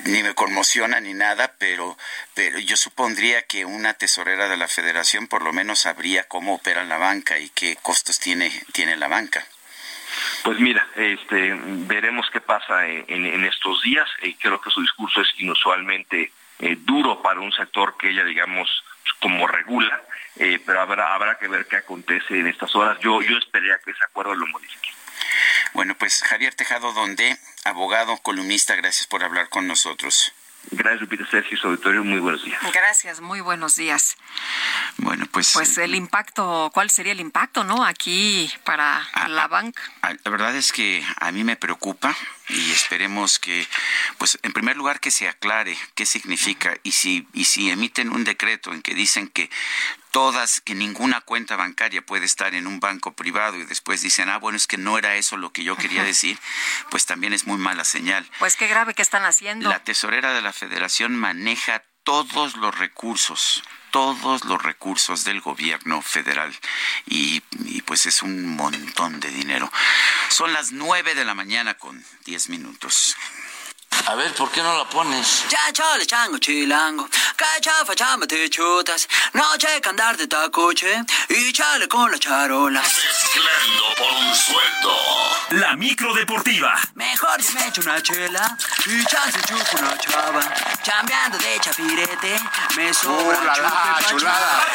ni me conmociona ni nada, pero pero yo supondría que una tesorera de la Federación por lo menos sabría cómo opera la banca y qué costos tiene tiene la banca. Pues mira, este, veremos qué pasa en, en estos días. creo que su discurso es inusualmente eh, duro para un sector que ella, digamos, como regula, eh, pero habrá, habrá que ver qué acontece en estas horas. Yo, yo esperaría que ese acuerdo lo modifique. Bueno, pues Javier Tejado Donde, abogado, columnista, gracias por hablar con nosotros. Gracias, Lupita Sergio, su auditorio, muy buenos días. Gracias, muy buenos días. Bueno, pues... Pues el impacto, ¿cuál sería el impacto, no? Aquí para ah, la ah, banca. Ah, la verdad es que a mí me preocupa y esperemos que, pues, en primer lugar que se aclare qué significa y si, y si emiten un decreto en que dicen que todas, que ninguna cuenta bancaria puede estar en un banco privado y después dicen, ah, bueno, es que no era eso lo que yo quería decir, pues también es muy mala señal. Pues qué grave que están haciendo. La tesorera de la federación maneja todos los recursos, todos los recursos del gobierno federal y, y, pues es un montón de dinero. Son las nueve de la mañana con diez minutos. A ver, ¿por qué no la pones? Ya chole chango chilango, cachafa chamba te chutas, noche que andar de tacoche y chale con la charola. Mezclando por un sueldo. La micro deportiva. Mejor si me echo una chela y chance chupo una chava. Chambeando de chapirete, me sobra la, la, chulada.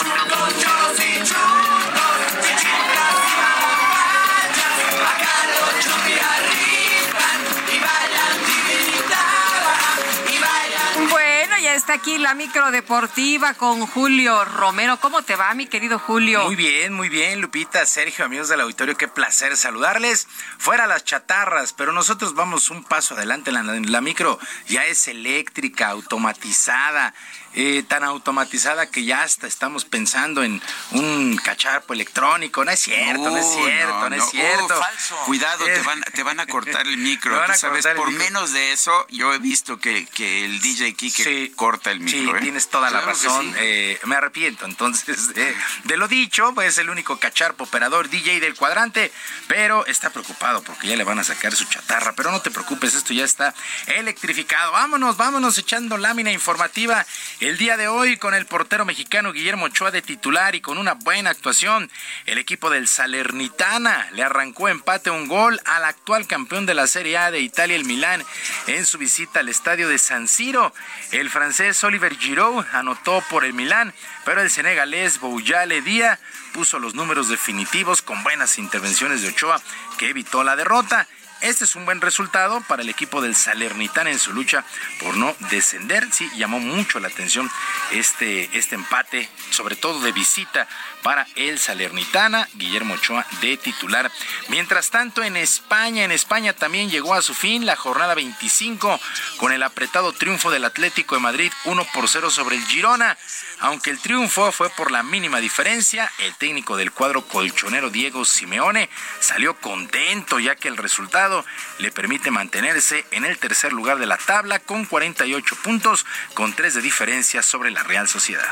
Está aquí la micro deportiva con Julio Romero. ¿Cómo te va, mi querido Julio? Muy bien, muy bien, Lupita, Sergio, amigos del auditorio, qué placer saludarles. Fuera las chatarras, pero nosotros vamos un paso adelante. La, la micro ya es eléctrica, automatizada eh, tan automatizada que ya hasta estamos pensando en un cacharpo electrónico. No es cierto, no es cierto, no, es cierto. falso. Cuidado, te, van, te van a cortar el micro. sabes, por menos de eso, yo he visto que, que el DJ Kike corta el micro. Sí, ¿eh? tienes toda la razón. Eh, me arrepiento entonces de, lo dicho, pues es el único cacharpo operador DJ del cuadrante, pero está preocupado porque ya le van a sacar su chatarra. Pero no te preocupes, esto ya está electrificado. Vámonos, vámonos echando lámina informativa El día de hoy, con el portero mexicano Guillermo Ochoa de titular y con una buena actuación, el equipo del Salernitana le arrancó empate un gol al actual campeón de la Serie A de Italia, el Milán, en su visita al estadio de San Siro. El francés Oliver Giroud anotó por el Milán, pero el senegalés Bouyale Díaz puso los números definitivos con buenas intervenciones de Ochoa que evitó la derrota. Este es un buen resultado para el equipo del Salernitana en su lucha por no descender. Sí, llamó mucho la atención este, este empate, sobre todo de visita para el Salernitana, Guillermo Ochoa de titular. Mientras tanto, en España, en España también llegó a su fin la jornada 25 con el apretado triunfo del Atlético de Madrid 1 por 0 sobre el Girona. Aunque el triunfo fue por la mínima diferencia, el técnico del cuadro colchonero Diego Simeone salió contento ya que el resultado le permite mantenerse en el tercer lugar de la tabla con 48 puntos, con 3 de diferencia sobre la Real Sociedad.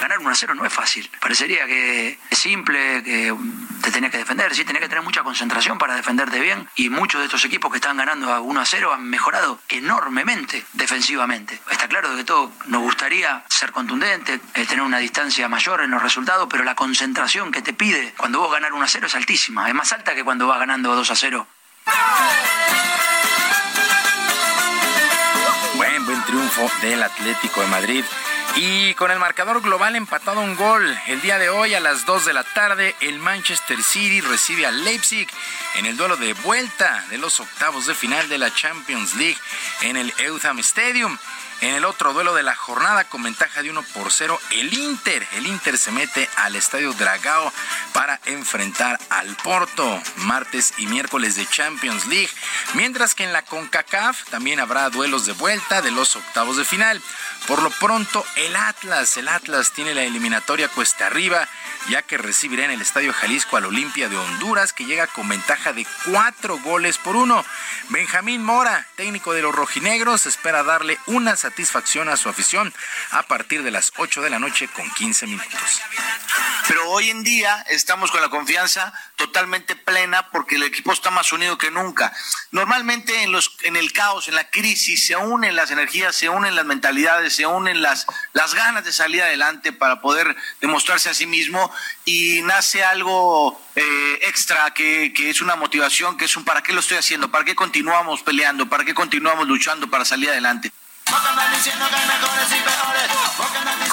Ganar 1 a 0 no es fácil. Parecería que es simple, que te tenés que defender, sí, tenés que tener mucha concentración para defenderte bien. Y muchos de estos equipos que están ganando a 1 a 0 han mejorado enormemente defensivamente. Está claro que todo nos gustaría ser contundente, eh, tener una distancia mayor en los resultados, pero la concentración que te pide cuando vos ganar 1 a 0 es altísima. Es más alta que cuando vas ganando 2 a 0. Buen, buen triunfo del Atlético de Madrid. Y con el marcador global empatado un gol, el día de hoy a las 2 de la tarde el Manchester City recibe al Leipzig en el duelo de vuelta de los octavos de final de la Champions League en el Eutham Stadium. En el otro duelo de la jornada con ventaja de 1 por 0, el Inter. El Inter se mete al Estadio Dragao para enfrentar al Porto martes y miércoles de Champions League. Mientras que en la CONCACAF también habrá duelos de vuelta de los octavos de final. Por lo pronto, el Atlas, el Atlas tiene la eliminatoria cuesta arriba, ya que recibirá en el Estadio Jalisco al Olimpia de Honduras, que llega con ventaja de cuatro goles por uno. Benjamín Mora, técnico de los rojinegros, espera darle una satisfacción a su afición a partir de las 8 de la noche con 15 minutos. Pero hoy en día estamos con la confianza totalmente plena porque el equipo está más unido que nunca. Normalmente en, los, en el caos, en la crisis, se unen las energías, se unen las mentalidades, se unen las, las ganas de salir adelante para poder demostrarse a sí mismo y nace algo eh, extra que, que es una motivación, que es un para qué lo estoy haciendo, para qué continuamos peleando, para qué continuamos luchando para salir adelante.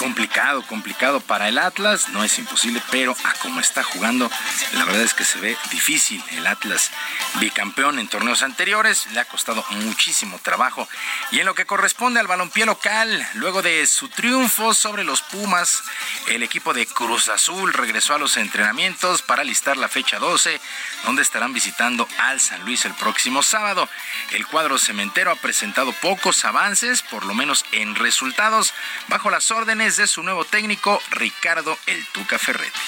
Complicado, complicado para el Atlas, no es imposible, pero a como está jugando, la verdad es que se ve difícil. El Atlas, bicampeón en torneos anteriores, le ha costado muchísimo trabajo. Y en lo que corresponde al balompié local, luego de su triunfo sobre los Pumas, el equipo de Cruz Azul regresó a los entrenamientos para listar la fecha 12, donde estarán visitando al San Luis el próximo sábado. El cuadro cementero ha presentado pocos avances, por lo menos en resultados, bajo las órdenes de su nuevo técnico, Ricardo El Tuca Ferretti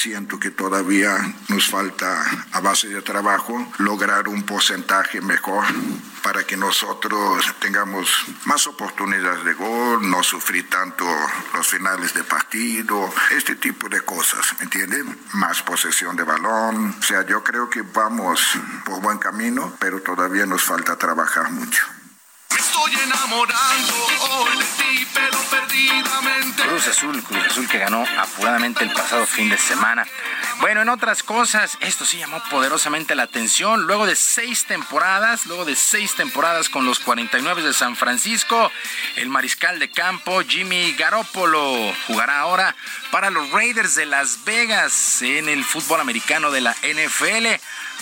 siento que todavía nos falta a base de trabajo lograr un porcentaje mejor para que nosotros tengamos más oportunidades de gol, no sufrir tanto los finales de partido, este tipo de cosas, ¿me entienden? Más posesión de balón, o sea, yo creo que vamos por buen camino, pero todavía nos falta trabajar mucho estoy enamorando hoy de ti, pero perdidamente. Cruz Azul, Cruz Azul que ganó apuradamente el pasado fin de semana. Bueno, en otras cosas, esto sí llamó poderosamente la atención. Luego de seis temporadas, luego de seis temporadas con los 49 de San Francisco, el mariscal de campo Jimmy Garoppolo jugará ahora para los Raiders de Las Vegas en el fútbol americano de la NFL.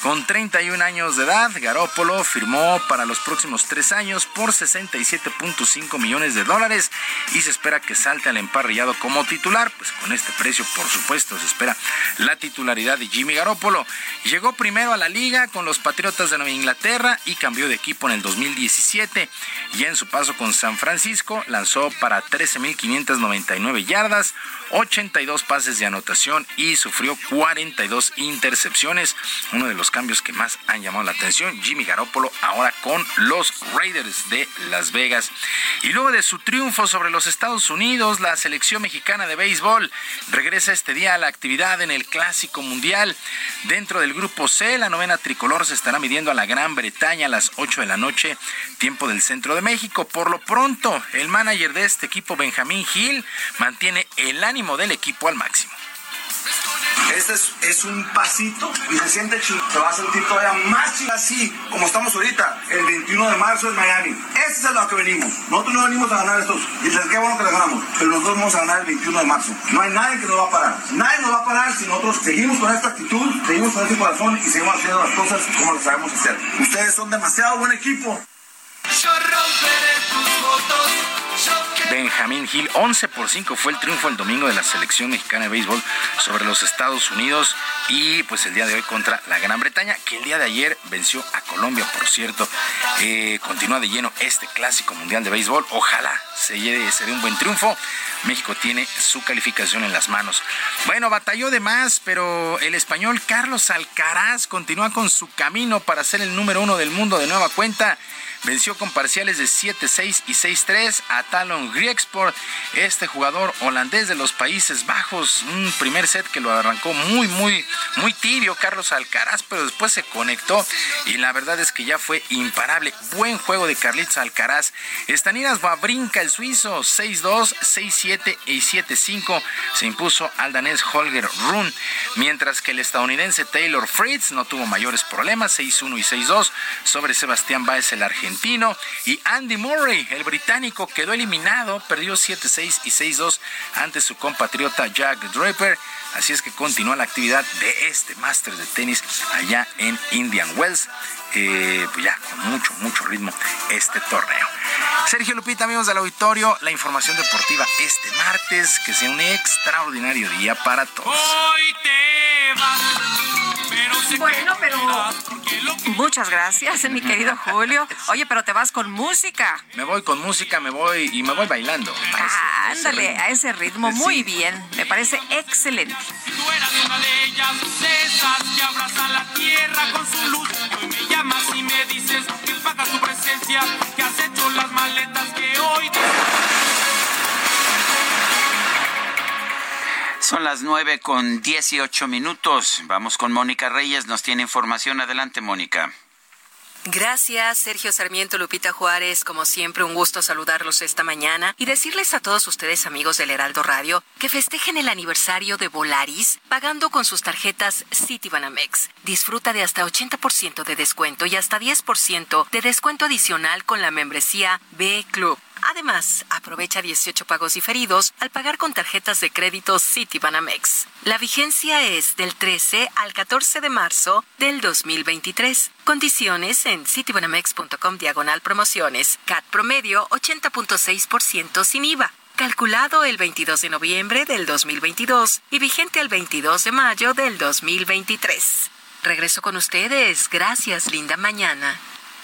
Con 31 años de edad, Garópolo firmó para los próximos tres años por 67.5 millones de dólares y se espera que salte al emparrillado como titular. Pues con este precio, por supuesto, se espera la titularidad de Jimmy Garoppolo. Llegó primero a la liga con los Patriotas de Nueva Inglaterra y cambió de equipo en el 2017. Y en su paso con San Francisco lanzó para 13.599 yardas, 82 pases de anotación y sufrió 42 intercepciones. Uno de los cambios que más han llamado la atención, Jimmy Garoppolo ahora con los Raiders de Las Vegas. Y luego de su triunfo sobre los Estados Unidos, la selección mexicana de béisbol regresa este día a la actividad en el Clásico mundial. Dentro del grupo C, la novena tricolor se estará midiendo a la Gran Bretaña a las 8 de la noche, tiempo del centro de México. Por lo pronto, el manager de este equipo, Benjamín Gil, mantiene el ánimo del equipo al máximo. Este es, un pasito y se siente chido. Se va a sentir todavía más chido así, como estamos ahorita, el 21 de marzo en Miami. Este es a lo que venimos. Nosotros no venimos a ganar estos. Y les qué bueno que les ganamos. Pero nosotros vamos a ganar el 21 de marzo. No hay nadie que nos va a parar. Nadie nos va a parar si nosotros seguimos con esta actitud, seguimos con este corazón y seguimos haciendo las cosas como lo sabemos hacer. Ustedes son demasiado buen equipo. Yo romperé tus votos. Benjamín Gil, 11 por 5 fue el triunfo el domingo de la selección mexicana de béisbol sobre los Estados Unidos y pues el día de hoy contra la Gran Bretaña, que el día de ayer venció a Colombia, por cierto. Eh, continúa de lleno este clásico mundial de béisbol. Ojalá se, se dé un buen triunfo. México tiene su calificación en las manos. Bueno, batalló de más, pero el español Carlos Alcaraz continúa con su camino para ser el número uno del mundo de nueva cuenta venció con parciales de 7-6 y 6-3 a Talon Grieksport, este jugador holandés de los Países Bajos. Un primer set que lo arrancó muy, muy, muy tibio Carlos Alcaraz, pero después se conectó y la verdad es que ya fue imparable. Buen juego de Carlitos Alcaraz. Estaniras Wawrinka, el suizo, 6-2, 6-7 y 7-5 se impuso al danés Holger Run, mientras que el estadounidense Taylor Fritz no tuvo mayores problemas, 6-1 y 6-2 sobre Sebastián Baez, el argentino y Andy Murray, el británico, quedó eliminado, perdió 7-6 y 6-2 ante su compatriota Jack Draper. Así es que continúa la actividad de este máster de tenis allá en Indian Wells. Pues ya con mucho, mucho ritmo este torneo. Sergio Lupita, amigos del auditorio, la información deportiva este martes, que sea un extraordinario día para todos. Hoy te bueno, pero muchas gracias, mi querido Julio. Oye, pero te vas con música. Me voy con música, me voy y me voy bailando. Ah, ándale, a ese ritmo, muy bien. Me parece excelente. Tú eras una de ellas, esas que abraza la tierra con su luz. Hoy me llamas y me dices que paga tu presencia, que has hecho las maletas que hoy... Son las nueve con dieciocho minutos. Vamos con Mónica Reyes, nos tiene información. Adelante, Mónica. Gracias, Sergio Sarmiento, Lupita Juárez. Como siempre, un gusto saludarlos esta mañana y decirles a todos ustedes, amigos del Heraldo Radio, que festejen el aniversario de Volaris pagando con sus tarjetas Citibanamex. Disfruta de hasta 80% de descuento y hasta 10% de descuento adicional con la membresía B Club. Además, aprovecha 18 pagos diferidos al pagar con tarjetas de crédito Citibanamex. La vigencia es del 13 al 14 de marzo del 2023. Condiciones en citibanamex.com diagonal promociones. CAT promedio 80.6% sin IVA calculado el 22 de noviembre del 2022 y vigente el 22 de mayo del 2023. Regreso con ustedes. Gracias, linda mañana.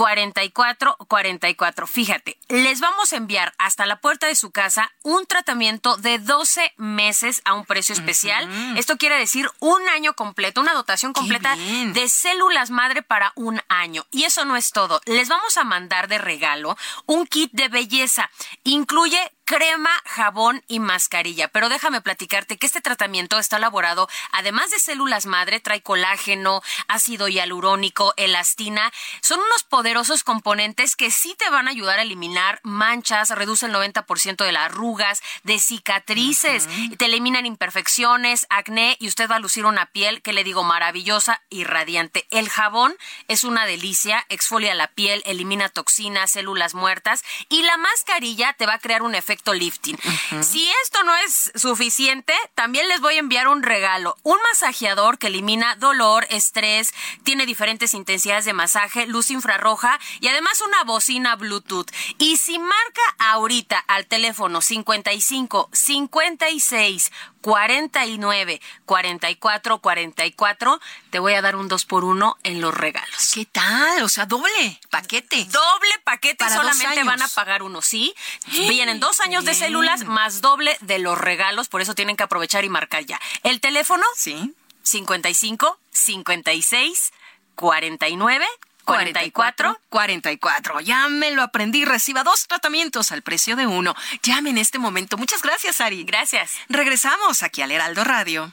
44 44. Fíjate, les vamos a enviar hasta la puerta de su casa un tratamiento de 12 meses a un precio especial. Esto quiere decir un año completo, una dotación completa de células madre para un año. Y eso no es todo. Les vamos a mandar de regalo un kit de belleza. Incluye crema, jabón y mascarilla. Pero déjame platicarte que este tratamiento está elaborado, además de células madre, trae colágeno, ácido hialurónico, elastina. Son unos poderosos componentes que sí te van a ayudar a eliminar manchas, reduce el 90% de las arrugas, de cicatrices, te eliminan imperfecciones, acné y usted va a lucir una piel que le digo maravillosa y radiante. El jabón es una delicia, exfolia la piel, elimina toxinas, células muertas y la mascarilla te va a crear un efecto lifting. Si esto no es suficiente, también les voy a enviar un regalo, un masajeador que elimina dolor, estrés, tiene diferentes intensidades de masaje, luz infrarroja y además una bocina Bluetooth. Y si marca ahorita al teléfono 55 56 49 44 44, te voy a dar un 2 por 1 en los regalos. ¿Qué tal? O sea, doble paquete. Doble paquete, solamente van a pagar uno, ¿sí? Vienen dos años de células más doble de los regalos, por eso tienen que aprovechar y marcar ya. El teléfono, sí. 55 56 49 44 44. Ya me lo aprendí. Reciba dos tratamientos al precio de uno. Llame en este momento. Muchas gracias, Ari. Gracias. Regresamos aquí al Heraldo Radio.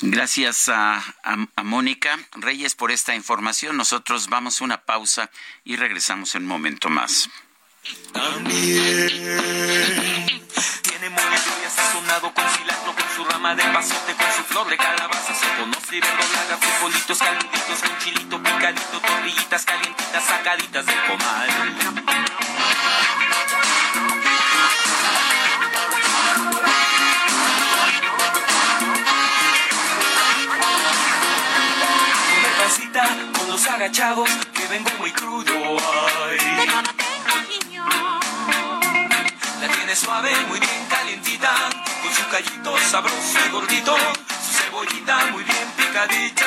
Gracias a, Mónica Reyes por esta información. Nosotros vamos a una pausa y regresamos en un momento más. Sazonado con con su rama de pasote, con su flor de. Agachados, que vengo muy crudo. Ay. La tiene suave, muy bien calientita, con su callito sabroso y gordito, su cebollita muy bien picadita.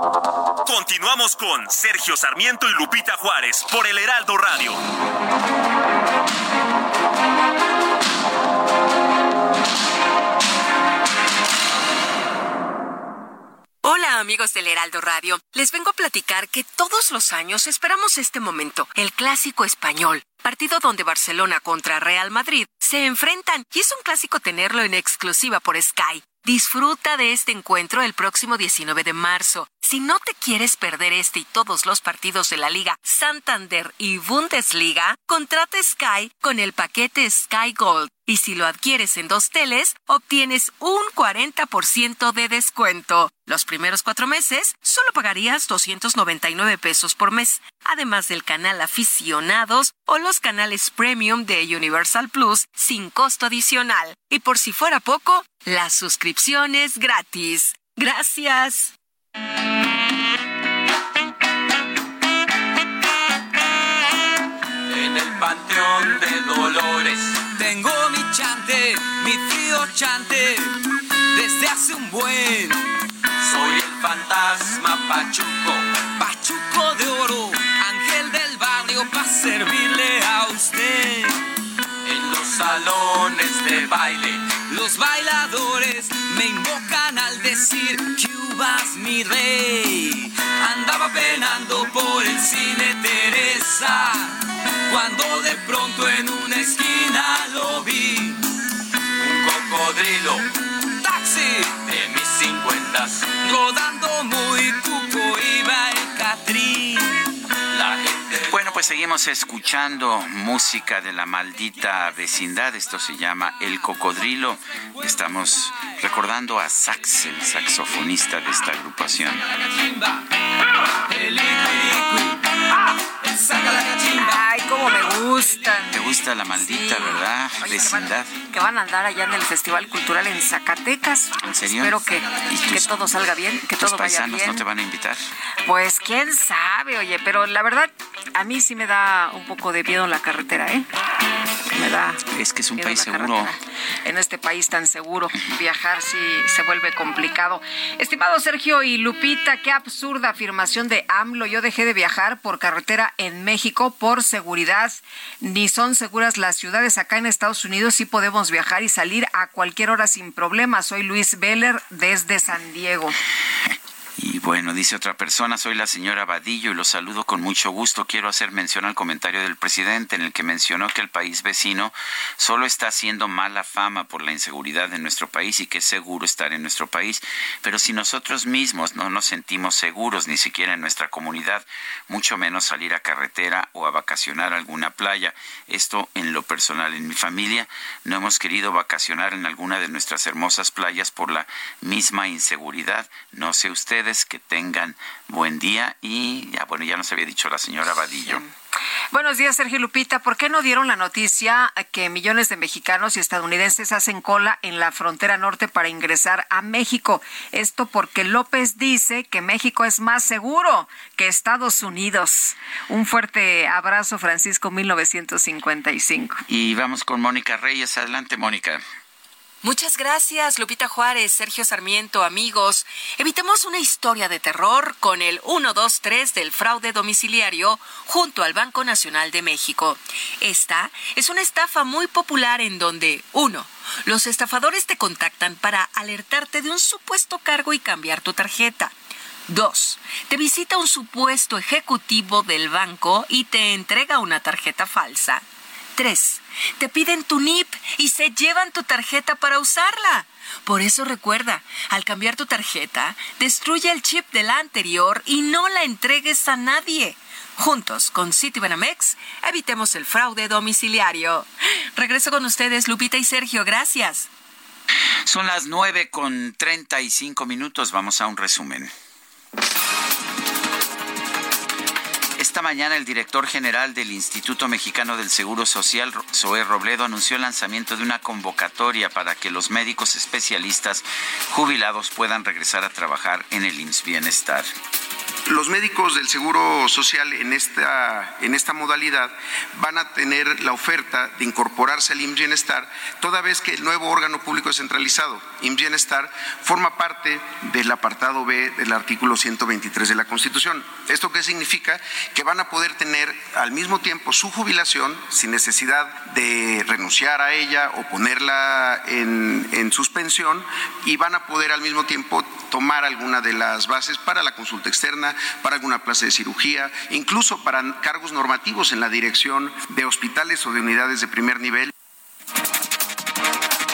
Continuamos con Sergio Sarmiento y Lupita Juárez por el Heraldo Radio. Hola amigos del Heraldo Radio, les vengo a platicar que todos los años esperamos este momento, el clásico español partido donde Barcelona contra Real Madrid se enfrentan y es un clásico tenerlo en exclusiva por Sky. Disfruta de este encuentro el próximo 19 de marzo. Si no te quieres perder este y todos los partidos de la Liga Santander y Bundesliga, contrata Sky con el paquete Sky Gold. Y si lo adquieres en dos teles, obtienes un 40% de descuento. Los primeros cuatro meses solo pagarías 299 pesos por mes, además del canal aficionados o los canales premium de Universal Plus sin costo adicional. Y por si fuera poco, la suscripción es gratis. Gracias. En el panteón de Dolores tengo mi chante, mi tío chante, desde hace un buen. Soy el fantasma Pachuco, Pachuco de oro, ángel del barrio para servirle a usted. En los salones de baile, los bailadores me invocan al decir Cubas mi rey. Andaba penando por el cine Teresa, cuando de pronto en una esquina lo vi. Un cocodrilo, taxi de mis rodando muy cuco iba el Catrín. La gente Bueno, pues seguimos escuchando música de la maldita vecindad. Esto se llama El Cocodrilo. Estamos recordando a Sax, el saxofonista de esta agrupación. Ay, cómo me gustan. ¿Te gusta la maldita, verdad? Oye, que van, vecindad. que van a andar allá en el Festival Cultural en Zacatecas. ¿En serio? Espero que, ¿Y que todo salga bien, que ¿Tus todo vaya paisanos bien. no te van a invitar? Pues quién sabe, oye, pero la verdad a mí sí me da un poco de miedo la carretera, ¿eh? Me da Es que es un país seguro. carretera. En este país tan seguro, viajar sí se vuelve complicado. Estimado Sergio y Lupita, qué absurda afirmación de AMLO. Yo dejé de viajar por carretera en México por seguridad. Ni son seguras las ciudades acá en Estados Unidos. Sí podemos viajar y salir a cualquier hora sin problema. Soy Luis Veller desde San Diego. Y bueno, dice otra persona, soy la señora Vadillo y los saludo con mucho gusto. Quiero hacer mención al comentario del presidente en el que mencionó que el país vecino solo está haciendo mala fama por la inseguridad en nuestro país y que es seguro estar en nuestro país. Pero si nosotros mismos no nos sentimos seguros ni siquiera en nuestra comunidad, mucho menos salir a carretera o a vacacionar a alguna playa. Esto en lo personal, en mi familia, no hemos querido vacacionar en alguna de nuestras hermosas playas por la misma inseguridad. No sé ustedes que tengan buen día y ya bueno, ya nos había dicho la señora Vadillo. Buenos días, Sergio Lupita. ¿Por qué no dieron la noticia que millones de mexicanos y estadounidenses hacen cola en la frontera norte para ingresar a México? Esto porque López dice que México es más seguro que Estados Unidos. Un fuerte abrazo, Francisco 1955. Y vamos con Mónica Reyes. Adelante, Mónica. Muchas gracias, Lupita Juárez, Sergio Sarmiento, amigos. Evitemos una historia de terror con el 123 del fraude domiciliario junto al Banco Nacional de México. Esta es una estafa muy popular en donde, uno, los estafadores te contactan para alertarte de un supuesto cargo y cambiar tu tarjeta. Dos, te visita un supuesto ejecutivo del banco y te entrega una tarjeta falsa. 3. Te piden tu NIP y se llevan tu tarjeta para usarla. Por eso recuerda, al cambiar tu tarjeta, destruye el chip de la anterior y no la entregues a nadie. Juntos con Citibanamex, evitemos el fraude domiciliario. Regreso con ustedes, Lupita y Sergio. Gracias. Son las nueve con treinta y cinco minutos. Vamos a un resumen. Esta mañana el director general del Instituto Mexicano del Seguro Social, Zoé Robledo, anunció el lanzamiento de una convocatoria para que los médicos especialistas jubilados puedan regresar a trabajar en el IMSS Bienestar. Los médicos del Seguro Social en esta, en esta modalidad van a tener la oferta de incorporarse al IMSS Bienestar, toda vez que el nuevo órgano público descentralizado, IMSS Bienestar, forma parte del apartado B del artículo 123 de la Constitución. ¿Esto qué significa? Que van a poder tener al mismo tiempo su jubilación sin necesidad de renunciar a ella o ponerla en, en suspensión y van a poder al mismo tiempo tomar alguna de las bases para la consulta externa, para alguna plaza de cirugía, incluso para cargos normativos en la dirección de hospitales o de unidades de primer nivel.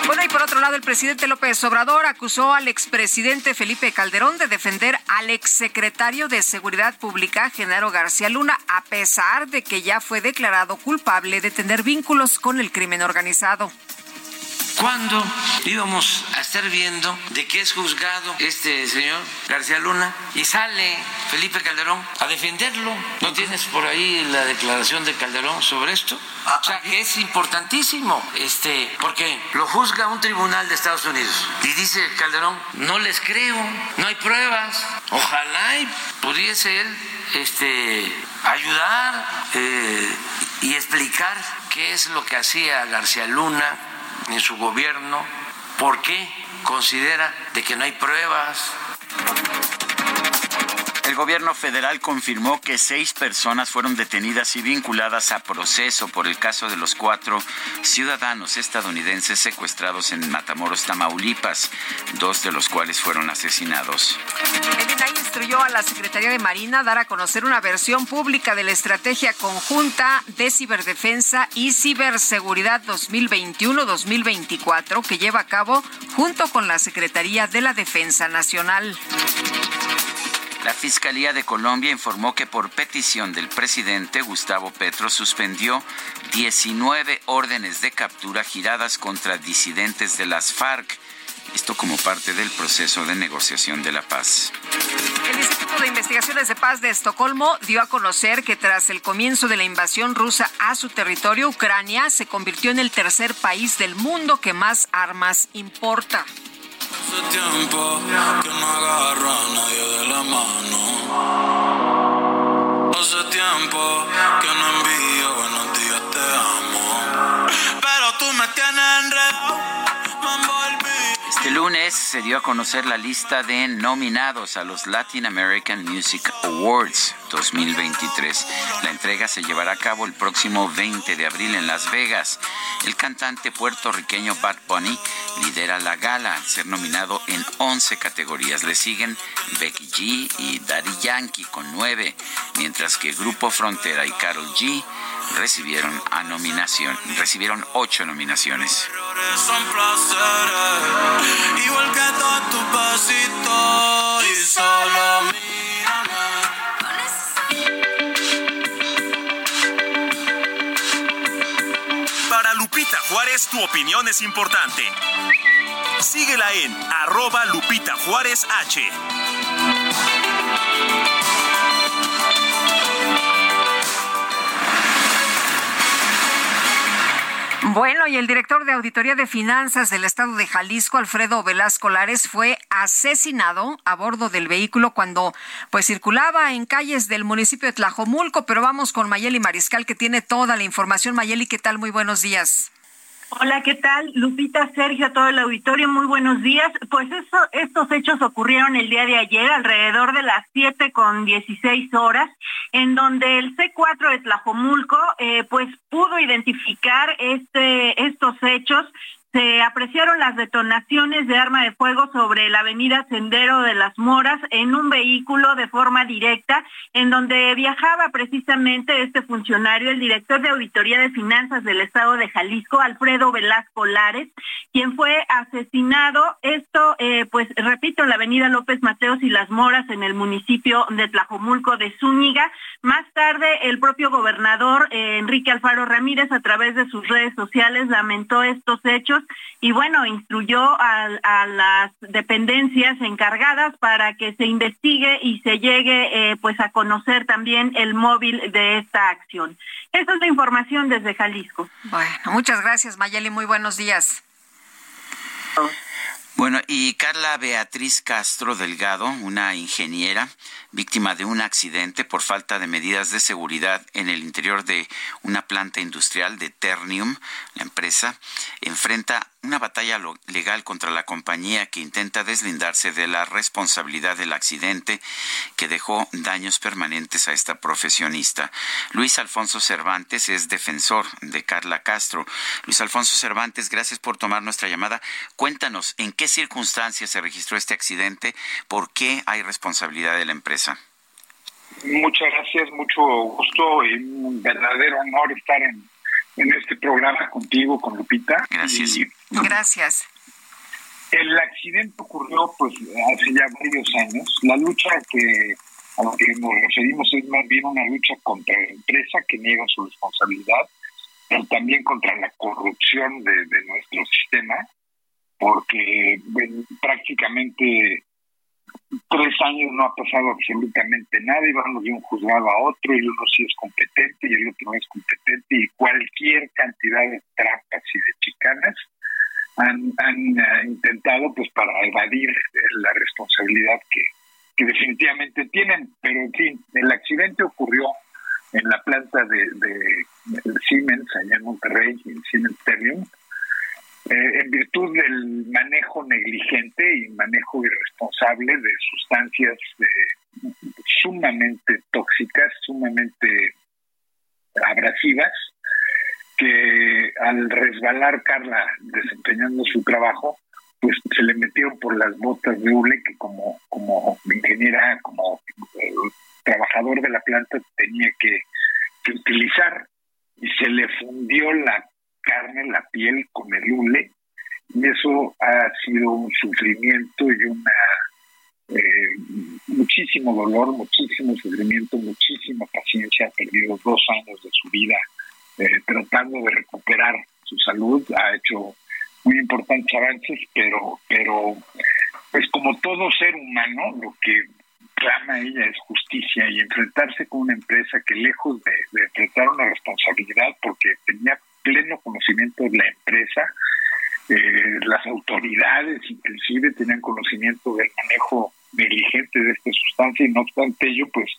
Bueno, y por otro lado, el presidente López Obrador acusó al expresidente Felipe Calderón de defender al exsecretario de Seguridad Pública, Genaro García Luna, a pesar de que ya fue declarado culpable de tener vínculos con el crimen organizado. ¿Cuándo íbamos a estar viendo de qué es juzgado este señor García Luna? Y sale Felipe Calderón a defenderlo. ¿No tienes por ahí la declaración de Calderón sobre esto? O sea, que es importantísimo, este, porque lo juzga un tribunal de Estados Unidos. Y dice Calderón, no les creo, no hay pruebas. Ojalá y pudiese él este, ayudar eh, y explicar qué es lo que hacía García Luna en su gobierno, ¿por qué considera de que no hay pruebas? El gobierno federal confirmó que seis personas fueron detenidas y vinculadas a proceso por el caso de los cuatro ciudadanos estadounidenses secuestrados en Matamoros, Tamaulipas, dos de los cuales fueron asesinados. El INAI instruyó a la Secretaría de Marina dar a conocer una versión pública de la estrategia conjunta de ciberdefensa y ciberseguridad 2021-2024 que lleva a cabo junto con la Secretaría de la Defensa Nacional. La Fiscalía de Colombia informó que por petición del presidente Gustavo Petro suspendió 19 órdenes de captura giradas contra disidentes de las FARC. Esto como parte del proceso de negociación de la paz. El Instituto de Investigaciones de Paz de Estocolmo dio a conocer que tras el comienzo de la invasión rusa a su territorio, Ucrania se convirtió en el tercer país del mundo que más armas importa. Hace tiempo que no agarro a nadie de la mano. Hace tiempo que no envío buenos días, te amo. Pero tú me tienes enredado, me envolví. Este lunes se dio a conocer la lista de nominados a los Latin American Music Awards 2023. La entrega se llevará a cabo el próximo 20 de abril en Las Vegas. El cantante puertorriqueño Bad Bunny lidera la gala al ser nominado en 11 categorías. Le siguen Becky G y Daddy Yankee con 9, mientras que Grupo Frontera y Carol G recibieron a nominación, recibieron 8 nominaciones. Igual que besitos. Y solo Lupita Juárez, tu opinión es importante. Síguela en arroba Lupita Juárez H. Bueno, y el director de Auditoría de Finanzas del Estado de Jalisco, Alfredo Velasco Lares, fue asesinado a bordo del vehículo cuando pues circulaba en calles del municipio de Tlajomulco. Pero vamos con Mayeli Mariscal, que tiene toda la información. Mayeli, ¿qué tal? Muy buenos días. Hola, ¿qué tal? Lupita, Sergio, todo el auditorio, muy buenos días. Pues eso, estos hechos ocurrieron el día de ayer, alrededor de las 7 con 16 horas, en donde el C4 de Tlajomulco, eh, pues pudo identificar este, estos hechos se apreciaron las detonaciones de arma de fuego sobre la avenida Sendero de las Moras en un vehículo de forma directa, en donde viajaba precisamente este funcionario, el director de Auditoría de Finanzas del Estado de Jalisco, Alfredo Velasco Lares, quien fue asesinado, esto, eh, pues repito, en la avenida López Mateos y Las Moras, en el municipio de Tlajomulco de Zúñiga. Más tarde, el propio gobernador eh, Enrique Alfaro Ramírez, a través de sus redes sociales, lamentó estos hechos y bueno, instruyó a, a, las dependencias encargadas para que se investigue y se llegue eh, pues a conocer también el móvil de esta acción. Esa es la información desde Jalisco. Bueno, muchas gracias Mayeli, muy buenos días. Bueno, y Carla Beatriz Castro Delgado, una ingeniera víctima de un accidente por falta de medidas de seguridad en el interior de una planta industrial de Ternium, la empresa, enfrenta una batalla legal contra la compañía que intenta deslindarse de la responsabilidad del accidente que dejó daños permanentes a esta profesionista. Luis Alfonso Cervantes es defensor de Carla Castro. Luis Alfonso Cervantes, gracias por tomar nuestra llamada. Cuéntanos en qué circunstancias se registró este accidente, por qué hay responsabilidad de la empresa. Muchas gracias, mucho gusto y un verdadero honor estar en, en este programa contigo, con Lupita. Gracias. Gracias. El accidente ocurrió pues hace ya varios años. La lucha que a la que nos referimos es más bien una lucha contra la empresa que niega su responsabilidad, pero también contra la corrupción de, de nuestro sistema, porque bueno, prácticamente tres años no ha pasado absolutamente nada y vamos de un juzgado a otro y uno sí es competente y el otro no es competente y cualquier cantidad de trampas y de chicanas han, han uh, intentado pues para evadir la responsabilidad que, definitivamente tienen. Pero en fin, el accidente ocurrió en la planta de, de, Siemens, allá en Monterrey, en Siemens Ternium, eh, en virtud del manejo negligente y manejo irresponsable de sustancias eh, sumamente tóxicas, sumamente abrasivas, que al resbalar Carla desempeñando su trabajo, pues se le metieron por las botas de hule que como, como ingeniera, como eh, trabajador de la planta tenía que, que utilizar y se le fundió la carne, la piel con el hule y eso ha sido un sufrimiento y una eh, muchísimo dolor, muchísimo sufrimiento, muchísima paciencia. Ha perdido dos años de su vida eh, tratando de recuperar su salud. Ha hecho muy importantes avances, pero, pero pues como todo ser humano, lo que clama ella es justicia y enfrentarse con una empresa que lejos de, de enfrentar una responsabilidad, porque tenía pleno conocimiento de la empresa, eh, las autoridades inclusive tenían conocimiento del manejo negligente de esta sustancia y no obstante ello pues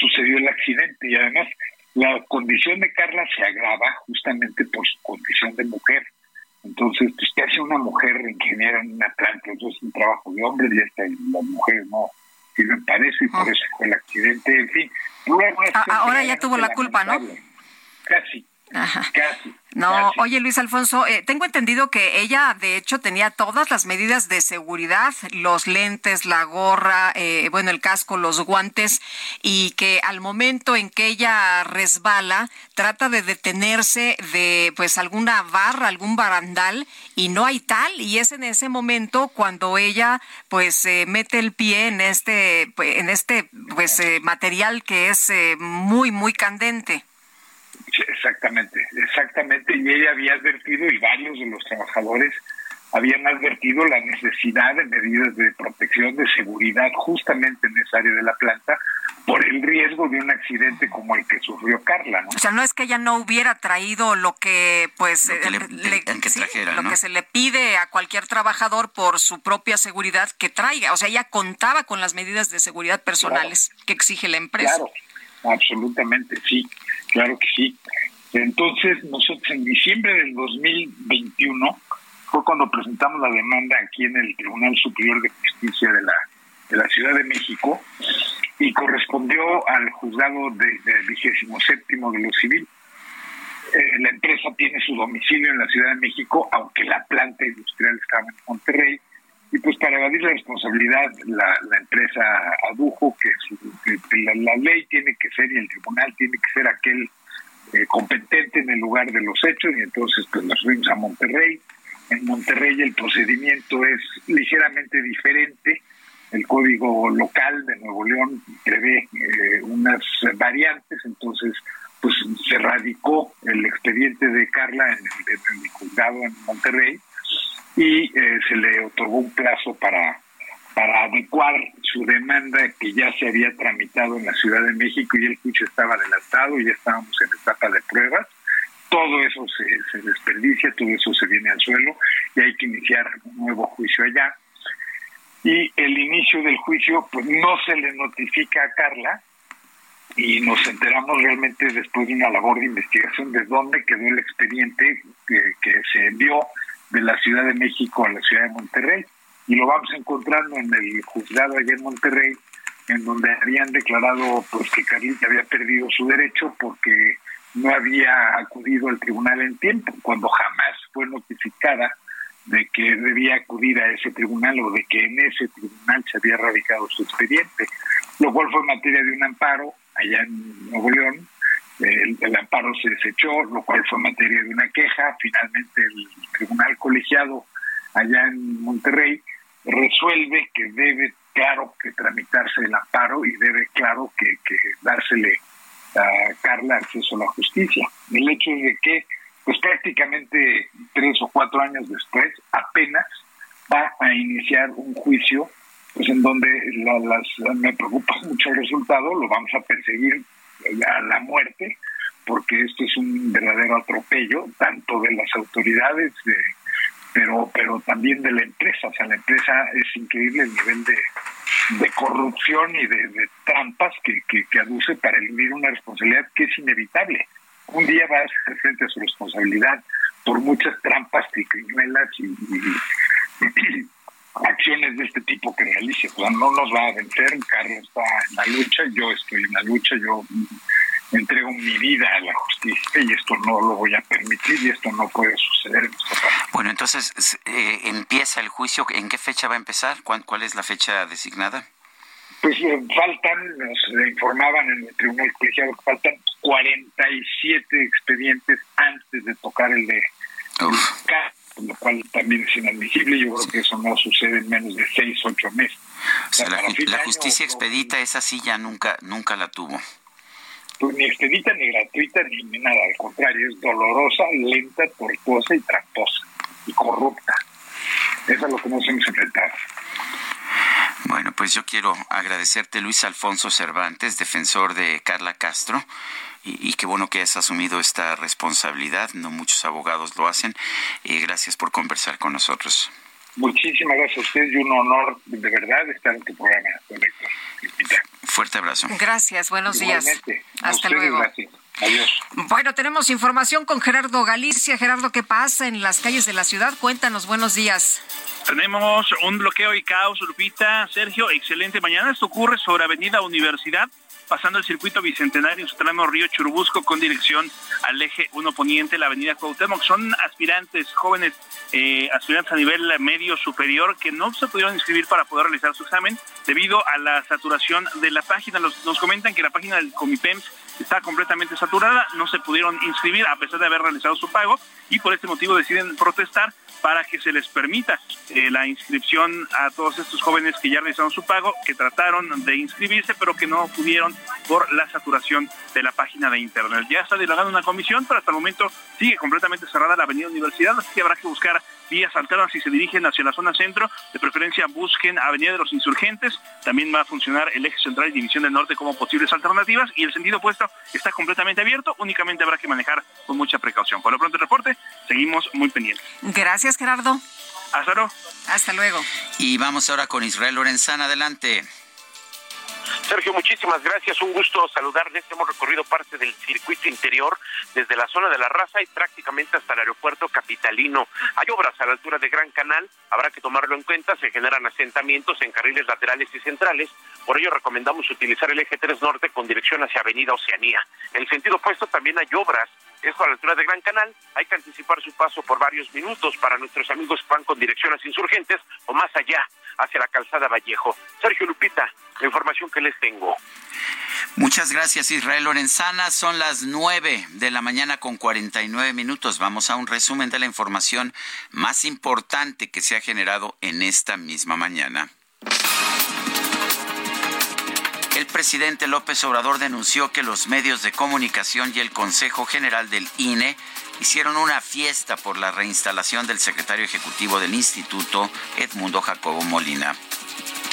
sucedió el accidente. Y además la condición de Carla se agrava justamente por su condición de mujer. Entonces pues que hace una mujer ingeniera en una planta eso es un trabajo de hombre y esta la mujer no sirven para eso y por eso fue el accidente. En fin ahora ya tuvo la culpa no casi Ajá. No, oye Luis Alfonso, eh, tengo entendido que ella de hecho tenía todas las medidas de seguridad, los lentes, la gorra, eh, bueno, el casco, los guantes, y que al momento en que ella resbala, trata de detenerse de pues alguna barra, algún barandal, y no hay tal, y es en ese momento cuando ella pues eh, mete el pie en este, en este pues material que es muy, muy candente. Exactamente, exactamente. Y ella había advertido, y varios de los trabajadores habían advertido la necesidad de medidas de protección, de seguridad, justamente en esa área de la planta, por el riesgo de un accidente como el que sufrió Carla. ¿no? O sea, no es que ella no hubiera traído lo que, pues, lo que, le, le, que, sí, trajera, lo ¿no? que se le pide a cualquier trabajador por su propia seguridad que traiga. O sea, ella contaba con las medidas de seguridad personales claro. que exige la empresa. Claro, absolutamente, sí, claro que sí. Entonces, nosotros en diciembre del 2021 fue cuando presentamos la demanda aquí en el Tribunal Superior de Justicia de la, de la Ciudad de México y correspondió al juzgado del de, vigésimo séptimo de lo civil. Eh, la empresa tiene su domicilio en la Ciudad de México, aunque la planta industrial estaba en Monterrey, y pues para evadir la responsabilidad la, empresa adujo que, su, la, ley tiene que ser y el tribunal tiene que ser aquel eh, competente en el lugar de los hechos y entonces pues nos fuimos a Monterrey. En Monterrey el procedimiento es ligeramente diferente. El código local de Nuevo León prevé eh, unas variantes, entonces pues se radicó el expediente de Carla en el, en el juzgado en Monterrey y eh, se le otorgó un plazo para para adecuar su demanda que ya se había tramitado en la Ciudad de México y el juicio estaba adelantado y ya estábamos en etapa de pruebas. Todo eso se, desperdicia, todo eso se viene al suelo y hay que iniciar un nuevo juicio allá. Y el inicio del juicio, pues no se le notifica a Carla y nos enteramos realmente después de una labor de investigación de dónde quedó el expediente que se envió de la Ciudad de México a la Ciudad de Monterrey y lo vamos encontrando en el juzgado allá en Monterrey, en donde habían declarado pues que Carlita había perdido su derecho porque no había acudido al tribunal en tiempo, cuando jamás fue notificada de que debía acudir a ese tribunal o de que en ese tribunal se había radicado su expediente. lo cual fue materia de un amparo allá en Nuevo León. El, amparo se desechó, lo cual fue materia de una queja. Finalmente el tribunal colegiado allá en Monterrey resuelve que debe, claro, que tramitarse el amparo y debe, claro, que, que dársele a Carla acceso a la justicia. El hecho de que, pues prácticamente tres o cuatro años después, apenas va a iniciar un juicio pues en donde las, me preocupa mucho el resultado, lo vamos a perseguir a la muerte, porque esto es un verdadero atropello, tanto de las autoridades, de, pero, pero también de la empresa. O sea, la empresa es increíble el nivel de, de corrupción y de, trampas que, que, aduce para eludir una responsabilidad que es inevitable. Un día va a ser frente a su responsabilidad por muchas trampas y criminales y acciones de este tipo que realice. O no nos va a vencer, Carlos está en la lucha, yo estoy en la lucha, yo entrego mi vida a la justicia y esto no lo voy a permitir y esto no puede suceder en. Bueno, entonces eh, empieza el juicio. ¿En qué fecha va a empezar? ¿Cuál, cuál es la fecha designada? Pues eh, faltan, nos informaban en el Tribunal Colegiado que faltan 47 expedientes antes de tocar el de lo cual también es inadmisible. Yo creo que eso no sucede en menos de seis, ocho meses. la, justicia expedita, esa sí ya nunca, nunca la tuvo. Pues ni expedita, ni gratuita, ni nada. Al contrario, es dolorosa, lenta, tortuosa y tramposa. Y corrupta. Eso es lo que nos hemos enfrentado. Bueno, pues yo quiero agradecerte, Luis Alfonso Cervantes, defensor de Carla Castro y, qué bueno que has asumido esta responsabilidad. No muchos abogados lo hacen. Y gracias por conversar con nosotros. Muchísimas gracias a usted y un honor de verdad estar en tu programa, Fuerte abrazo. Gracias, buenos días. Hasta luego. Adiós. Bueno, tenemos información con Gerardo Galicia. Gerardo, ¿qué pasa en las calles de la ciudad? Cuéntanos, buenos días. Tenemos un bloqueo y caos, Lupita. Sergio, excelente mañana. Esto ocurre sobre Avenida Universidad pasando el circuito bicentenario en su tramo Río Churubusco con dirección al eje 1 Poniente, la avenida Cuauhtémoc. Son aspirantes, jóvenes eh, aspirantes a nivel medio superior que no se pudieron inscribir para poder realizar su examen debido a la saturación de la página. nos comentan que la página del Comipems está completamente saturada, no se pudieron inscribir a pesar de haber realizado su pago y por este motivo deciden protestar para que se les permita eh, la inscripción a todos estos jóvenes que ya realizaron su pago, que trataron de inscribirse, pero que no pudieron por la saturación de la página de Internet. Ya está delegada una comisión, pero hasta el momento sigue completamente cerrada la avenida Universidad, así que habrá que buscar vías alternas si se dirigen hacia la zona centro. De preferencia busquen Avenida de los Insurgentes. También va a funcionar el eje central y División del Norte como posibles alternativas. Y el sentido opuesto está completamente abierto. Únicamente habrá que manejar con mucha precaución. Por lo pronto el reporte, seguimos muy pendientes. Gracias, Gerardo. Hasta luego. Hasta luego. Y vamos ahora con Israel Lorenzana. Adelante. Sergio, muchísimas gracias. Un gusto saludarles. Hemos recorrido parte del circuito interior desde la zona de la raza y prácticamente hasta el aeropuerto capitalino. Hay obras a la altura de Gran Canal. Habrá que tomarlo en cuenta. Se generan asentamientos en carriles laterales y centrales. Por ello recomendamos utilizar el eje 3 norte con dirección hacia Avenida Oceanía. En el sentido opuesto también hay obras esto a la altura de Gran Canal, hay que anticipar su paso por varios minutos para nuestros amigos que van con dirección a insurgentes o más allá, hacia la calzada Vallejo. Sergio Lupita, la información que les tengo. Muchas gracias Israel Lorenzana. Son las nueve de la mañana con 49 minutos. Vamos a un resumen de la información más importante que se ha generado en esta misma mañana. El presidente López Obrador denunció que los medios de comunicación y el Consejo General del INE hicieron una fiesta por la reinstalación del secretario ejecutivo del instituto, Edmundo Jacobo Molina.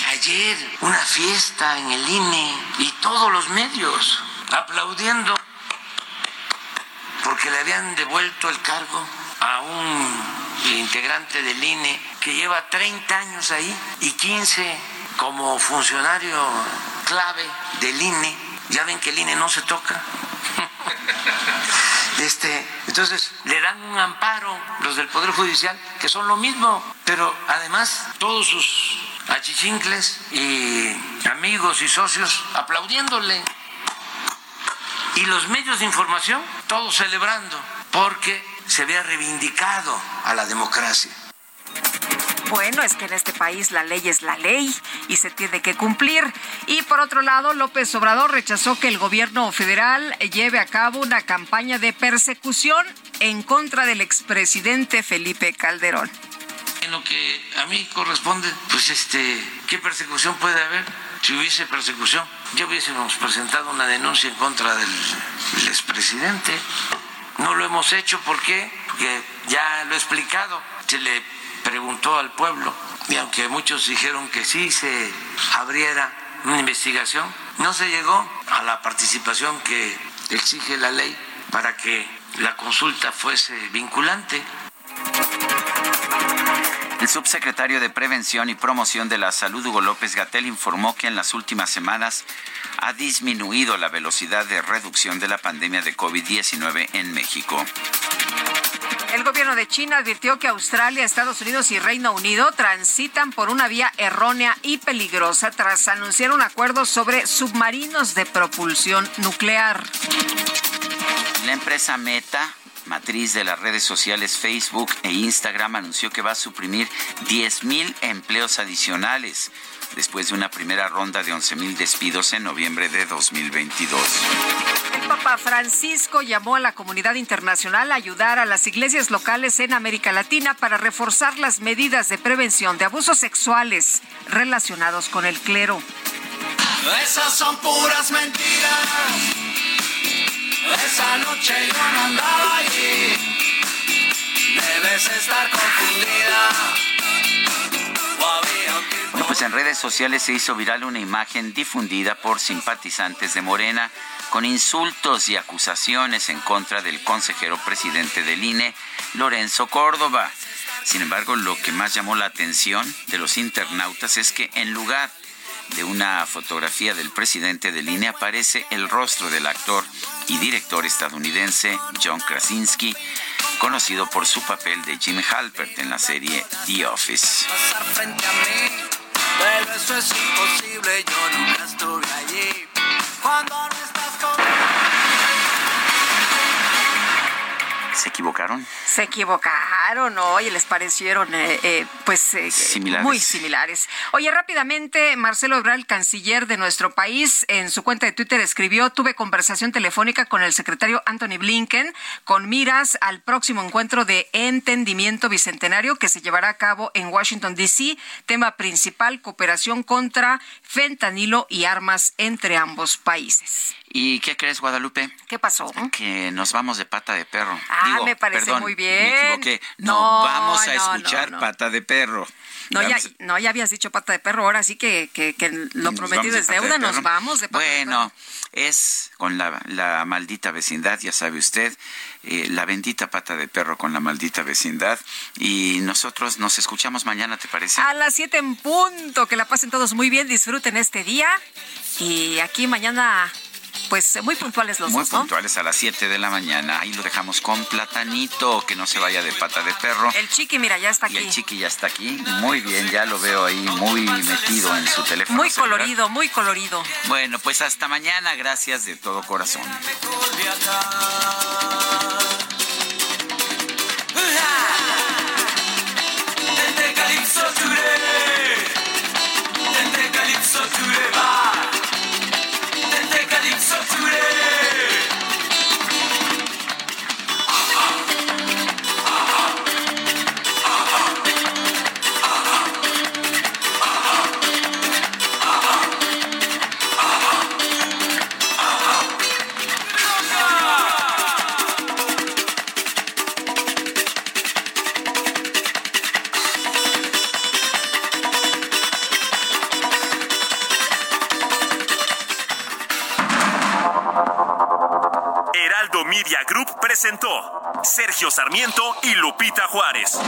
Ayer una fiesta en el INE y todos los medios aplaudiendo porque le habían devuelto el cargo a un integrante del INE que lleva 30 años ahí y 15 como funcionario clave del INE. Ya ven que el INE no se toca. Este, entonces le dan un amparo los del Poder Judicial, que son lo mismo, pero además todos sus achichincles y amigos y socios aplaudiéndole. Y los medios de información, todos celebrando, porque se había reivindicado a la democracia. Bueno, es que en este país la ley es la ley y se tiene que cumplir. Y por otro lado, López Obrador rechazó que el gobierno federal lleve a cabo una campaña de persecución en contra del expresidente Felipe Calderón. En lo que a mí corresponde, pues este, ¿qué persecución puede haber? Si hubiese persecución, ya hubiésemos presentado una denuncia en contra del, del expresidente. No lo hemos hecho, ¿por qué? Porque ya lo he explicado. Se le preguntó al pueblo y aunque muchos dijeron que sí se abriera una investigación, no se llegó a la participación que exige la ley para que la consulta fuese vinculante. El subsecretario de Prevención y Promoción de la Salud, Hugo López Gatel, informó que en las últimas semanas ha disminuido la velocidad de reducción de la pandemia de COVID-19 en México. El gobierno de China advirtió que Australia, Estados Unidos y Reino Unido transitan por una vía errónea y peligrosa tras anunciar un acuerdo sobre submarinos de propulsión nuclear. La empresa Meta matriz de las redes sociales Facebook e Instagram anunció que va a suprimir 10.000 empleos adicionales después de una primera ronda de 11.000 despidos en noviembre de 2022. El Papa Francisco llamó a la comunidad internacional a ayudar a las iglesias locales en América Latina para reforzar las medidas de prevención de abusos sexuales relacionados con el clero. Esas son puras mentiras. Esa noche yo no andaba allí. Debes estar confundida. Pues en redes sociales se hizo viral una imagen difundida por simpatizantes de Morena con insultos y acusaciones en contra del consejero presidente del INE, Lorenzo Córdoba. Sin embargo, lo que más llamó la atención de los internautas es que en lugar de una fotografía del presidente del INE aparece el rostro del actor y director estadounidense John Krasinski, conocido por su papel de Jim Halpert en la serie The Office. Pero eso es imposible, yo nunca estuve allí. Cuando ¿Se equivocaron? Se equivocaron, oye, les parecieron eh, eh, pues eh, Similares. muy similares. Oye, rápidamente, Marcelo Ebrard, canciller de nuestro país, en su cuenta de Twitter escribió, tuve conversación telefónica con el secretario Anthony Blinken con miras al próximo encuentro de entendimiento bicentenario que se llevará a cabo en Washington, D.C. Tema principal, cooperación contra fentanilo y armas entre ambos países. ¿Y qué crees, Guadalupe? ¿Qué pasó? Que nos vamos de pata de perro. Ah, Digo, me parece perdón, muy bien. Me equivoqué. No, No, vamos a no, escuchar no, pata de perro. No ya, no, ya habías dicho pata de perro, ahora sí que, que, que lo prometido de es de deuda, nos perro. vamos de pata de Bueno, es con la, la maldita vecindad, ya sabe usted, eh, la bendita pata de perro con la maldita vecindad. Y nosotros nos escuchamos mañana, ¿te parece? A las 7 en punto, que la pasen todos muy bien, disfruten este día. Y aquí mañana, pues muy puntuales los Muy dos, ¿no? puntuales a las 7 de la mañana. Ahí lo dejamos con platanito, que no se vaya de pata de perro. El chiqui, mira, ya está Y aquí. el chiqui ya está aquí. Muy bien, ya lo veo ahí muy metido en su teléfono. Muy celular. colorido, muy colorido. Bueno, pues hasta mañana. Gracias de todo corazón. Presentó Sergio Sarmiento y Lupita Juárez.